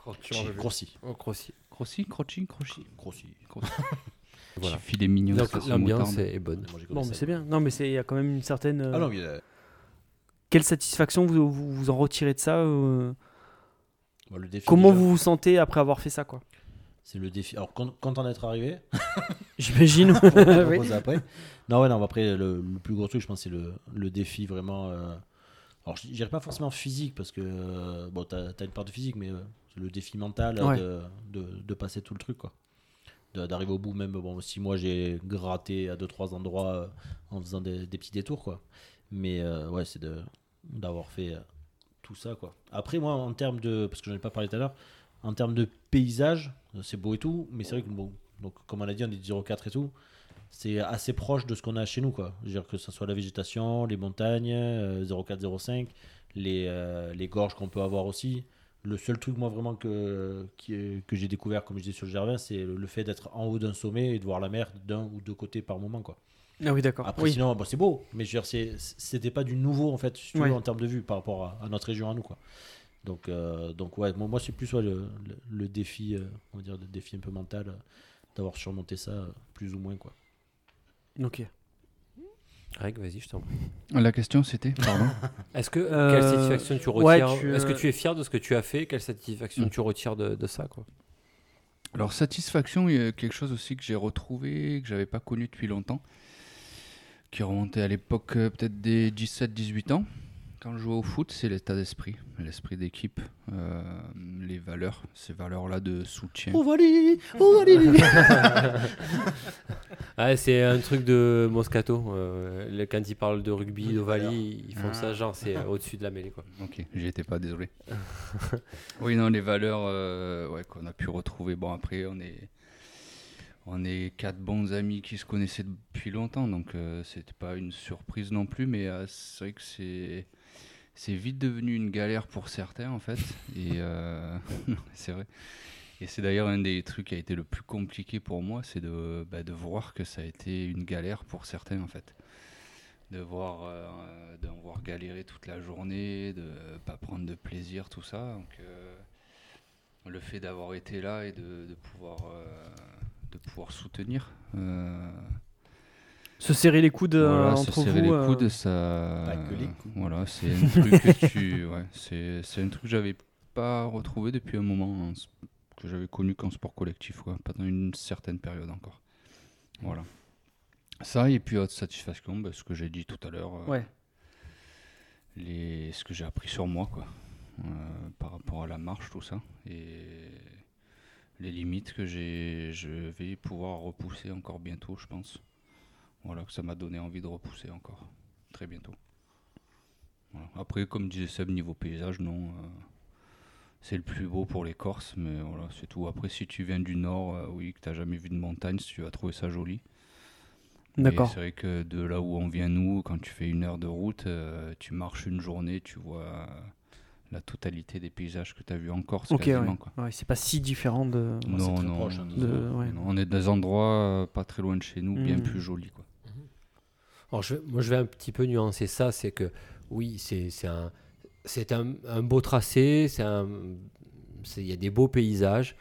Oh, Croci. Crossi, croci, croci. Crocy. Voilà. Filet mignon. L'ambiance est bonne. Bon, mais c'est bien. Non, mais c'est- il y a quand même une certaine. euh, Ah non, mais, euh, Quelle satisfaction vous, vous, vous en retirez de ça euh, bon, le défi, Comment déjà, vous vous sentez après avoir fait ça, quoi? C'est le défi. Alors, con- content d'être arrivé. J'imagine. on Oui. après. Non, ouais, non, après, le, le plus gros truc, je pense, c'est le, le défi vraiment. euh, alors, je dirais pas forcément physique, parce que, euh, bon, t'as as une part de physique, mais euh, c'est le défi mental euh, Ouais. de, de, de passer tout le truc, quoi. D'arriver au bout, même, bon, si moi j'ai gratté à deux, trois endroits en faisant des, des petits détours, quoi. Mais, ouais, c'est d'avoir fait tout ça, quoi. Après, moi, en termes de. Parce que j'en ai pas parlé tout à l'heure, en termes de paysage, c'est beau et tout, mais c'est vrai que, bon, donc, comme on a dit, on est 04 et tout c'est assez proche de ce qu'on a chez nous quoi. Je veux dire que ce soit la végétation, les montagnes, euh, 0405, les, euh, les gorges qu'on peut avoir aussi. Le seul truc moi vraiment que, qui que j'ai découvert comme je disais sur le Gervin, c'est le, le fait d'être en haut d'un sommet et de voir la mer d'un ou deux côtés par moment quoi. Ah oui, d'accord. Après Oui. sinon bon, c'est beau, mais je veux dire c'est- c'était pas du nouveau en fait si tu veux, Ouais. en termes de vue par rapport à, à notre région à nous quoi. Donc, euh, donc ouais, moi, moi c'est plus ouais, le, le- le défi, euh, on va dire le défi un peu mental, euh, d'avoir surmonté ça euh, plus ou moins quoi. Ok. Greg, vas-y, je t'en prie. La question c'était, pardon. Est-ce que Euh, quelle satisfaction tu ouais, retires tu, Est-ce que tu es fier de ce que tu as fait? Quelle satisfaction Mm. tu retires de, de ça quoi? Alors satisfaction, il y a quelque chose aussi que j'ai retrouvé, que j'avais pas connu depuis longtemps, qui remontait à l'époque peut-être des 17-18 ans. Quand je jouais au foot, c'est l'état d'esprit, l'esprit d'équipe, euh, les valeurs, ces valeurs-là de soutien. Ovali, Ovali. Ah, c'est un truc de Moscato. euh, quand ils parlent de rugby, d'Ovalie, ils font Ah. ça, genre c'est au-dessus de la mêlée. Quoi. Ok, j'y étais pas, désolé. oui, non, les valeurs euh, ouais, qu'on a pu retrouver. Bon, après, on est, on est quatre bons amis qui se connaissaient depuis longtemps, donc euh, c'était pas une surprise non plus, mais euh, c'est vrai que c'est. C'est vite devenu une galère pour certains en fait, et euh, c'est vrai. Et c'est d'ailleurs un des trucs qui a été le plus compliqué pour moi, c'est de, bah, voir que ça a été une galère pour certains en fait de voir, euh, voir galérer toute la journée, de pas prendre de plaisir, tout ça. Donc, euh, le fait d'avoir été là et de, pouvoir, de pouvoir soutenir. Se serrer les coudes euh, voilà, se entre serrer vous. les euh, coudes, ça. Pas que les coudes. Voilà, c'est un truc que tu, ouais, c'est, c'est un truc que j'avais pas retrouvé depuis un moment en s- que j'avais connu qu'en sport collectif, quoi, pendant une certaine période encore. Voilà. Ça et puis autre satisfaction, bah, ce que j'ai dit tout à l'heure. euh, Ouais. les, ce que j'ai appris sur moi, quoi, euh, par rapport à la marche, tout ça, et les limites que j'ai, je vais pouvoir repousser encore bientôt, je pense. Voilà, que ça m'a donné envie de repousser encore, très bientôt. Voilà. Après, comme disait Seb, niveau paysage, non, euh, c'est le plus beau pour les Corses, mais voilà, c'est tout. Après, si tu viens du nord, euh, oui, que tu n'as jamais vu de montagne, si tu vas trouver ça joli. Mais D'accord. C'est vrai que de là où on vient, nous, quand tu fais une heure de route, euh, tu marches une journée, tu vois la totalité des paysages que tu as vus en Corse. Ok, ouais. Ouais, c'est pas si différent de. Non, non, proche, hein, de- non, ouais. non, on est dans des endroits pas très loin de chez nous, bien Mm. plus jolis. Quoi. Alors, je, moi, je vais un petit peu nuancer ça. C'est que, oui, c'est un, c'est un, un beau tracé. Il y a des beaux paysages.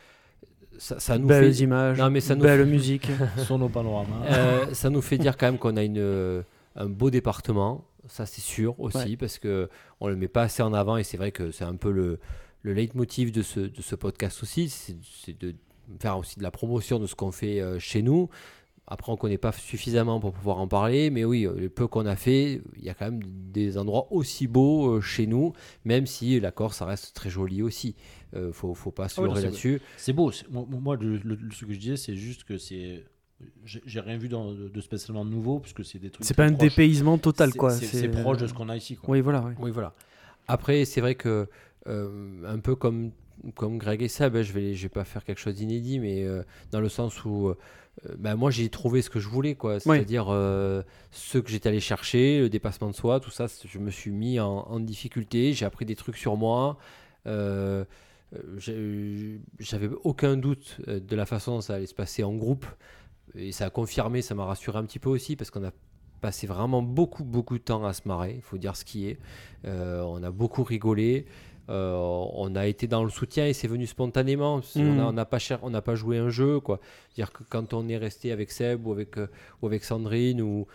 Ça, ça nous Belles fait, images, Non, mais ça nous belle fait- musique. Panorama. Euh, ça nous fait dire quand même qu'on a une, un beau département, ça c'est sûr aussi, Ouais. parce que on le met pas assez en avant et c'est vrai que c'est un peu le, le leitmotiv de ce, de ce podcast aussi, c'est c'est de faire aussi de la promotion de ce qu'on fait euh, chez nous. Après, on ne connaît pas suffisamment pour pouvoir en parler, mais oui, euh, le peu qu'on a fait, il y a quand même des endroits aussi beaux euh, chez nous, même si la Corse, ça reste très joli aussi. Il faut, faut pas se Ah ouais, leurrer là-dessus. C'est beau. Moi, moi, le- le- ce que je disais, c'est juste que c'est. J'ai rien vu dans- de spécialement nouveau, puisque c'est des trucs. C'est pas un proches. dépaysement total, quoi. C'est proche de ce qu'on a ici. Quoi. Oui, voilà. Oui, voilà. Après, c'est vrai que, euh, un peu comme comme Greg et Seb, hein, je vais, je vais pas faire quelque chose d'inédit, mais euh, dans le sens où euh, bah, moi j'ai trouvé ce que je voulais, quoi. C'est-à-dire euh, ce que j'étais allé chercher, le dépassement de soi, tout ça, je me suis mis en, en difficulté, j'ai appris des trucs sur moi. J'avais aucun doute de la façon dont ça allait se passer en groupe. Et ça a confirmé, ça m'a rassuré un petit peu aussi, parce qu'on a passé vraiment beaucoup, beaucoup de temps à se marrer, il faut dire ce qui est. On a beaucoup rigolé. Euh, on a été dans le soutien et c'est venu spontanément. On n'a pas, cher- on n'a pas joué un jeu. quoi. C'est-à-dire que quand on est resté avec Seb ou avec, euh, ou avec Sandrine, ou,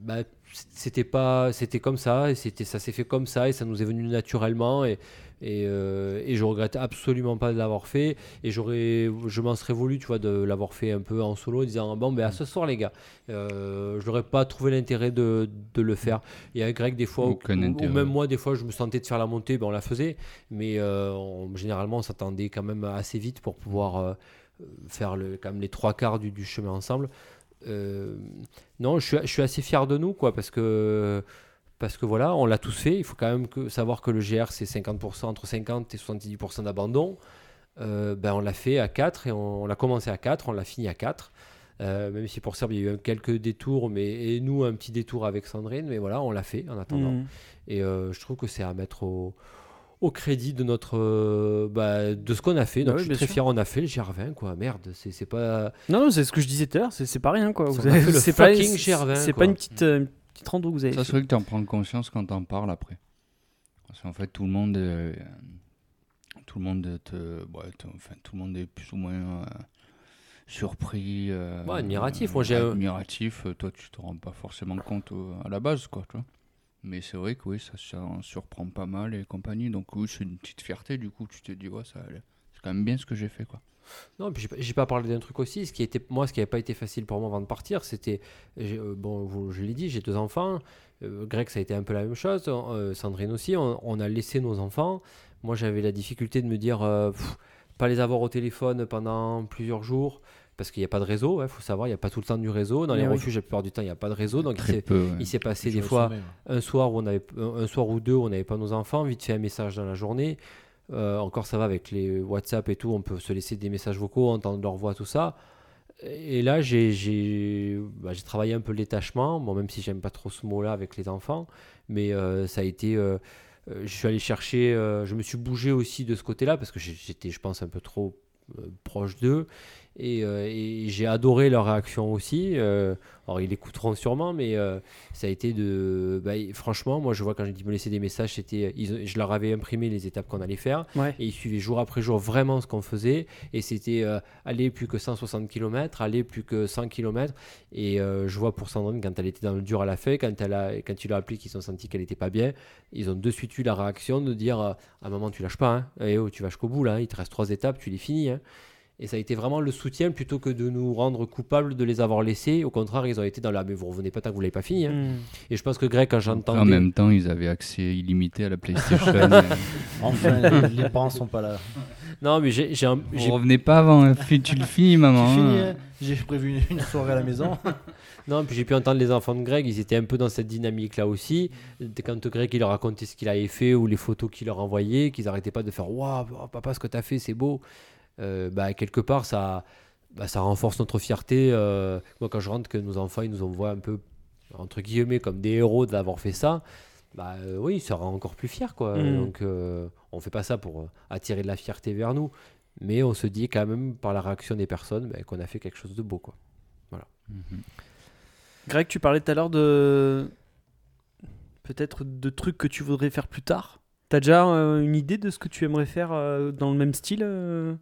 bah, c'était pas c'était comme ça et c'était ça s'est fait comme ça et ça nous est venu naturellement et et, euh, et je regrette absolument pas de l'avoir fait et j'aurais je m'en serais voulu tu vois de l'avoir fait un peu en solo en disant bon ben à ce soir les gars euh, je n'aurais pas trouvé l'intérêt de, de le faire. Et avec Greg des fois ou, même moi des fois je me sentais de faire la montée ben on la faisait mais euh, on- généralement on s'attendait quand même assez vite pour pouvoir faire le, quand même les trois quarts du, du chemin ensemble non, je suis, je suis assez fier de nous, quoi, parce que, parce que voilà, on l'a tous fait. Il faut quand même que, savoir que le GR, c'est 50%, entre 50 et 70% d'abandon. Euh, ben, on l'a fait à 4 et on, on l'a commencé à 4, on l'a fini à 4. Euh, même si pour Serbe, il y a eu quelques détours, mais, et nous, un petit détour avec Sandrine, mais voilà, on l'a fait en attendant. Mm. Et euh, je trouve que c'est à mettre au, au crédit de notre euh, bah, de ce qu'on a fait. Bah Donc oui, je suis très sûr. fier, on a fait le GR20, quoi. Merde, c'est c'est pas. Non, non, c'est ce que je disais tout à l'heure, c'est c'est pas rien quoi. C'est pas, fucking c'est- GR20, c'est quoi. pas une petite, euh, une petite rando que vous avez Ça, c'est vrai que tu en prends conscience quand t'en parles après. Parce qu'en fait, tout le monde, euh, tout le monde te, ouais, te- enfin, tout le monde est plus ou moins euh, surpris, euh, Ouais, admiratif. Moi, j'ai- admiratif. Toi, tu te rends pas forcément compte euh, à la base, quoi, tu vois. Mais c'est vrai que oui, ça, ça en surprend pas mal et compagnie. Donc oui, c'est une petite fierté. Du coup, tu te dis ouais, c'est quand même bien ce que j'ai fait, quoi. Non, puis j'ai pas- parlé d'un truc aussi. Ce qui était, moi, ce qui n'avait pas été facile pour moi avant de partir, c'était, euh, bon, je l'ai dit, j'ai deux enfants. Euh, Greg, ça a été un peu la même chose. Euh, Sandrine aussi. On, on a laissé nos enfants. Moi, j'avais la difficulté de me dire, euh, pff, pas les avoir au téléphone pendant plusieurs jours. Parce qu'il n'y a pas de réseau, il faut savoir, il n'y a pas tout le temps du réseau. Dans les oui. refuges, la plupart du temps, il n'y a pas de réseau. Donc, il s'est- ouais. passé des fois sommet, ouais. un soir où on avait un soir ou deux où on n'avait pas nos enfants vite fait un message dans la journée Euh, encore ça va avec les WhatsApp et tout on peut se laisser des messages vocaux entendre leur voix tout ça et là j'ai bah, travaillé un peu le détachement bon même si j'aime pas trop ce mot là avec les enfants mais euh, ça a été euh, euh, je suis allé chercher euh, je me suis bougé aussi de ce côté là parce que j'étais je pense un peu trop euh, proche d'eux et, euh, et j'ai adoré leur réaction aussi euh, alors ils l'écouteront sûrement mais euh, ça a été de bah, franchement moi je vois quand ils me laissaient des messages c'était je leur avais imprimé les étapes qu'on allait faire Ouais. et ils suivaient jour après jour vraiment ce qu'on faisait et c'était aller plus que 160 km aller plus que 100 km et je vois pour Sandrine quand elle était dans le dur à la fin quand elle a quand il a appelé qu'ils ont senti qu'elle était pas bien ils ont de suite eu la réaction de dire euh, ah maman tu lâches pas hein. Eh oh, tu vas jusqu'au bout là hein. il te reste trois étapes tu les finis hein. Et ça a été vraiment le soutien plutôt que de nous rendre coupables de les avoir laissés. Au contraire, ils ont été dans la mais vous revenez pas tant que vous l'avez pas fini. hein. Mm. Et je pense que Greg, quand j'entends. En même temps, ils avaient accès illimité à la PlayStation. Enfin, les- les parents sont pas là. Non, mais j'ai. j'ai un- j'ai- Vous revenez pas avant, hein. Tu le finis, maman. Tu finis, hein. hein J'ai prévu une, une soirée à la maison. Non, puis j'ai pu entendre les enfants de Greg, ils étaient un peu dans cette dynamique-là aussi. Quand Greg il leur racontait ce qu'il avait fait ou les photos qu'il leur envoyait, qu'ils arrêtaient pas de faire Waouh, papa, ce que tu as fait, c'est beau. Euh, bah, quelque part, ça, bah, ça renforce notre fierté. euh, moi, quand je rentre, que nos enfants ils nous envoient un peu, entre guillemets, comme des héros d'avoir fait ça, bah euh, oui, ça rend encore plus fier. Quoi. Mhm. Donc, on fait pas ça pour attirer de la fierté vers nous. Mais on se dit quand même, par la réaction des personnes, bah, qu'on a fait quelque chose de beau. Quoi. Mhm. Greg, tu parlais tout à l'heure de peut-être de trucs que tu voudrais faire plus tard. T'as déjà euh, une idée de ce que tu aimerais faire euh, dans le même style euh?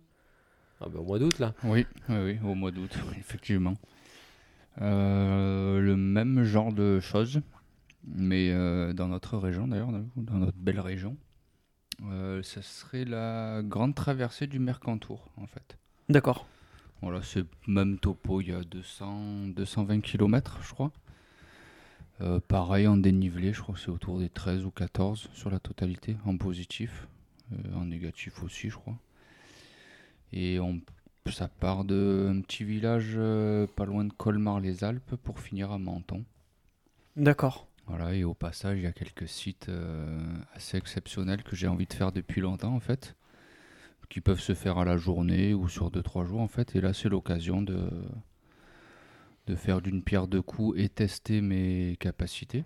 Ah, bah, au mois d'août, là. Oui, oui, oui, au mois d'août, oui, effectivement. Euh, le même genre de choses, mais euh, dans notre région d'ailleurs, dans dans notre belle région. Euh, ça serait la grande traversée du Mercantour, en fait. D'accord. Voilà, c'est même topo, il y a 200, 220 km, je crois. Euh, pareil en dénivelé, je crois que c'est autour des 13 ou 14 sur la totalité, en positif. Euh, en négatif aussi, je crois. Et on, ça part d'un petit village euh, pas loin de Colmar-les-Alpes pour finir à Menton. D'accord. Voilà, et au passage, il y a quelques sites euh, assez exceptionnels que j'ai envie de faire depuis longtemps, en fait. qui peuvent se faire à la journée ou sur 2-3 jours en fait. Et là, c'est l'occasion de, de faire d'une pierre deux coups et tester mes capacités.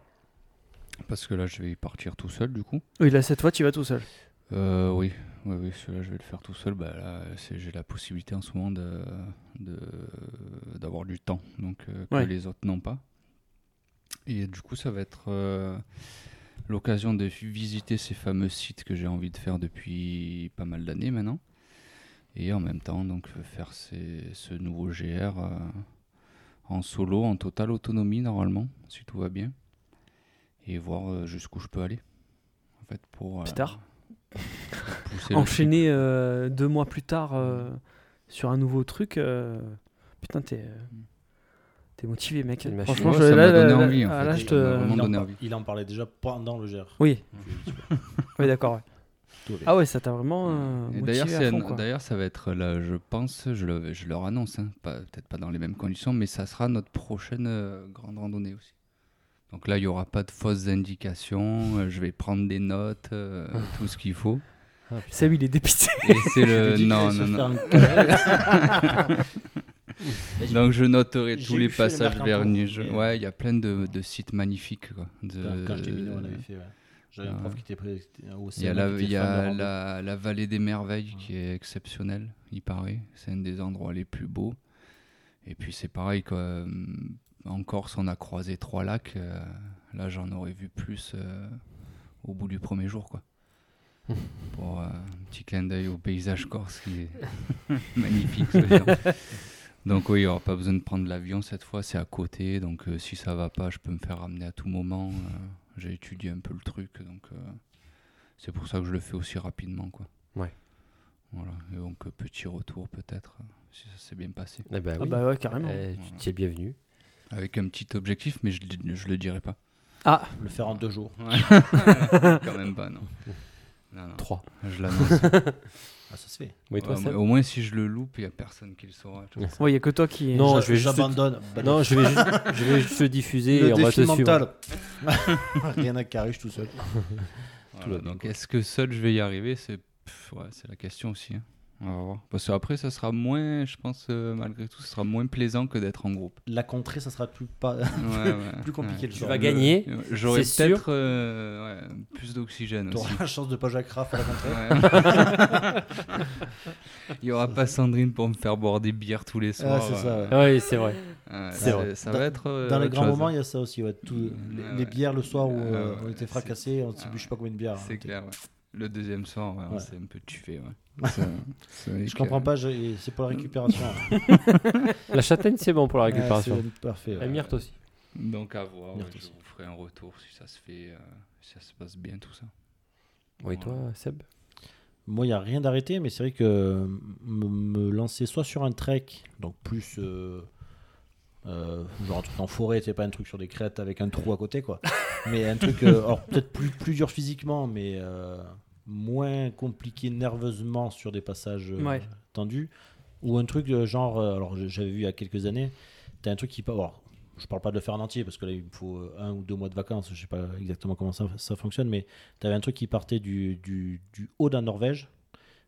Parce que là, je vais y partir tout seul du coup. Oui, là, cette fois, tu vas tout seul. Euh, oui, oui, oui, celui-là, je vais le faire tout seul. Bah, là, c'est- j'ai la possibilité en ce moment de, de- d'avoir du temps, donc euh, que Ouais. les autres n'ont pas. Et du coup, ça va être euh, l'occasion de visiter ces fameux sites que j'ai envie de faire depuis pas mal d'années maintenant. Et en même temps, donc, faire ces- ce nouveau GR en solo, en totale autonomie normalement, si tout va bien. Et voir jusqu'où je peux aller. En fait, pour. euh, Pétard. Enchaîner euh, deux mois plus tard euh, sur un nouveau truc. euh, Putain, t'es. euh, T'es motivé, mec. Franchement, Ouais, je, ça là, m'a donné là, envie, en ah, fait. là, je te. il, en envie. il en parlait déjà pendant le GR. Oui, oui, d'accord. ouais. Ah ouais, ça t'a vraiment euh, Et D'ailleurs, à c'est fond, un- quoi. d'ailleurs, ça va être là, je pense, je, le- je leur annonce, hein, pas- peut-être pas dans les mêmes conditions, mais ça sera notre prochaine euh, grande randonnée aussi. Donc là, il n'y aura pas de fausses indications, euh, je vais prendre des notes, euh, tout ce qu'il faut. Ah. Seb, il est dépité. Et c'est le. Non, non, non. Donc je noterai tous les passages vernis. mais- Ouais, il y a plein de, de sites magnifiques. Quoi, de- Quand j'étais minot, on avait fait. ouais. J'avais un prof qui était prêt au Il y a, la, y a vallée des merveilles qui est exceptionnelle, il paraît. C'est un des endroits les plus beaux. Et puis c'est pareil, quoi. En Corse, on a croisé trois lacs. euh, là, j'en aurais vu plus euh, au bout du premier jour, quoi. Pour euh, un petit clin d'œil au paysage corse qui est magnifique. ce. Donc oui, il n'y aura pas besoin de prendre l'avion cette fois, c'est à côté. Donc euh, si ça va pas, je peux me faire ramener à tout moment. euh, J'ai étudié un peu le truc, donc euh, c'est pour ça que je le fais aussi rapidement. Quoi. Ouais. Voilà, et donc petit retour peut-être, si ça s'est bien passé. Eh ben Ah oui. bah ouais, carrément. Eh, tu es bienvenu. Avec un petit objectif, mais je, le- je le dirai pas. Ah, Le faire en deux jours. Quand même pas, non. Non, non, 3. je l'annonce. Ah, ça se fait. Oui, toi, Ouais, Seb au moins, si je le loupe, il n'y a personne qui le saura. tu vois. ouais, il y a que toi qui. Non, je vais juste- J'abandonne. Non, je vais juste, je vais juste le diffuser le et on va te suivre. mental. Rien à je suis tout seul. Voilà, donc est-ce que seul je vais y arriver C'est pff, ouais, c'est la question aussi. hein. On va voir. Parce qu'après, ça sera moins, je pense, euh, malgré tout, ça sera moins plaisant que d'être en groupe. La contrée, ça sera plus, pas... Ouais, ouais, plus compliqué ouais. le Tu vas gagner, J'aurais c'est peut-être euh, ouais, plus d'oxygène aussi. T'auras la chance de pas Jacques Raff à la contrée. Ouais. Il y aura pas Sandrine pour me faire boire des bières tous les Ah, soirs. c'est ça. ouais. Oui, c'est vrai. Ouais, C'est vrai. ça Dans- va être. euh, Dans les grands chose. moments, il y a ça aussi. Ouais. Tout- les, Ouais, les ouais. bières le soir où euh, ouais, on était c'est- fracassés, on ne sait ah plus je sais pas combien de bières. C'est hein. clair, ouais. Le deuxième soir, ouais, on Ouais. s'est un peu tué. Ouais. Ça- Je comprends pas, je- c'est pour la récupération. hein. La châtaigne, c'est bon pour la récupération. C'est parfait. ouais. La myrte aussi. Donc à voir, ouais, Merde je aussi. vous ferai un retour si ça se fait, euh, si ça se passe bien tout ça. Oui, toi, Seb? Moi, il n'y a rien d'arrêté, mais c'est vrai que me, me lancer soit sur un trek, donc plus euh, euh, genre un truc en forêt, c'est pas un truc sur des crêtes avec un trou à côté, quoi. mais un truc, euh, alors peut-être plus, plus dur physiquement, mais euh, moins compliqué nerveusement sur des passages euh, Ouais. tendus. Ou un truc euh, genre, euh, alors j'avais vu il y a quelques années, t'as un truc qui peut. Alors, je parle pas de le faire en entier parce que là il me faut un ou deux mois de vacances, je sais pas exactement comment ça, ça fonctionne, mais tu avais un truc qui partait du, du, du haut de la Norvège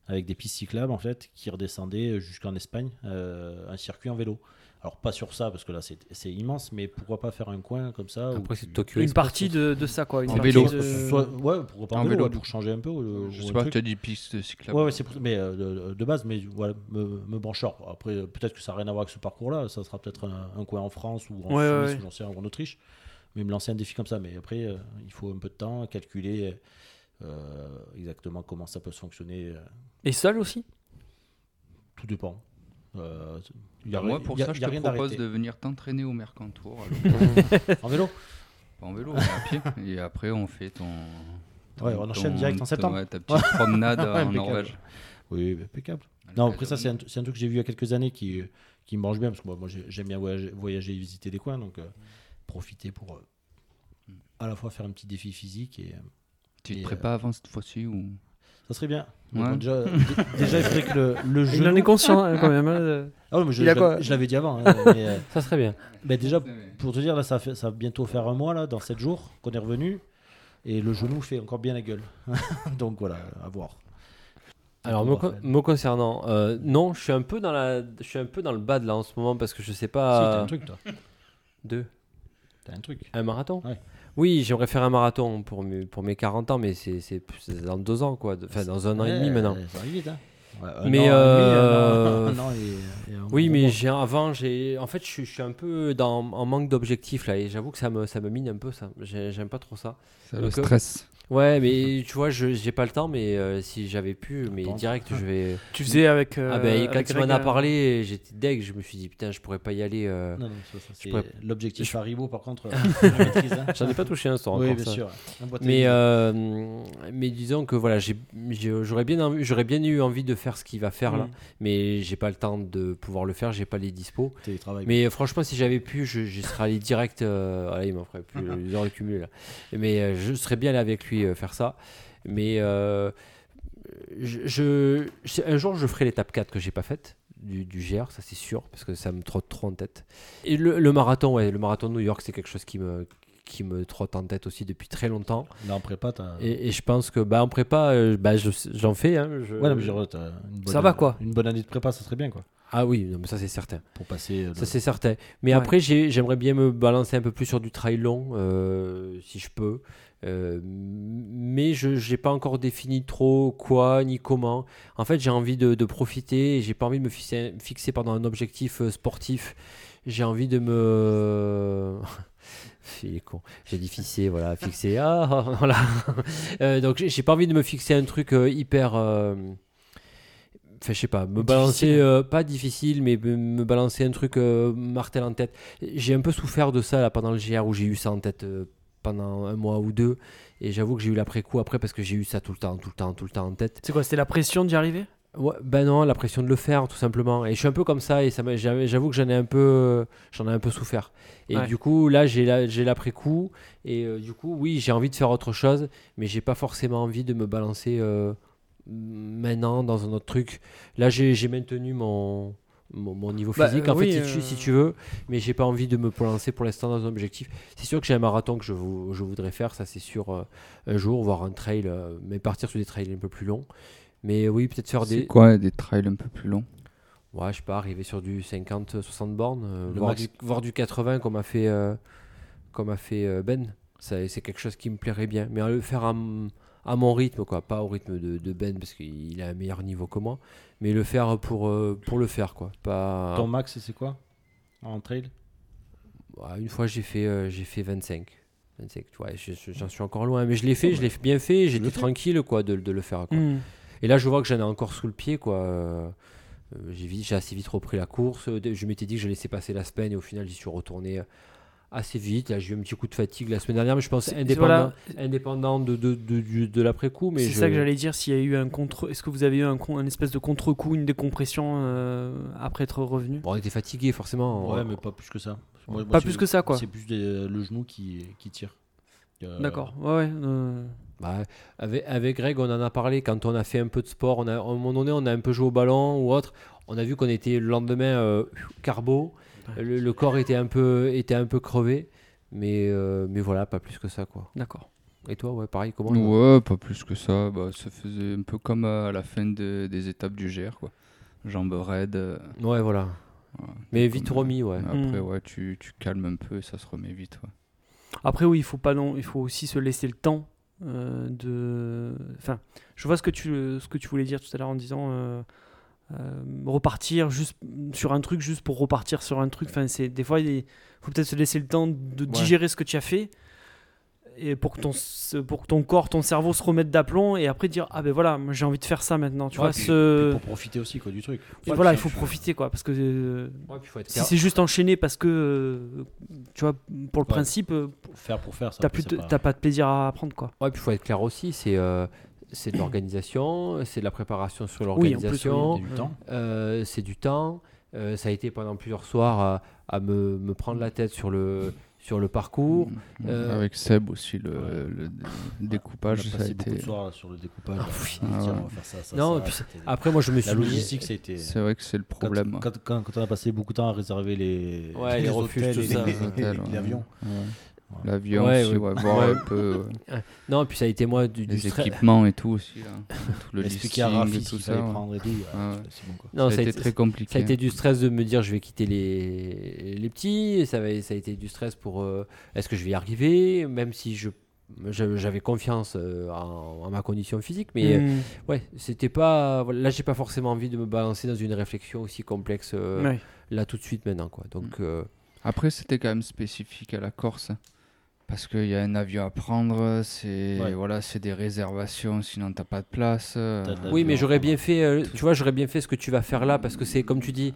avec des pistes cyclables en fait qui redescendaient jusqu'en Espagne, euh, un circuit en vélo. Alors pas sur ça parce que là c'est c'est immense, mais pourquoi pas faire un coin comme ça où Après, tu- c'est Tokyo Une partie de, de ça, quoi. Une En vélo. de- Soit- ouais, pourquoi pas en, En vélo, pour changer un peu. ou- je ou sais pas, tu as dit piste cyclable. Ouais, ouais, c'est pour- mais euh, de, de base, mais voilà, me, me brancher. Alors, Après, euh, peut-être que ça n'a rien à voir avec ce parcours-là. Ça sera peut-être un, un coin en France ou en Ouais, Suisse ouais. ou j'en sais rien, ou en Autriche. Mais me lancer un défi comme ça. Mais après, euh, il faut un peu de temps, calculer euh, exactement comment ça peut se fonctionner. euh, Et seul aussi? Tout dépend. Euh, il y a moi, pour il y a- ça, je il y a te propose de venir t'entraîner au Mercantour. En vélo pas en vélo, mais à pied. Et après, on fait ton. ton- Ouais, on enchaîne ton- direct en septembre. ouais, ta petite promenade en. Norvège. Oui, impeccable. Non, après ça, c'est un, truc que j'ai vu il y a quelques années qui, qui me branche bien parce que moi, moi, j'ai- j'aime bien voyager, voyager et visiter des coins, donc euh, profiter pour euh, à la fois faire un petit défi physique et Tu te Et, prépares avant cette fois-ci ou? Ça serait bien. Mais Ouais. bon, déjà, déjà, il faudrait que le, le Il en est conscient hein, quand même. hein, Ah ouais, mais je, Il a je quoi l'avais- je l'avais dit avant. hein, mais, euh, Ça serait bien. mais déjà, pour te dire, là, ça, fait, ça va bientôt faire un mois, là, dans 7 jours, qu'on est revenu. Et le genou fait encore bien la gueule. donc voilà, à voir. Alors, me, con- me concernant, euh, non, je suis un peu dans la, je suis un peu dans le bad là en ce moment parce que je sais Si, pas. t'as un truc, toi. Deux. T'as un truc. Un marathon Ouais. Oui, j'aimerais faire un marathon pour mes, pour mes 40 ans, mais c'est dans deux ans, quoi. Enfin, dans un an et demi maintenant. Ça arrive vite, hein. Ouais, Mais, an, euh, an, an et- et Oui, mais j'ai avant, j'ai, en fait, je, suis- je suis un peu dans, en manque d'objectifs là, et j'avoue que ça me, ça me mine un peu ça. J'ai- J'aime pas trop ça. C'est le Donc, euh, stress. Ouais, mais tu vois, je j'ai pas le temps, mais euh, si j'avais pu, mais Attends. direct, je vais. Tu faisais avec. euh, ah ben, quand tu m'en as euh, parlé, j'étais deg, je me suis dit putain, je pourrais pas y aller. euh, Non, non, ça, ça, c'est pourrais- l'objectif Haribo, par contre, euh, je hein. J'en ai pas touché un soir Oui, encore bien ça. sûr. Mais, euh, mais disons que voilà, j'ai- j'aurais bien, envie- j'aurais bien eu envie de faire ce qu'il va faire là, Mm. mais j'ai pas le temps de pouvoir le faire, j'ai pas les dispos. Télétravail. Mais euh, franchement, si j'avais pu, je, je serais allé direct. Euh, ah, il m'en ferait plus les heures de cumul, là. Mais euh, je serais bien allé avec lui euh, faire ça. Mais euh, je, un jour, je ferai l'étape 4 que j'ai pas faite du, du GR, ça c'est sûr, parce que ça me trotte trop en tête. Et le, le marathon, ouais, le marathon de New York, c'est quelque chose qui me qui me trotte en tête aussi depuis très longtemps. Là, en prépa, t'as. Et, et je pense que bah, en prépa, euh, bah, je- j'en fais. hein, je- Ouais, non, mais je dirais, t'as une bonne Ça va, quoi. Une bonne année de prépa, ça serait bien, quoi. Ah oui, non, mais ça c'est certain. Pour passer. euh, Ça le- c'est certain. Mais Ouais. après, j'ai- j'aimerais bien me balancer un peu plus sur du trail long, euh, si je peux. Euh, mais je n'ai pas encore défini trop quoi ni comment. En fait, j'ai envie de, de profiter et j'ai pas envie de me fixer, fixer pendant un objectif euh, sportif. J'ai envie de me. Il est con. J'ai dit fixer, voilà, fixer. Ah, voilà. Euh, donc, j'ai pas envie de me fixer un truc euh, hyper. euh, Enfin, je sais pas, me balancer, pas difficile, mais me, balancer un truc martel en tête. J'ai un peu souffert de ça là pendant le GR où j'ai eu ça en tête pendant un mois ou deux. Et j'avoue que j'ai eu l'après-coup après parce que j'ai eu ça tout le temps, tout le temps, tout le temps en tête. C'est quoi C'était la pression d'y arriver? Ouais, ben non, la pression de le faire tout simplement. Et je suis un peu comme ça et ça j'avoue que j'en ai un peu, j'en ai un peu souffert. Et Ouais. du coup là j'ai la- j'ai l'après coup et euh, du coup oui j'ai envie de faire autre chose, mais j'ai pas forcément envie de me balancer euh, maintenant dans un autre truc. Là j'ai j'ai maintenu mon mon, mon niveau Bah, physique en oui, fait si, tu, euh, si tu veux, mais j'ai pas envie de me lancer pour l'instant dans un objectif. C'est sûr que j'ai un marathon que je, vou- je voudrais faire, ça c'est sûr euh, un jour, voir un trail, euh, mais partir sur des trails un peu plus longs. Mais oui, peut-être faire C'est des. quoi des trails un peu plus longs? Ouais, je sais pas, arriver sur du 50-60 bornes, euh, Le voir, max. du, voir du 80 comme a fait, euh, comme a fait euh, Ben. Ça, C'est quelque chose qui me plairait bien. Mais à le faire m- à mon rythme, quoi. Pas au rythme de, de Ben parce qu'il a un meilleur niveau que moi. Mais le faire pour, euh, pour le faire, quoi. Pas... Ton max, c'est quoi En trail? Ouais, une fois, j'ai fait, euh, j'ai fait 25. 25, tu vois, je- je- j'en suis encore loin. Mais je l'ai fait, je l'ai bien fait. J'étais tranquille, quoi, de, de le faire, quoi. Hmm. Et là, je vois que j'en ai encore sous le pied, quoi. Euh, j'ai, assez vite repris la course. Je m'étais dit que je laissais passer la semaine et au final, j'y suis retourné assez vite. Là, j'ai eu un petit coup de fatigue la semaine dernière, mais je pense C'est- indépendant, voilà. indépendant de, de, de, de l'après-coup. Mais C'est je- ça que j'allais dire. S'il y a eu un contre, est-ce que vous avez eu un, un espèce de contre-coup, une décompression euh, après être revenu? Bon, on était fatigué, forcément. Ouais, On- mais pas plus que ça. Moi- Pas c'est- plus que ça, quoi. C'est plus des- le genou qui, qui tire. Euh, D'accord. Ouais. ouais, euh, Bah, avec, avec Greg, on en a parlé quand on a fait un peu de sport. On a, à un moment donné, on a un peu joué au ballon ou autre. On a vu qu'on était le lendemain euh, carbo. Le, le corps était un peu, était un peu crevé. Mais, euh, mais voilà, pas plus que ça. quoi. D'accord. Et toi, ouais, pareil, comment Ouais, pas plus que ça. Bah, ça faisait un peu comme à la fin de- des étapes du GR, quoi. Jambes raides. euh, Ouais, voilà. Ouais, Mais vite euh, remis, ouais. Après, Mm. ouais, tu, tu calmes un peu et ça se remet vite. ouais. Après, oui, il faut pas long, il faut aussi se laisser le temps euh, de. Enfin, je vois ce que tu ce que tu voulais dire tout à l'heure en disant euh, repartir juste sur un truc juste pour repartir sur un truc. Enfin, c'est des fois il faut peut-être se laisser le temps de digérer ce que tu as fait et pour que ton pour que ton corps, ton cerveau se remette d'aplomb et après dire ah ben voilà, j'ai envie de faire ça maintenant. Tu Ouais, vois, puis- ce- puis pour profiter aussi quoi, du truc. et Ouais, voilà, il faut profiter quoi parce que euh, faut être si c'est juste enchaîner parce que euh, tu vois pour le principe euh, Faire pour faire t'as plus t'as pas de plaisir à apprendre quoi. Ouais, puis faut être clair aussi. C'est c'est de l'organisation, c'est de la préparation sur Oui, oui, l'organisation. Euh, c'est du temps. Euh, ça a été pendant plusieurs soirs à, à me, me prendre la tête sur le, sur le parcours. Mm. Euh, Avec Seb aussi, le, Ouais. le dé- On découpage, ça a été. de soirs sur le découpage. Ah, oui. Ah tiens, ouais. on va faire ça, ça, Non, ça, puis Après, moi, je me suis La logistique, ça a été. C'est vrai que c'est le problème. quand, quand, quand on a passé beaucoup de temps à réserver les, Ouais, les refuges, hôtels tout ça. les, Les et ouais. l'avion, Ouais. Ouais, aussi, ouais. ouais, voir un peu euh, Non, puis ça a été moi du, du les stress. équipements et tout aussi. Là. Tout le listing et tout ça. fallait ouais. prendre et tout. Bon quoi. Non, ça a été très compliqué. Ça a été du stress de me dire je vais quitter les, les petits, et ça, va- ça a été du stress pour euh, est-ce que je vais y arriver, même si je j'avais confiance euh, en, en ma condition physique, mais euh, Mm. ouais, c'était pas. Là, j'ai pas forcément envie de me balancer dans une réflexion aussi complexe euh, Ouais. là tout de suite maintenant, quoi. Donc, euh, Après, c'était quand même spécifique à la Corse. Parce qu'il y a un avion à prendre, c'est Ouais. voilà, c'est des réservations, sinon t'as pas de place. euh, oui, mais j'aurais bien fait. euh, tu vois, j'aurais bien fait ce que tu vas faire là, parce que c'est comme tu dis,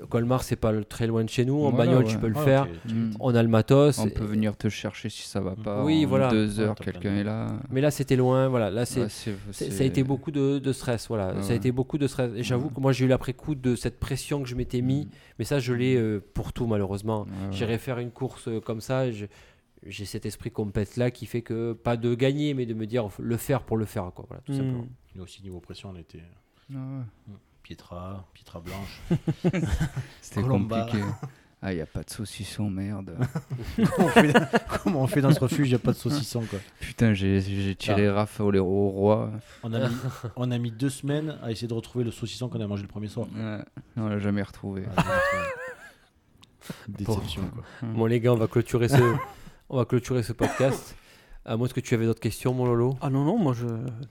euh, Colmar, c'est pas très loin de chez nous. En Voilà, bagnole, ouais. tu peux le Ouais, faire. ok, tu- Mm. On a le matos. On peut venir te chercher si ça va pas. Oui, en voilà. Deux heures, quelqu'un est là. Mais là, c'était loin. Voilà, là, c'est. Ouais, c'est- C'est- c'est- Ça a été beaucoup de, de stress, voilà. Ah Ça a été beaucoup de stress. Et j'avoue Ouais. que moi, j'ai eu l'après-coup de cette pression que je m'étais mis. Mm. Mais ça, je l'ai euh, pour tout, malheureusement. Ouais, ouais. J'irai faire une course comme ça. et je- J'ai cet esprit compète là qui fait que, pas de gagner, mais de me dire le faire pour le faire, quoi. Voilà, tout Mm. simplement. Mais aussi niveau pression, on était Ah ouais. Pietra, Pietra blanche. C'était Colomba. compliqué. Ah, il a pas de saucisson, merde. comment, on fait, comment on fait dans ce refuge Il n'y a pas de saucisson quoi. Putain, j'ai j'ai tiré Raph au, au roi. On a, mis, on a mis deux semaines à essayer de retrouver le saucisson qu'on a mangé le premier soir. Ouais, on l'a jamais retrouvé. Ah. Déception quoi. Bon, les gars, on va clôturer ce, on va clôturer ce podcast. À moins que tu avais d'autres questions, mon Lolo? Ah non, non, moi je.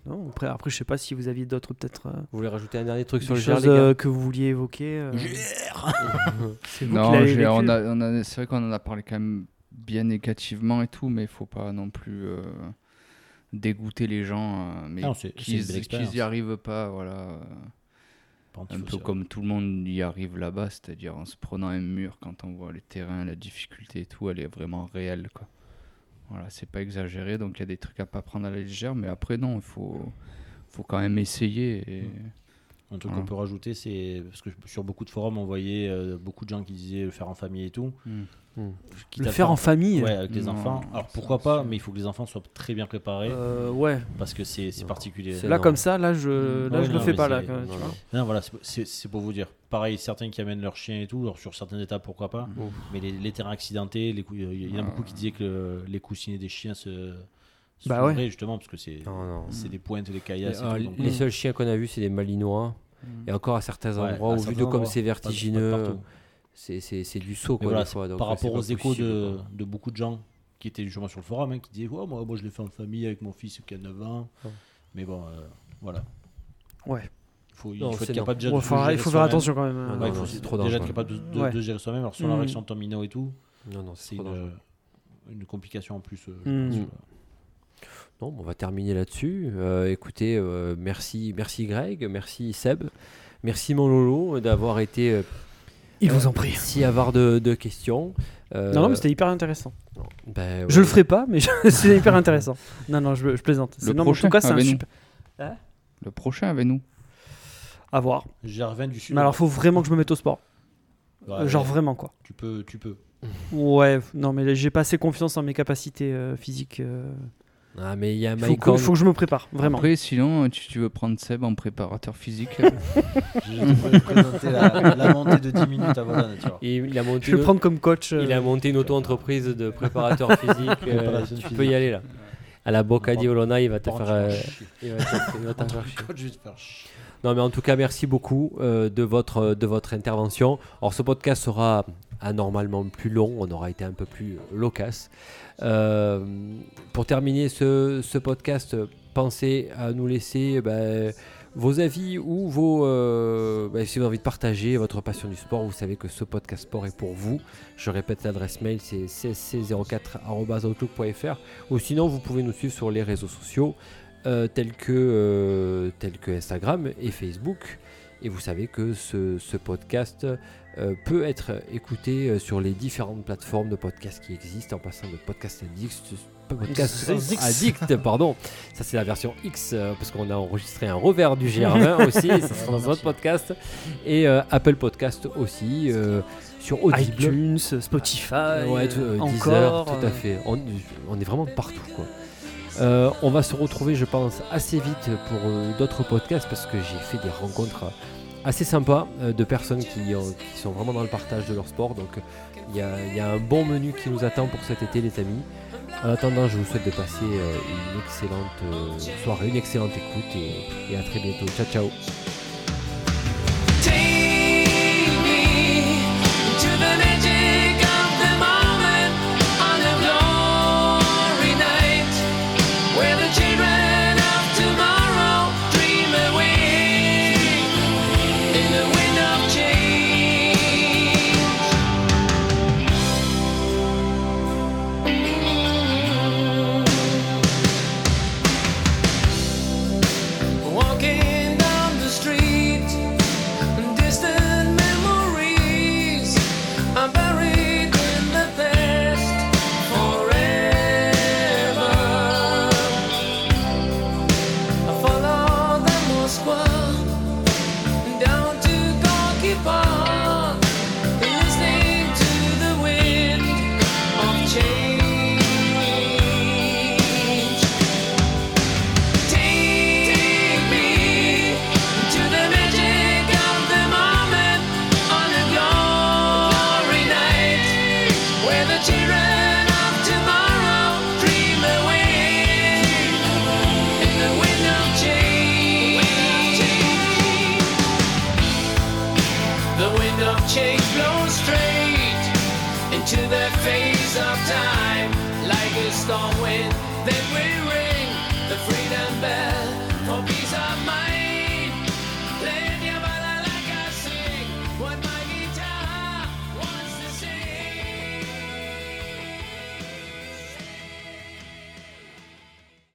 Non, après, après, je sais pas si vous aviez d'autres, peut-être. euh, Vous voulez rajouter un dernier truc sur des le choses les gars euh, que vous vouliez évoquer. euh, C'est vous qui Non, l'avez j'ai- vécu. on a, on a, c'est vrai qu'on en a parlé quand même bien négativement et tout, mais il faut pas non plus euh, dégoûter les gens. euh, mais Ah non, c'est- c'est qu'ils belle expérience. qu'ils y arrivent pas, voilà. euh, Un peu comme tout le monde y arrive là-bas, c'est-à-dire en se prenant un mur quand on voit les terrains, la difficulté et tout, elle est vraiment réelle, quoi. Voilà, c'est pas exagéré, donc il y a des trucs à pas prendre à la légère, mais après non, il faut, faut quand même essayer. Et... Un truc Voilà. qu'on peut rajouter, c'est parce que sur beaucoup de forums, on voyait euh, beaucoup de gens qui disaient le faire en famille et tout. Hmm. Quitte Le faire en famille Ouais, avec les Non, enfants. Alors pourquoi pas, mais il faut que les enfants soient très bien préparés Euh, ouais. parce que c'est particulier. C'est- Là, non. comme ça, là, je, là, Ouais, je non, le fais pas, là. non, tu non. vois. Non, voilà, c'est- pour vous dire. Pareil, certains qui amènent leur chien et tout, alors sur certaines étapes, pourquoi pas. Ouf. Mais les, les terrains accidentés, les il y en a Ah. beaucoup qui disaient que le- les coussinets des chiens se, se Bah ouais. justement parce que c'est c'est des pointes, des caillasses. ah, les seuls chiens qu'on a vus, c'est des malinois. Et encore à certains endroits, où vu de comme c'est pas- pas vertigineux. C'est c'est- c'est du saut, Mais quoi, voilà, des fois. donc, par euh, rapport aux échos de, beaucoup de gens qui étaient justement sur le forum, hein, qui disaient ouais, moi, moi je l'ai fait en famille avec mon fils qui a 9 ans. Ouais. Mais bon, euh, voilà. Ouais. Faut, il faut c'est être capable déjà Bon, de faut- se gérer il faut faire attention quand même. Ah non, Ouais, il faut déjà être capable de, de- Ouais. de gérer soi-même. Alors, sur la Mm. réaction de ton minot et tout, Non, non, c'est une, complication en plus. euh, je Mm. pense, Mm. euh. Non, on va terminer là-dessus. Euh, écoutez, euh, merci, merci Greg, merci Seb, merci mon Lolo d'avoir été euh, Il vous en prie. si avare de, de questions. Euh, Non, non, mais c'était hyper intéressant. ben, Je le ferai pas, mais je- c'est hyper intéressant. Non, non, je, je plaisante. Le non, mais en prochain, tout cas, c'est un avec nous. super. Le prochain avec nous. À voir. GR20 du Sud. Mais alors, faut vraiment que je me mette au sport. Ouais, Euh, Genre ouais, vraiment, quoi. Tu peux, tu peux. Ouais, non, mais j'ai pas assez confiance en mes capacités euh, physiques. euh. Ah, mais il y a faut, que, Horn. faut que je me prépare, vraiment. Après, sinon, tu, tu veux prendre Seb en préparateur physique Je vais te présenter la, la montée de 10 minutes à Volan, tu vois. Et il a monté Je vais une- prendre comme coach. euh, Il a monté une auto-entreprise de préparateur physique. euh, Préparation tu physique. peux y aller là. À la Bocadi Olona, il va te faire. euh, il va te- il va te faire chier. Je vais te faire chier. Non, mais en tout cas, merci beaucoup euh, de, votre, de votre intervention. Alors, ce podcast sera anormalement plus long, on aura été un peu plus loquace. Euh, pour terminer ce, podcast, pensez à nous laisser ben, vos avis ou vos. euh, ben, si vous avez envie de partager votre passion du sport, vous savez que ce podcast sport est pour vous. Je répète l'adresse mail, c'est csc04.outlook.fr. Ou sinon, vous pouvez nous suivre sur les réseaux sociaux euh, tels, que, tels que Instagram et Facebook. Et vous savez que ce, ce podcast euh, peut être écouté euh, sur les différentes plateformes de podcast qui existent, en passant de podcast addict, podcast addict, pardon. Ça c'est la version X euh, parce qu'on a enregistré un revers du GR20 aussi, ça sera dans notre podcast et euh, Apple Podcast aussi euh, sur Audible. iTunes, Spotify, Ouais, tout, encore. Deezer, tout à fait. On, on est vraiment partout, quoi. Euh, on va se retrouver, je pense, assez vite pour euh, d'autres podcasts parce que j'ai fait des rencontres assez sympa euh, de personnes qui, ont- qui sont vraiment dans le partage de leur sport. Donc il y, a- un bon menu qui nous attend pour cet été, les amis. En attendant, je vous souhaite de passer euh, une excellente euh, soirée, une excellente écoute et à très bientôt. Ciao, ciao.